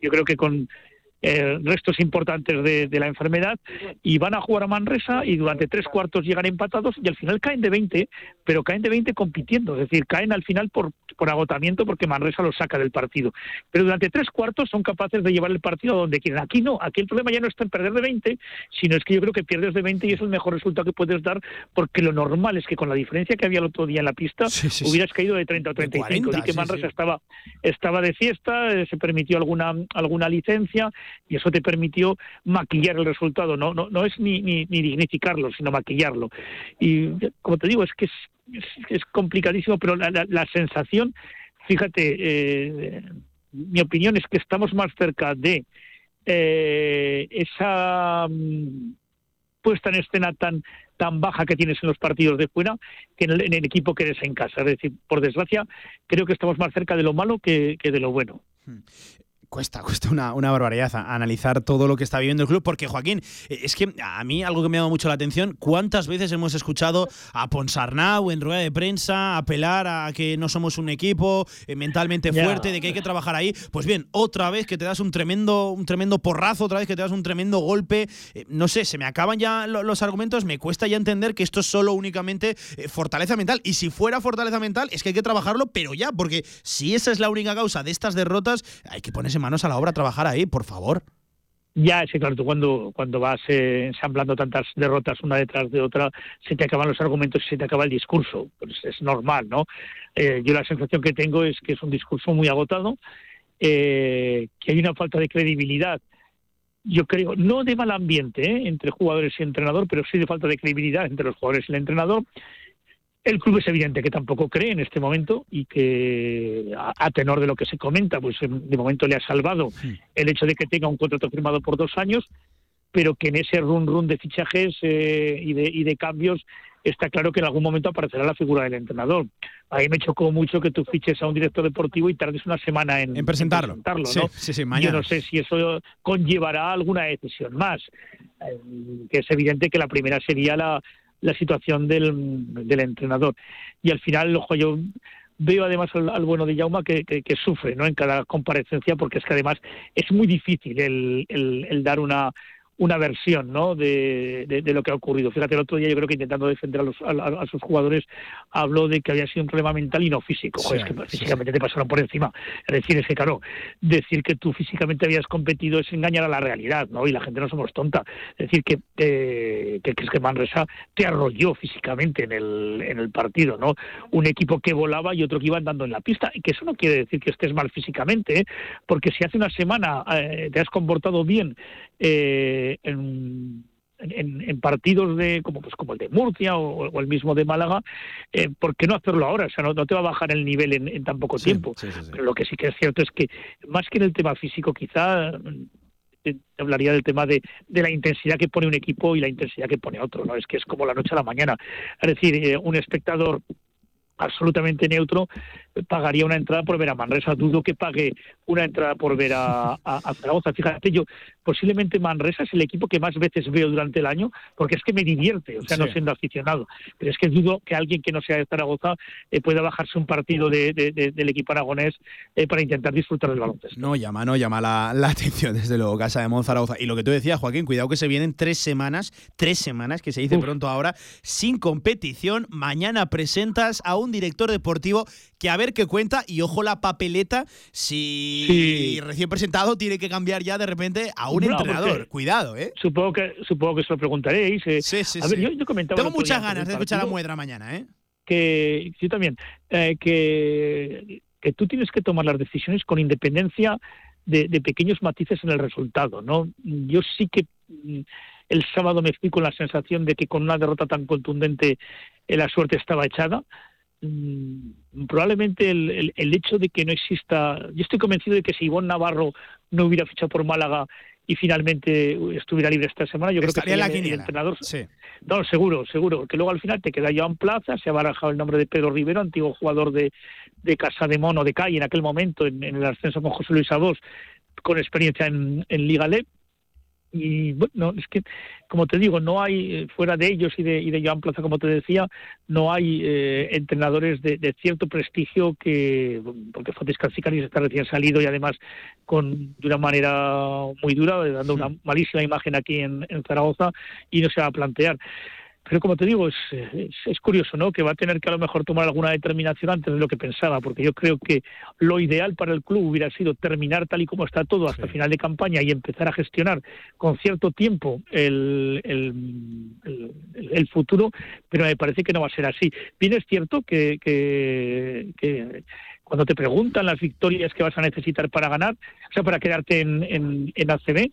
yo creo que con eh, restos importantes de, de la enfermedad y van a jugar a Manresa y durante tres cuartos llegan empatados y al final caen de 20, pero caen de 20 compitiendo, es decir, caen al final por, por agotamiento porque Manresa los saca del partido. Pero durante tres cuartos son capaces de llevar el partido a donde quieren. Aquí no, aquí el problema ya no está en perder de 20, sino es que yo creo que pierdes de 20 y es el mejor resultado que puedes dar porque lo normal es que con la diferencia que había el otro día en la pista sí, sí. hubieras caído de 30 o 35. 40, y que Manresa estaba estaba de fiesta, eh, se permitió alguna alguna licencia y eso te permitió maquillar el resultado. No no no es ni, ni, ni dignificarlo, sino maquillarlo. Y como te digo, es que es, complicadísimo, pero la, la- sensación, fíjate, eh, mi opinión es que estamos más cerca de eh, esa mm, puesta en escena tan tan baja que tienes en los partidos de fuera que en el, en el equipo que eres en casa. Es decir, por desgracia, creo que estamos más cerca de lo malo que, que de lo bueno. Cuesta, cuesta una, una barbaridad analizar todo lo que está viviendo el club, porque Joaquín, eh, es que a mí algo que me llama mucho la atención, ¿cuántas veces hemos escuchado a Ponsarnau en rueda de prensa apelar a que no somos un equipo eh, mentalmente fuerte, de que hay que trabajar ahí? Pues bien, otra vez que te das un tremendo, un tremendo porrazo, otra vez que te das un tremendo golpe, eh, no sé, se me acaban ya lo- los argumentos, me cuesta ya entender que esto es solo únicamente fortaleza mental, y si fuera fortaleza mental es que hay que trabajarlo, pero ya, porque si esa es la única causa de estas derrotas, hay que ponerse manos a la obra trabajar ahí, por favor. Ya, es que claro, tú cuando, cuando vas eh, ensamblando tantas derrotas una detrás de otra, se te acaban los argumentos y se te acaba el discurso. Pues es normal, ¿no? Eh, yo la sensación que tengo es que es un discurso muy agotado, eh, que hay una falta de credibilidad. Yo creo, no de mal ambiente ¿eh? entre jugadores y entrenador, pero sí de falta de credibilidad entre los jugadores y el entrenador. El club es evidente que tampoco cree en este momento y que, a, a tenor de lo que se comenta, pues em, de momento le ha salvado el hecho de que tenga un contrato firmado por dos años, pero que en ese run run de fichajes eh, y, de, y de cambios está claro que en algún momento aparecerá la figura del entrenador. Ahí me chocó mucho que tú fiches a un director deportivo y tardes una semana en, En presentarlo. presentarlo, Sí, ¿no? sí, sí, Yo mañana. no sé si eso conllevará alguna decisión más, eh, que es evidente que la primera sería la, la situación del, del entrenador. Y al final, ojo, yo veo además al, al bueno de Jauma que, que- que sufre ¿no? en cada comparecencia, porque es que además es muy difícil el, el- el dar una una versión ¿no? de, de- de lo que ha ocurrido. Fíjate, el otro día yo creo que intentando defender a, los, a, a- sus jugadores habló de que había sido un problema mental y no físico. Joder, es que sí, físicamente te pasaron por encima. Es decir, es que claro, decir que tú físicamente habías competido es engañar a la realidad, ¿no? Y la gente no somos tonta. Es decir, que, eh, que, que es que Manresa te arrolló físicamente en el, en el partido, ¿no? Un equipo que volaba y otro que iba andando en la pista. Y que eso no quiere decir que estés mal físicamente, ¿eh? porque si hace una semana eh, te has comportado bien eh, en en, en partidos de como pues como el de Murcia o, o el mismo de Málaga, eh, ¿por qué no hacerlo ahora? O sea, no, no te va a bajar el nivel en, en tan poco tiempo. Pero lo que sí que es cierto es que más que en el tema físico, quizá te hablaría del tema de, de la intensidad que pone un equipo y la intensidad que pone otro, ¿no? Es que es como la noche a la mañana. Es decir, eh, un espectador absolutamente neutro pagaría una entrada por ver a Manresa. Dudo que pague una entrada por ver a, a- a Zaragoza. Fíjate, yo posiblemente Manresa es el equipo que más veces veo durante el año porque es que me divierte, o sea, Sí. no siendo aficionado. Pero es que dudo que alguien que no sea de Zaragoza eh, pueda bajarse un partido de- de- de- del equipo aragonés eh, para intentar disfrutar del baloncesto. No llama, no llama la, la atención, desde luego, Casa de Monzaragoza. Y lo que tú decías, Joaquín, cuidado que se vienen tres semanas, tres semanas, que se dice pronto ahora, sin competición. Mañana presentas a un director deportivo que, a ver ver qué cuenta y ojo la papeleta si Sí. recién presentado tiene que cambiar ya de repente a un No, entrenador. Cuidado, ¿eh? Supongo que, supongo que se lo preguntaréis. eh. Sí, sí, a ver, sí. yo, yo comentaba Tengo muchas ganas de escuchar a Muedra mañana, ¿eh? Que, yo también, eh, que, que tú tienes que tomar las decisiones con independencia de, de pequeños matices en el resultado, ¿no? Yo sí que mm, el sábado me fui con la sensación de que con una derrota tan contundente eh, la suerte estaba echada. Mm, Probablemente el, el- el hecho de que no exista. Yo estoy convencido de que si Ivonne Navarro no hubiera fichado por Málaga y finalmente estuviera libre esta semana, yo Estaría creo que sería el- entrenador. Sí. No, seguro, seguro. Porque luego al final te queda Joan Plaza, se ha barajado el nombre de Pedro Rivero, antiguo jugador de, de Casa de Mono de Calle en aquel momento, en, en el ascenso con José Luis Abos, con experiencia en, en Liga LEP. Y bueno, es que, como te digo, no hay, eh, fuera de ellos y de, y de Joan Plaza, como te decía, no hay eh, entrenadores de, de cierto prestigio que, porque Fotis Katsikaris está recién salido y además con de una manera muy dura, dando una malísima imagen aquí en, en Zaragoza y no se va a plantear. Pero como te digo, es, es, es curioso, ¿no? Que va a tener que a lo mejor tomar alguna determinación antes de lo que pensaba, porque yo creo que lo ideal para el club hubiera sido terminar tal y como está todo hasta final de campaña y empezar a gestionar con cierto tiempo el, el, el- el futuro, pero me parece que no va a ser así. Bien es cierto que, que, que cuando te preguntan las victorias que vas a necesitar para ganar, o sea, para quedarte en, en, en ACB,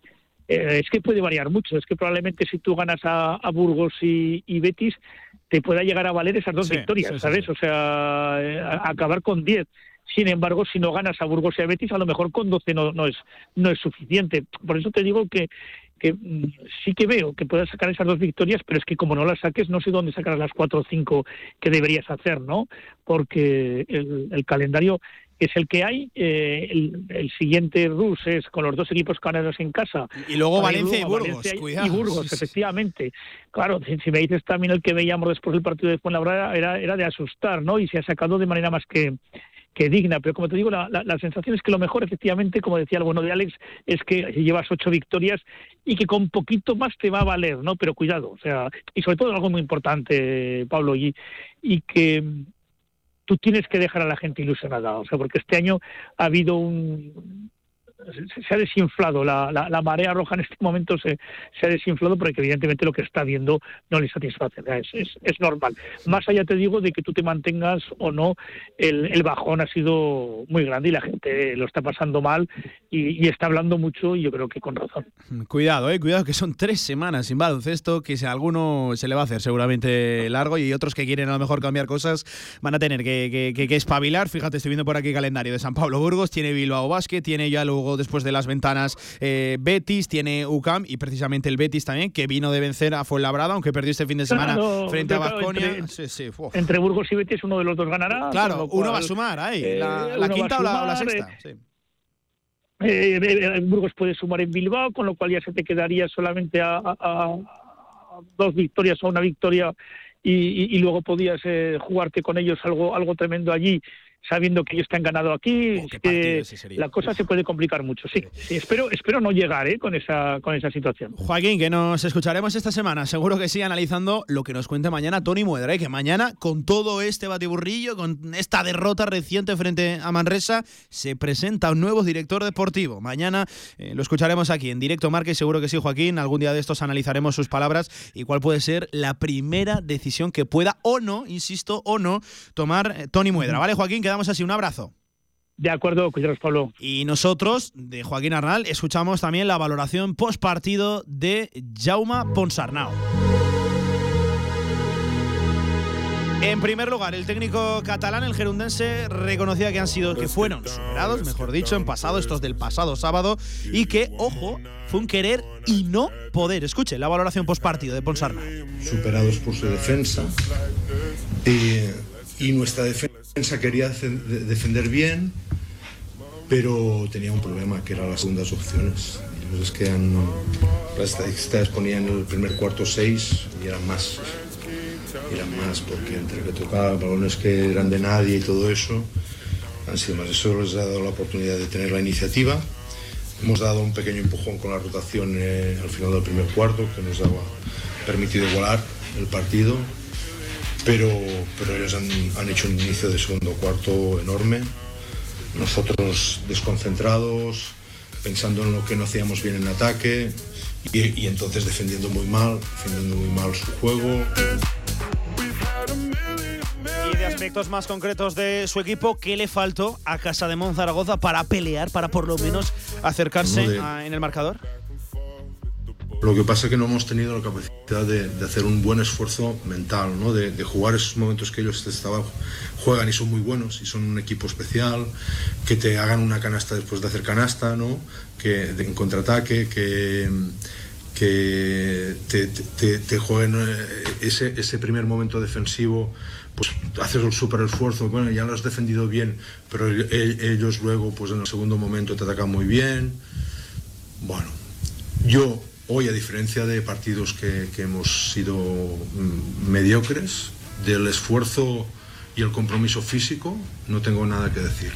eh, es que puede variar mucho. Es que probablemente si tú ganas a, a Burgos y, y Betis, te pueda llegar a valer esas dos Sí, victorias, sí, sí, ¿sabes? O sea, eh, a- acabar con 10. Sin embargo, si no ganas a Burgos y a Betis, a lo mejor con 12 no, no, es, no es suficiente. Por eso te digo que, que mm, sí que veo que puedas sacar esas dos victorias, pero es que como no las saques, no sé dónde sacarás las cuatro o cinco que deberías hacer, ¿no? Porque el, el calendario es el que hay. eh, el, el siguiente RUS es con los dos equipos canarios en casa. Y luego Valencia y Burgos, Valencia y- cuidado. Y Burgos, efectivamente. Claro, si, si me dices también el que veíamos después del partido de Fuenlabrada, era, era de asustar, ¿no? Y se ha sacado de manera más que, que digna. Pero como te digo, la, la- la sensación es que lo mejor, efectivamente, como decía el bueno de Alex, es que llevas ocho victorias y que con poquito más te va a valer, ¿no? Pero cuidado, o sea, y sobre todo algo muy importante, Pablo, y, y que tú tienes que dejar a la gente ilusionada, o sea, porque este año ha habido un se- ha desinflado la, la, marea roja en este momento se, se ha desinflado porque evidentemente lo que está viendo no le satisface. Es, es, es normal. Más allá te digo de que tú te mantengas o no el, el bajón ha sido muy grande y la gente lo está pasando mal y, y está hablando mucho y yo creo que con razón. Cuidado, eh, cuidado, que son tres semanas sin baloncesto, que si a alguno se le va a hacer seguramente largo y otros que quieren a lo mejor cambiar cosas van a tener que- que espabilar. Fíjate, estoy viendo por aquí el calendario de San Pablo Burgos, tiene Bilbao Basket, tiene ya luego después de las ventanas eh, Betis, tiene UCAM y precisamente el Betis también, que vino de vencer a Fuenlabrada, aunque perdió este fin de semana Claro, frente a claro, Basconia. entre- Sí, sí, uf. entre Burgos y Betis uno de los dos ganará Claro, uno va a sumar ahí, eh, la, a quinta o la, o la sumar, sexta. eh, sí. Eh, eh, Burgos puede sumar en Bilbao, con lo cual ya se te quedaría solamente a, a- a dos victorias o una victoria y, y- y luego podías eh, jugarte con ellos algo, algo tremendo allí, sabiendo que ellos te han ganado aquí. Oh, la cosa se puede complicar mucho, sí. sí espero, espero no llegar eh, con, esa, con esa situación. Joaquín, que nos escucharemos esta semana, seguro que sí, analizando lo que nos cuente mañana Tony Muedra, ¿eh? que mañana, con todo este batiburrillo, con esta derrota reciente frente a Manresa, se presenta un nuevo director deportivo. Mañana eh, lo escucharemos aquí en directo Marca y seguro que sí, Joaquín, algún día de estos analizaremos sus palabras y cuál puede ser la primera decisión que pueda o no, insisto, o no, tomar eh, Tony Muedra. ¿Vale, Joaquín? Quedamos así, un abrazo. De acuerdo, cuidaros, Pablo. Y nosotros, de Joaquín Arnal, escuchamos también la valoración post partido de Jauma Ponsarnau. En primer lugar, el técnico catalán, el gerundense, reconocía que han sido, que fueron superados, mejor dicho, en pasado, estos del pasado sábado, y que, ojo, fue un querer y no poder. Escuche la valoración post partido de Ponsarnau. superados por su defensa y, y nuestra defensa quería defender bien pero tenía un problema que eran las segundas opciones. Ellos es que han, las estadísticas ponían el primer cuarto seis y eran más eran más porque entre que tocaban balones que eran de nadie y todo eso han sido más. Eso les ha dado la oportunidad de tener la iniciativa. Hemos dado un pequeño empujón con la rotación eh, al final del primer cuarto que nos ha permitido igualar el partido pero, pero ellos han, han hecho un inicio de segundo cuarto enorme. Nosotros desconcentrados, pensando en lo que no hacíamos bien en ataque y, y entonces defendiendo muy mal, defendiendo muy mal su juego. Y de aspectos más concretos de su equipo, ¿qué le faltó a Casa de Zaragoza para pelear, para por lo menos acercarse a- en el marcador? Lo que pasa es que no hemos tenido la capacidad de, hacer un buen esfuerzo mental, ¿no? de, jugar esos momentos que ellos estaban, juegan y son muy buenos y son un equipo especial, que te hagan una canasta después de hacer canasta, ¿no? que en contraataque, que, te, te- jueguen eh, ese, primer momento defensivo, pues haces un súper esfuerzo, bueno, ya lo has defendido bien, pero el- el- ellos luego, pues en el segundo momento te atacan muy bien. Bueno, yo hoy, a diferencia de partidos que, que hemos sido mm, mediocres, del esfuerzo y el compromiso físico, no tengo nada que decir.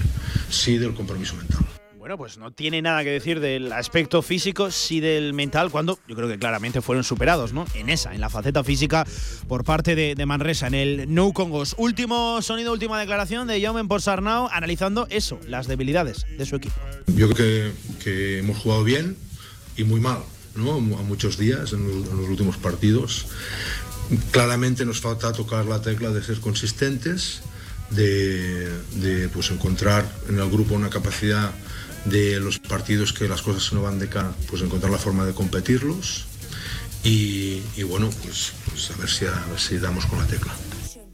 Sí del compromiso mental. Bueno, pues no tiene nada que decir del aspecto físico, sí del mental, cuando yo creo que claramente fueron superados, ¿no? En esa, en la faceta física por parte de, de Manresa, en el No Congos. Último sonido, última declaración de Jaume Porsarnau analizando eso, las debilidades de su equipo. Yo creo que, que hemos jugado bien y muy mal, A muchos días en los, últimos partidos. Claramente nos falta tocar la tecla de ser consistentes, de, pues encontrar en el grupo una capacidad de los partidos que las cosas no van de cara, pues encontrar la forma de competirlos y, bueno, pues, pues a ver si damos con la tecla.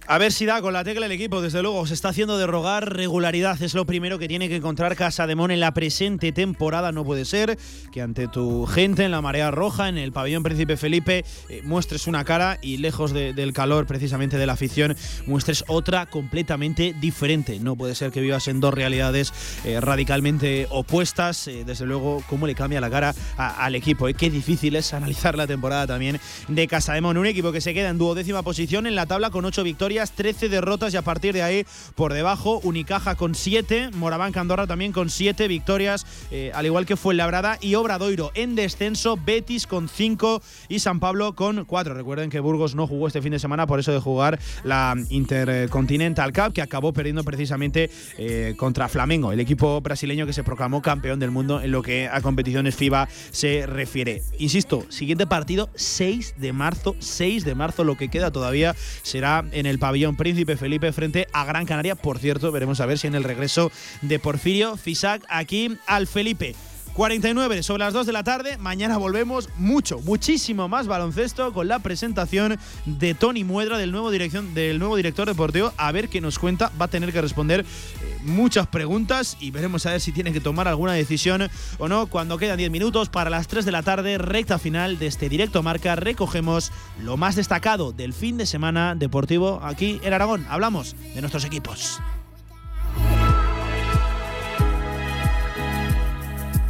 A ver si da con la tecla el equipo, desde luego, se está haciendo de rogar regularidad. Es lo primero que tiene que encontrar Casa de Mon en la presente temporada. No puede ser que ante tu gente en la marea roja, en el pabellón Príncipe Felipe, eh, muestres una cara y lejos de- del calor precisamente de la afición, muestres otra completamente diferente. No puede ser que vivas en dos realidades eh, radicalmente opuestas. Eh, desde luego, cómo le cambia la cara al equipo. Qué difícil es analizar la temporada también de Casa de Mon. Un equipo que se queda en duodécima posición en la tabla con 8 victorias, 13 derrotas y a partir de ahí por debajo Unicaja con 7, Moraván Andorra también con 7 victorias, eh, al igual que Fuenlabrada y Obradoiro en descenso, Betis con 5 y San Pablo con 4. Recuerden que Burgos no jugó este fin de semana por eso de jugar la Intercontinental Cup que acabó perdiendo precisamente eh, contra Flamengo, el equipo brasileño que se proclamó campeón del mundo en lo que a competiciones FIBA se refiere. Insisto, siguiente partido 6 de marzo, 6 de marzo, lo que queda todavía será en el pabellón Príncipe Felipe frente a Gran Canaria. Por cierto, veremos a ver si en el regreso de Porfirio Fisac aquí al Felipe. 49 sobre las 2 de la tarde. Mañana volvemos mucho, muchísimo más baloncesto con la presentación de Tony Muedra, del nuevo, dirección, del nuevo director deportivo. A ver qué nos cuenta. Va a tener que responder eh, muchas preguntas y veremos a ver si tiene que tomar alguna decisión o no. Cuando quedan 10 minutos para las 3 de la tarde, recta final de este directo marca, recogemos lo más destacado del fin de semana deportivo aquí en Aragón. Hablamos de nuestros equipos.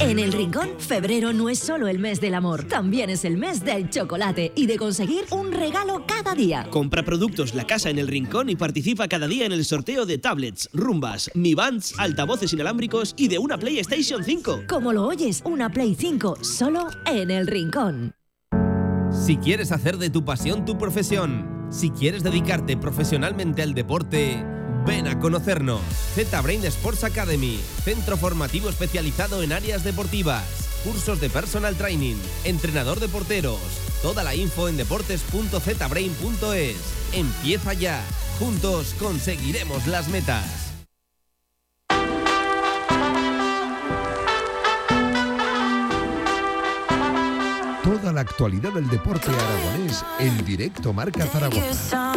En el Rincón, febrero no es solo el mes del amor, también es el mes del chocolate y de conseguir un regalo cada día. Compra productos La Casa en el Rincón y participa cada día en el sorteo de tablets, rumbas, Mi Bands, altavoces inalámbricos y de una PlayStation 5. Como lo oyes, una Play 5 solo en el Rincón. Si quieres hacer de tu pasión tu profesión, si quieres dedicarte profesionalmente al deporte, ven a conocernos. Z-Brain Sports Academy, centro formativo especializado en áreas deportivas, cursos de personal training, entrenador de porteros. Toda la info en deportes.zbrain.es. Empieza ya. Juntos conseguiremos las metas. Toda la actualidad del deporte aragonés en directo Marca Zaragoza.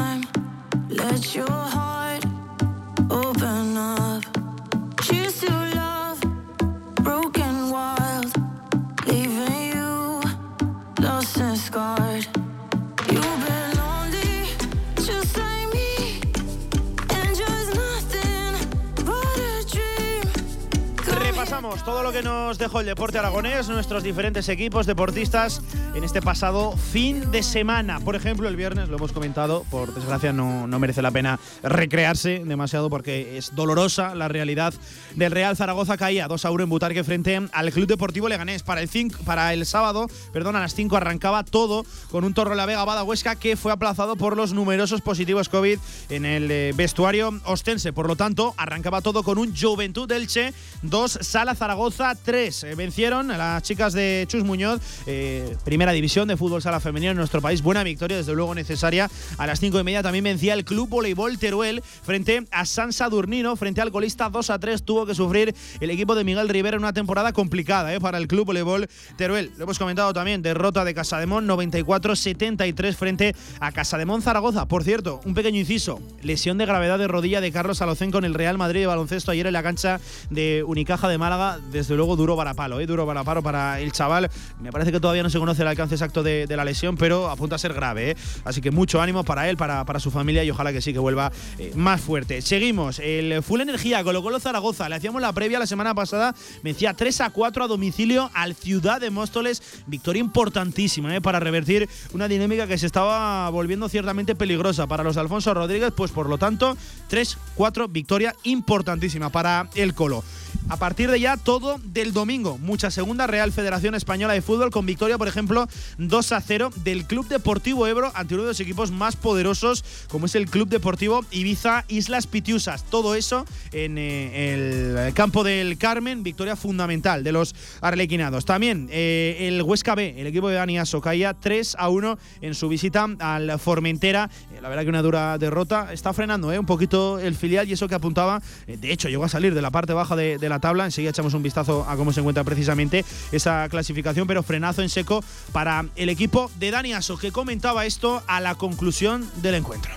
Repasamos todo lo que nos dejó el deporte aragonés, nuestros diferentes equipos deportistas en este pasado fin de semana. Por ejemplo, el viernes, lo hemos comentado, por desgracia no, no merece la pena recrearse demasiado porque es dolorosa la realidad del Real Zaragoza caía 2 a 1 en Butarque frente al Club Deportivo Leganés. Para el, cinco- para el sábado, perdón, a las 5 arrancaba todo con un Torro La Vega Bada Huesca que fue aplazado por los numerosos positivos COVID en el eh, vestuario ostense. Por lo tanto, arrancaba todo con un Juventud Elche 2, Sala Zaragoza 3. Eh, vencieron a las chicas de Chus Muñoz, eh, primera división de fútbol sala femenino en nuestro país. Buena victoria, desde luego necesaria. A las 5 y media también vencía el Club Voleibol Teruel frente a San Sadurnino, frente al colista 2 a 3. Tuvo que sufrir el equipo de Miguel Rivera en una temporada complicada eh, para el Club Voleibol Teruel. Lo hemos comentado también, derrota de Casademón 94-73 frente a Casademón Zaragoza. Por cierto, un pequeño inciso, lesión de gravedad de rodilla de Carlos Alocén con el Real Madrid de baloncesto ayer en la cancha de Unicaja de Málaga. Desde luego duro varapalo, ¿eh? duro varapalo para el chaval. Me parece que todavía no se conoce el alcance exacto de, la lesión, pero apunta a ser grave. ¿eh? Así que mucho ánimo para él, para, para su familia y ojalá que sí que vuelva eh, más fuerte. Seguimos, el Full Energía colocó los Zaragoza. Le hacíamos la previa la semana pasada, vencía 3 a 4 a domicilio al Ciudad de Móstoles. Victoria importantísima ¿eh? para revertir una dinámica que se estaba volviendo ciertamente peligrosa para los Alfonso Rodríguez. Pues por lo tanto, 3-4, victoria importantísima para el Colo. A partir de ya, todo del domingo. Mucha segunda Real Federación Española de Fútbol con victoria, por ejemplo, 2 a 0 del Club Deportivo Ebro ante uno de los equipos más poderosos, como es el Club Deportivo Ibiza Islas Pitiusas. Todo eso en eh, el campo del Carmen, victoria fundamental de los arlequinados. También eh, el Huesca B, el equipo de Dani Aso, caía 3 a 1 en su visita al Formentera. Eh, la verdad que una dura derrota. Está frenando eh, un poquito el filial y eso que apuntaba. de hecho, llegó a salir de la parte baja de, de la tabla. Enseguida echamos un vistazo a cómo se encuentra precisamente esa clasificación, pero frenazo en seco para el equipo de Dani Aso, que comentaba esto a la conclusión del encuentro.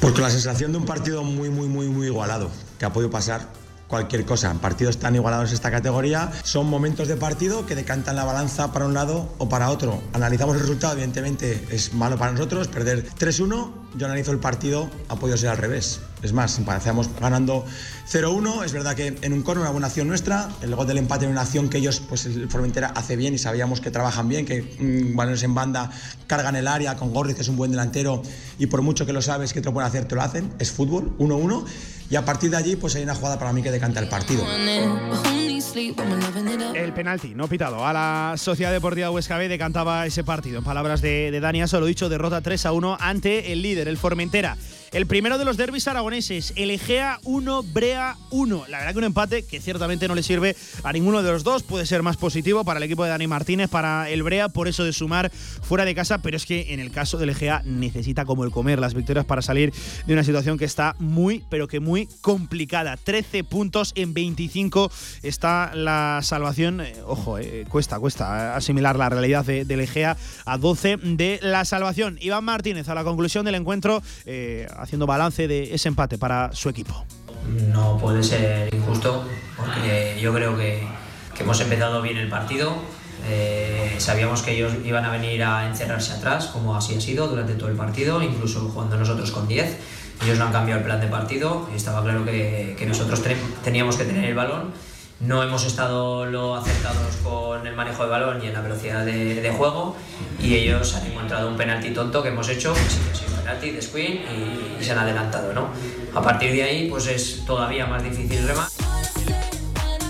Pues con la sensación de un partido muy, muy, muy, muy igualado, que ha podido pasar cualquier cosa. En partidos tan igualados en esta categoría son momentos de partido que decantan la balanza para un lado o para otro. Analizamos el resultado, evidentemente es malo para nosotros, perder 3-1. Yo analizo el partido, ha podido ser al revés. Es más, empezamos ganando 0-1. Es verdad que en un corner una buena acción nuestra, el gol del empate en una acción que ellos, pues el Formentera hace bien y sabíamos que trabajan bien, que mm, balones en banda cargan el área con Gorriz, que es un buen delantero y por mucho que lo sabes que te lo pueden hacer, te lo hacen. Es fútbol, 1-1. Y a partir de allí, pues hay una jugada para mí que decanta el partido. El penalti no pitado a la Sociedad Deportiva Huesca B decantaba ese partido. En palabras de, Dani Aso, lo dicho, derrota 3 a 1 ante el líder, el Formentera. El primero de los derbis aragoneses, el Egea 1, Brea 1. La verdad que un empate que ciertamente no le sirve a ninguno de los dos. Puede ser más positivo para el equipo de Dani Martínez, para el Brea, por eso de sumar fuera de casa. Pero es que en el caso del Egea necesita como el comer las victorias para salir de una situación que está muy, pero que muy complicada. 13 puntos en 25 está la salvación. Eh, ojo, eh, cuesta, cuesta asimilar la realidad de, del Egea a 12 de la salvación. Iván Martínez a la conclusión del encuentro. eh, haciendo balance de ese empate para su equipo. No puede ser injusto porque yo creo que, hemos empezado bien el partido. Eh, sabíamos que ellos iban a venir a encerrarse atrás, como así ha sido durante todo el partido, incluso jugando nosotros con 10. Ellos no han cambiado el plan de partido y estaba claro que, que nosotros ten- teníamos que tener el balón. No hemos estado lo acertados con el manejo de balón y en la velocidad de, de juego y ellos han encontrado un penalti tonto que hemos hecho, que sí ha sido penalti de Squin y, y se han adelantado. ¿no? A partir de ahí pues es todavía más difícil remar.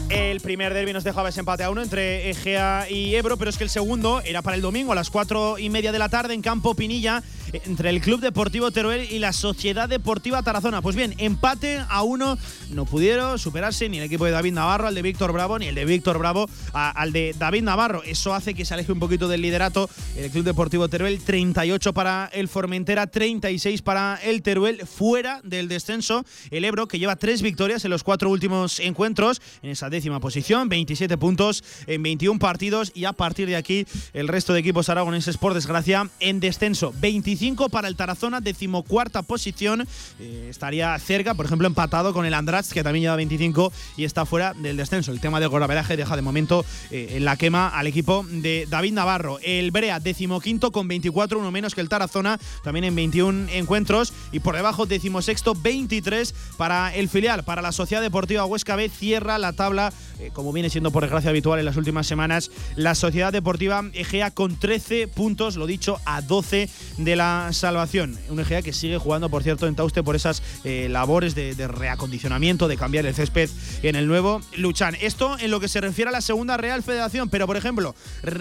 El primer derbi nos dejaba ese empate a uno entre Egea y Ebro, pero es que el segundo era para el domingo a las cuatro y media de la tarde en Campo Pinilla entre el Club Deportivo Teruel y la Sociedad Deportiva Tarazona. Pues bien, empate a uno. No pudieron superarse ni el equipo de David Navarro, al de Víctor Bravo, ni el de Víctor Bravo al de David Navarro. Eso hace que se aleje un poquito del liderato el Club Deportivo Teruel. 38 para el Formentera, 36 para el Teruel. Fuera del descenso, el Ebro, que lleva tres victorias en los cuatro últimos encuentros, en esa décima posición, 27 puntos en 21 partidos. Y a partir de aquí, el resto de equipos aragoneses, por desgracia, en descenso. 25 25 para el Tarazona, decimocuarta posición. Eh, estaría cerca, por ejemplo, empatado con el Andratx, que también lleva 25 y está fuera del descenso. El tema del golaveraje deja de momento eh, en la quema al equipo de David Navarro. El Brea, decimoquinto con 24, uno menos que el Tarazona, también en 21 encuentros. Y por debajo, decimosexto, 23 para el filial. Para la Sociedad Deportiva Huesca B, cierra la tabla, eh, como viene siendo por desgracia habitual en las últimas semanas, la Sociedad Deportiva Egea con 13 puntos, lo dicho, a 12 de la salvación. Un Egea que sigue jugando, por cierto, en Tauste por esas eh, labores de, reacondicionamiento, de cambiar el césped en el nuevo Luchan. Esto en lo que se refiere a la segunda Real Federación, pero por ejemplo,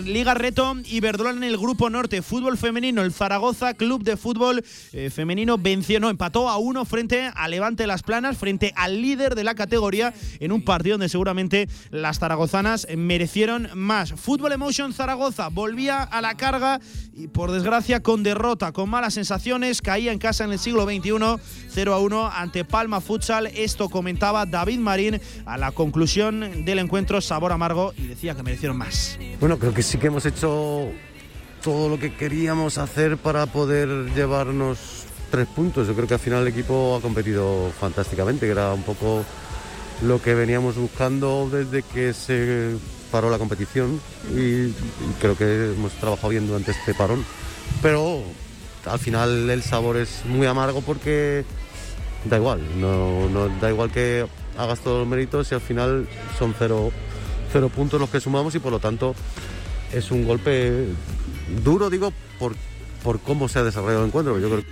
Liga Reto y Verdola en el Grupo Norte, fútbol femenino, el Zaragoza Club de Fútbol eh, Femenino venció, no, empató a uno frente a Levante Las Planas, frente al líder de la categoría, en un partido donde seguramente las zaragozanas merecieron más. Fútbol Emotion Zaragoza volvía a la carga y por desgracia con derrota, con malas sensaciones, caía en casa en el siglo XXI 0 a 1 ante Palma Futsal. Esto comentaba David Marín a la conclusión del encuentro sabor amargo y decía que merecieron más. Bueno, creo que sí que hemos hecho todo lo que queríamos hacer para poder llevarnos tres puntos. Yo creo que al final el equipo ha competido fantásticamente, que era un poco lo que veníamos buscando desde que se paró la competición y, y creo que hemos trabajado bien durante este parón. Pero al final el sabor es muy amargo porque da igual, no, da igual que hagas todos los méritos y al final son cero, cero puntos los que sumamos y por lo tanto es un golpe duro, digo, por, por cómo se ha desarrollado el encuentro. Yo creo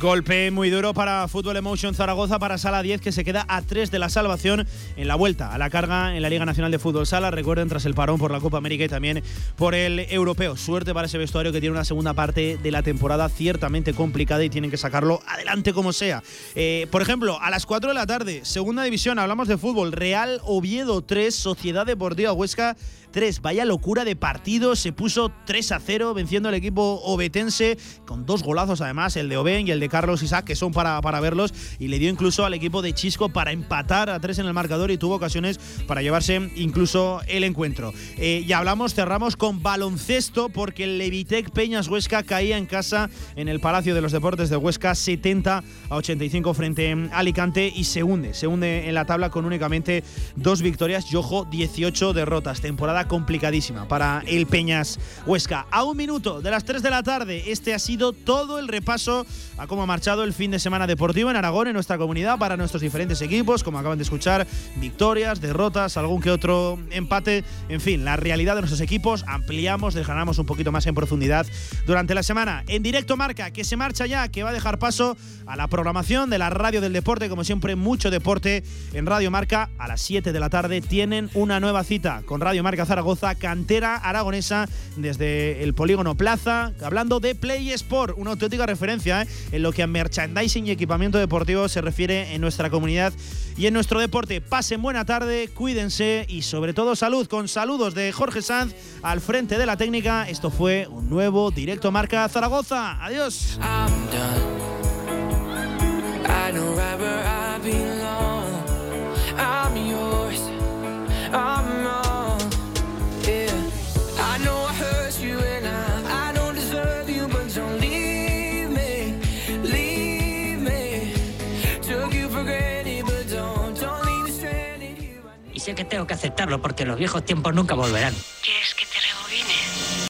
Golpe muy duro para Fútbol Emotion Zaragoza, para Sala 10, que se queda a 3 de la salvación en la vuelta a la carga en la Liga Nacional de Fútbol Sala. Recuerden, tras el parón por la Copa América y también por el Europeo. Suerte para ese vestuario que tiene una segunda parte de la temporada ciertamente complicada y tienen que sacarlo adelante como sea. Eh, por ejemplo, a las 4 de la tarde, segunda división, hablamos de fútbol. Real Oviedo 3, Sociedad Deportiva Huesca 3. Vaya locura de partido, se puso 3 a 0 venciendo el equipo obetense con dos golazos además, el de Oben y el de Carlos Isaac, que son para, para verlos, y le dio incluso al equipo de Chisco para empatar a 3 en el marcador y tuvo ocasiones para llevarse incluso el encuentro. Eh, y hablamos, cerramos con baloncesto porque el Levitec Peñas Huesca caía en casa en el Palacio de los Deportes de Huesca 70 a 85 frente a Alicante y se hunde, se hunde en la tabla con únicamente dos victorias y ojo 18 derrotas. Temporada complicadísima para el Peñas Huesca. A un minuto de las 3 de la tarde, este ha sido todo el repaso a cómo ha marchado el fin de semana deportivo en Aragón, en nuestra comunidad, para nuestros diferentes equipos, como acaban de escuchar, victorias, derrotas, algún que otro empate, en fin, la realidad de nuestros equipos, ampliamos, desgranamos un poquito más en profundidad durante la semana. En directo marca, que se marcha ya, que va a dejar paso a la programación de la radio del deporte, como siempre, mucho deporte en Radio Marca. A las 7 de la tarde tienen una nueva cita con Radio Marca Zaragoza, cantera aragonesa, desde el Polígono Plaza, hablando de Play Sport, una auténtica referencia ¿eh? en lo que a merchandising y equipamiento deportivo se refiere en nuestra comunidad y en nuestro deporte. Pasen buena tarde, cuídense y sobre todo salud, con saludos de Jorge Sanz al frente de la técnica. Esto fue un nuevo directo Marca Zaragoza. Adiós. sé que tengo que aceptarlo porque los viejos tiempos nunca volverán. ¿Quieres que te?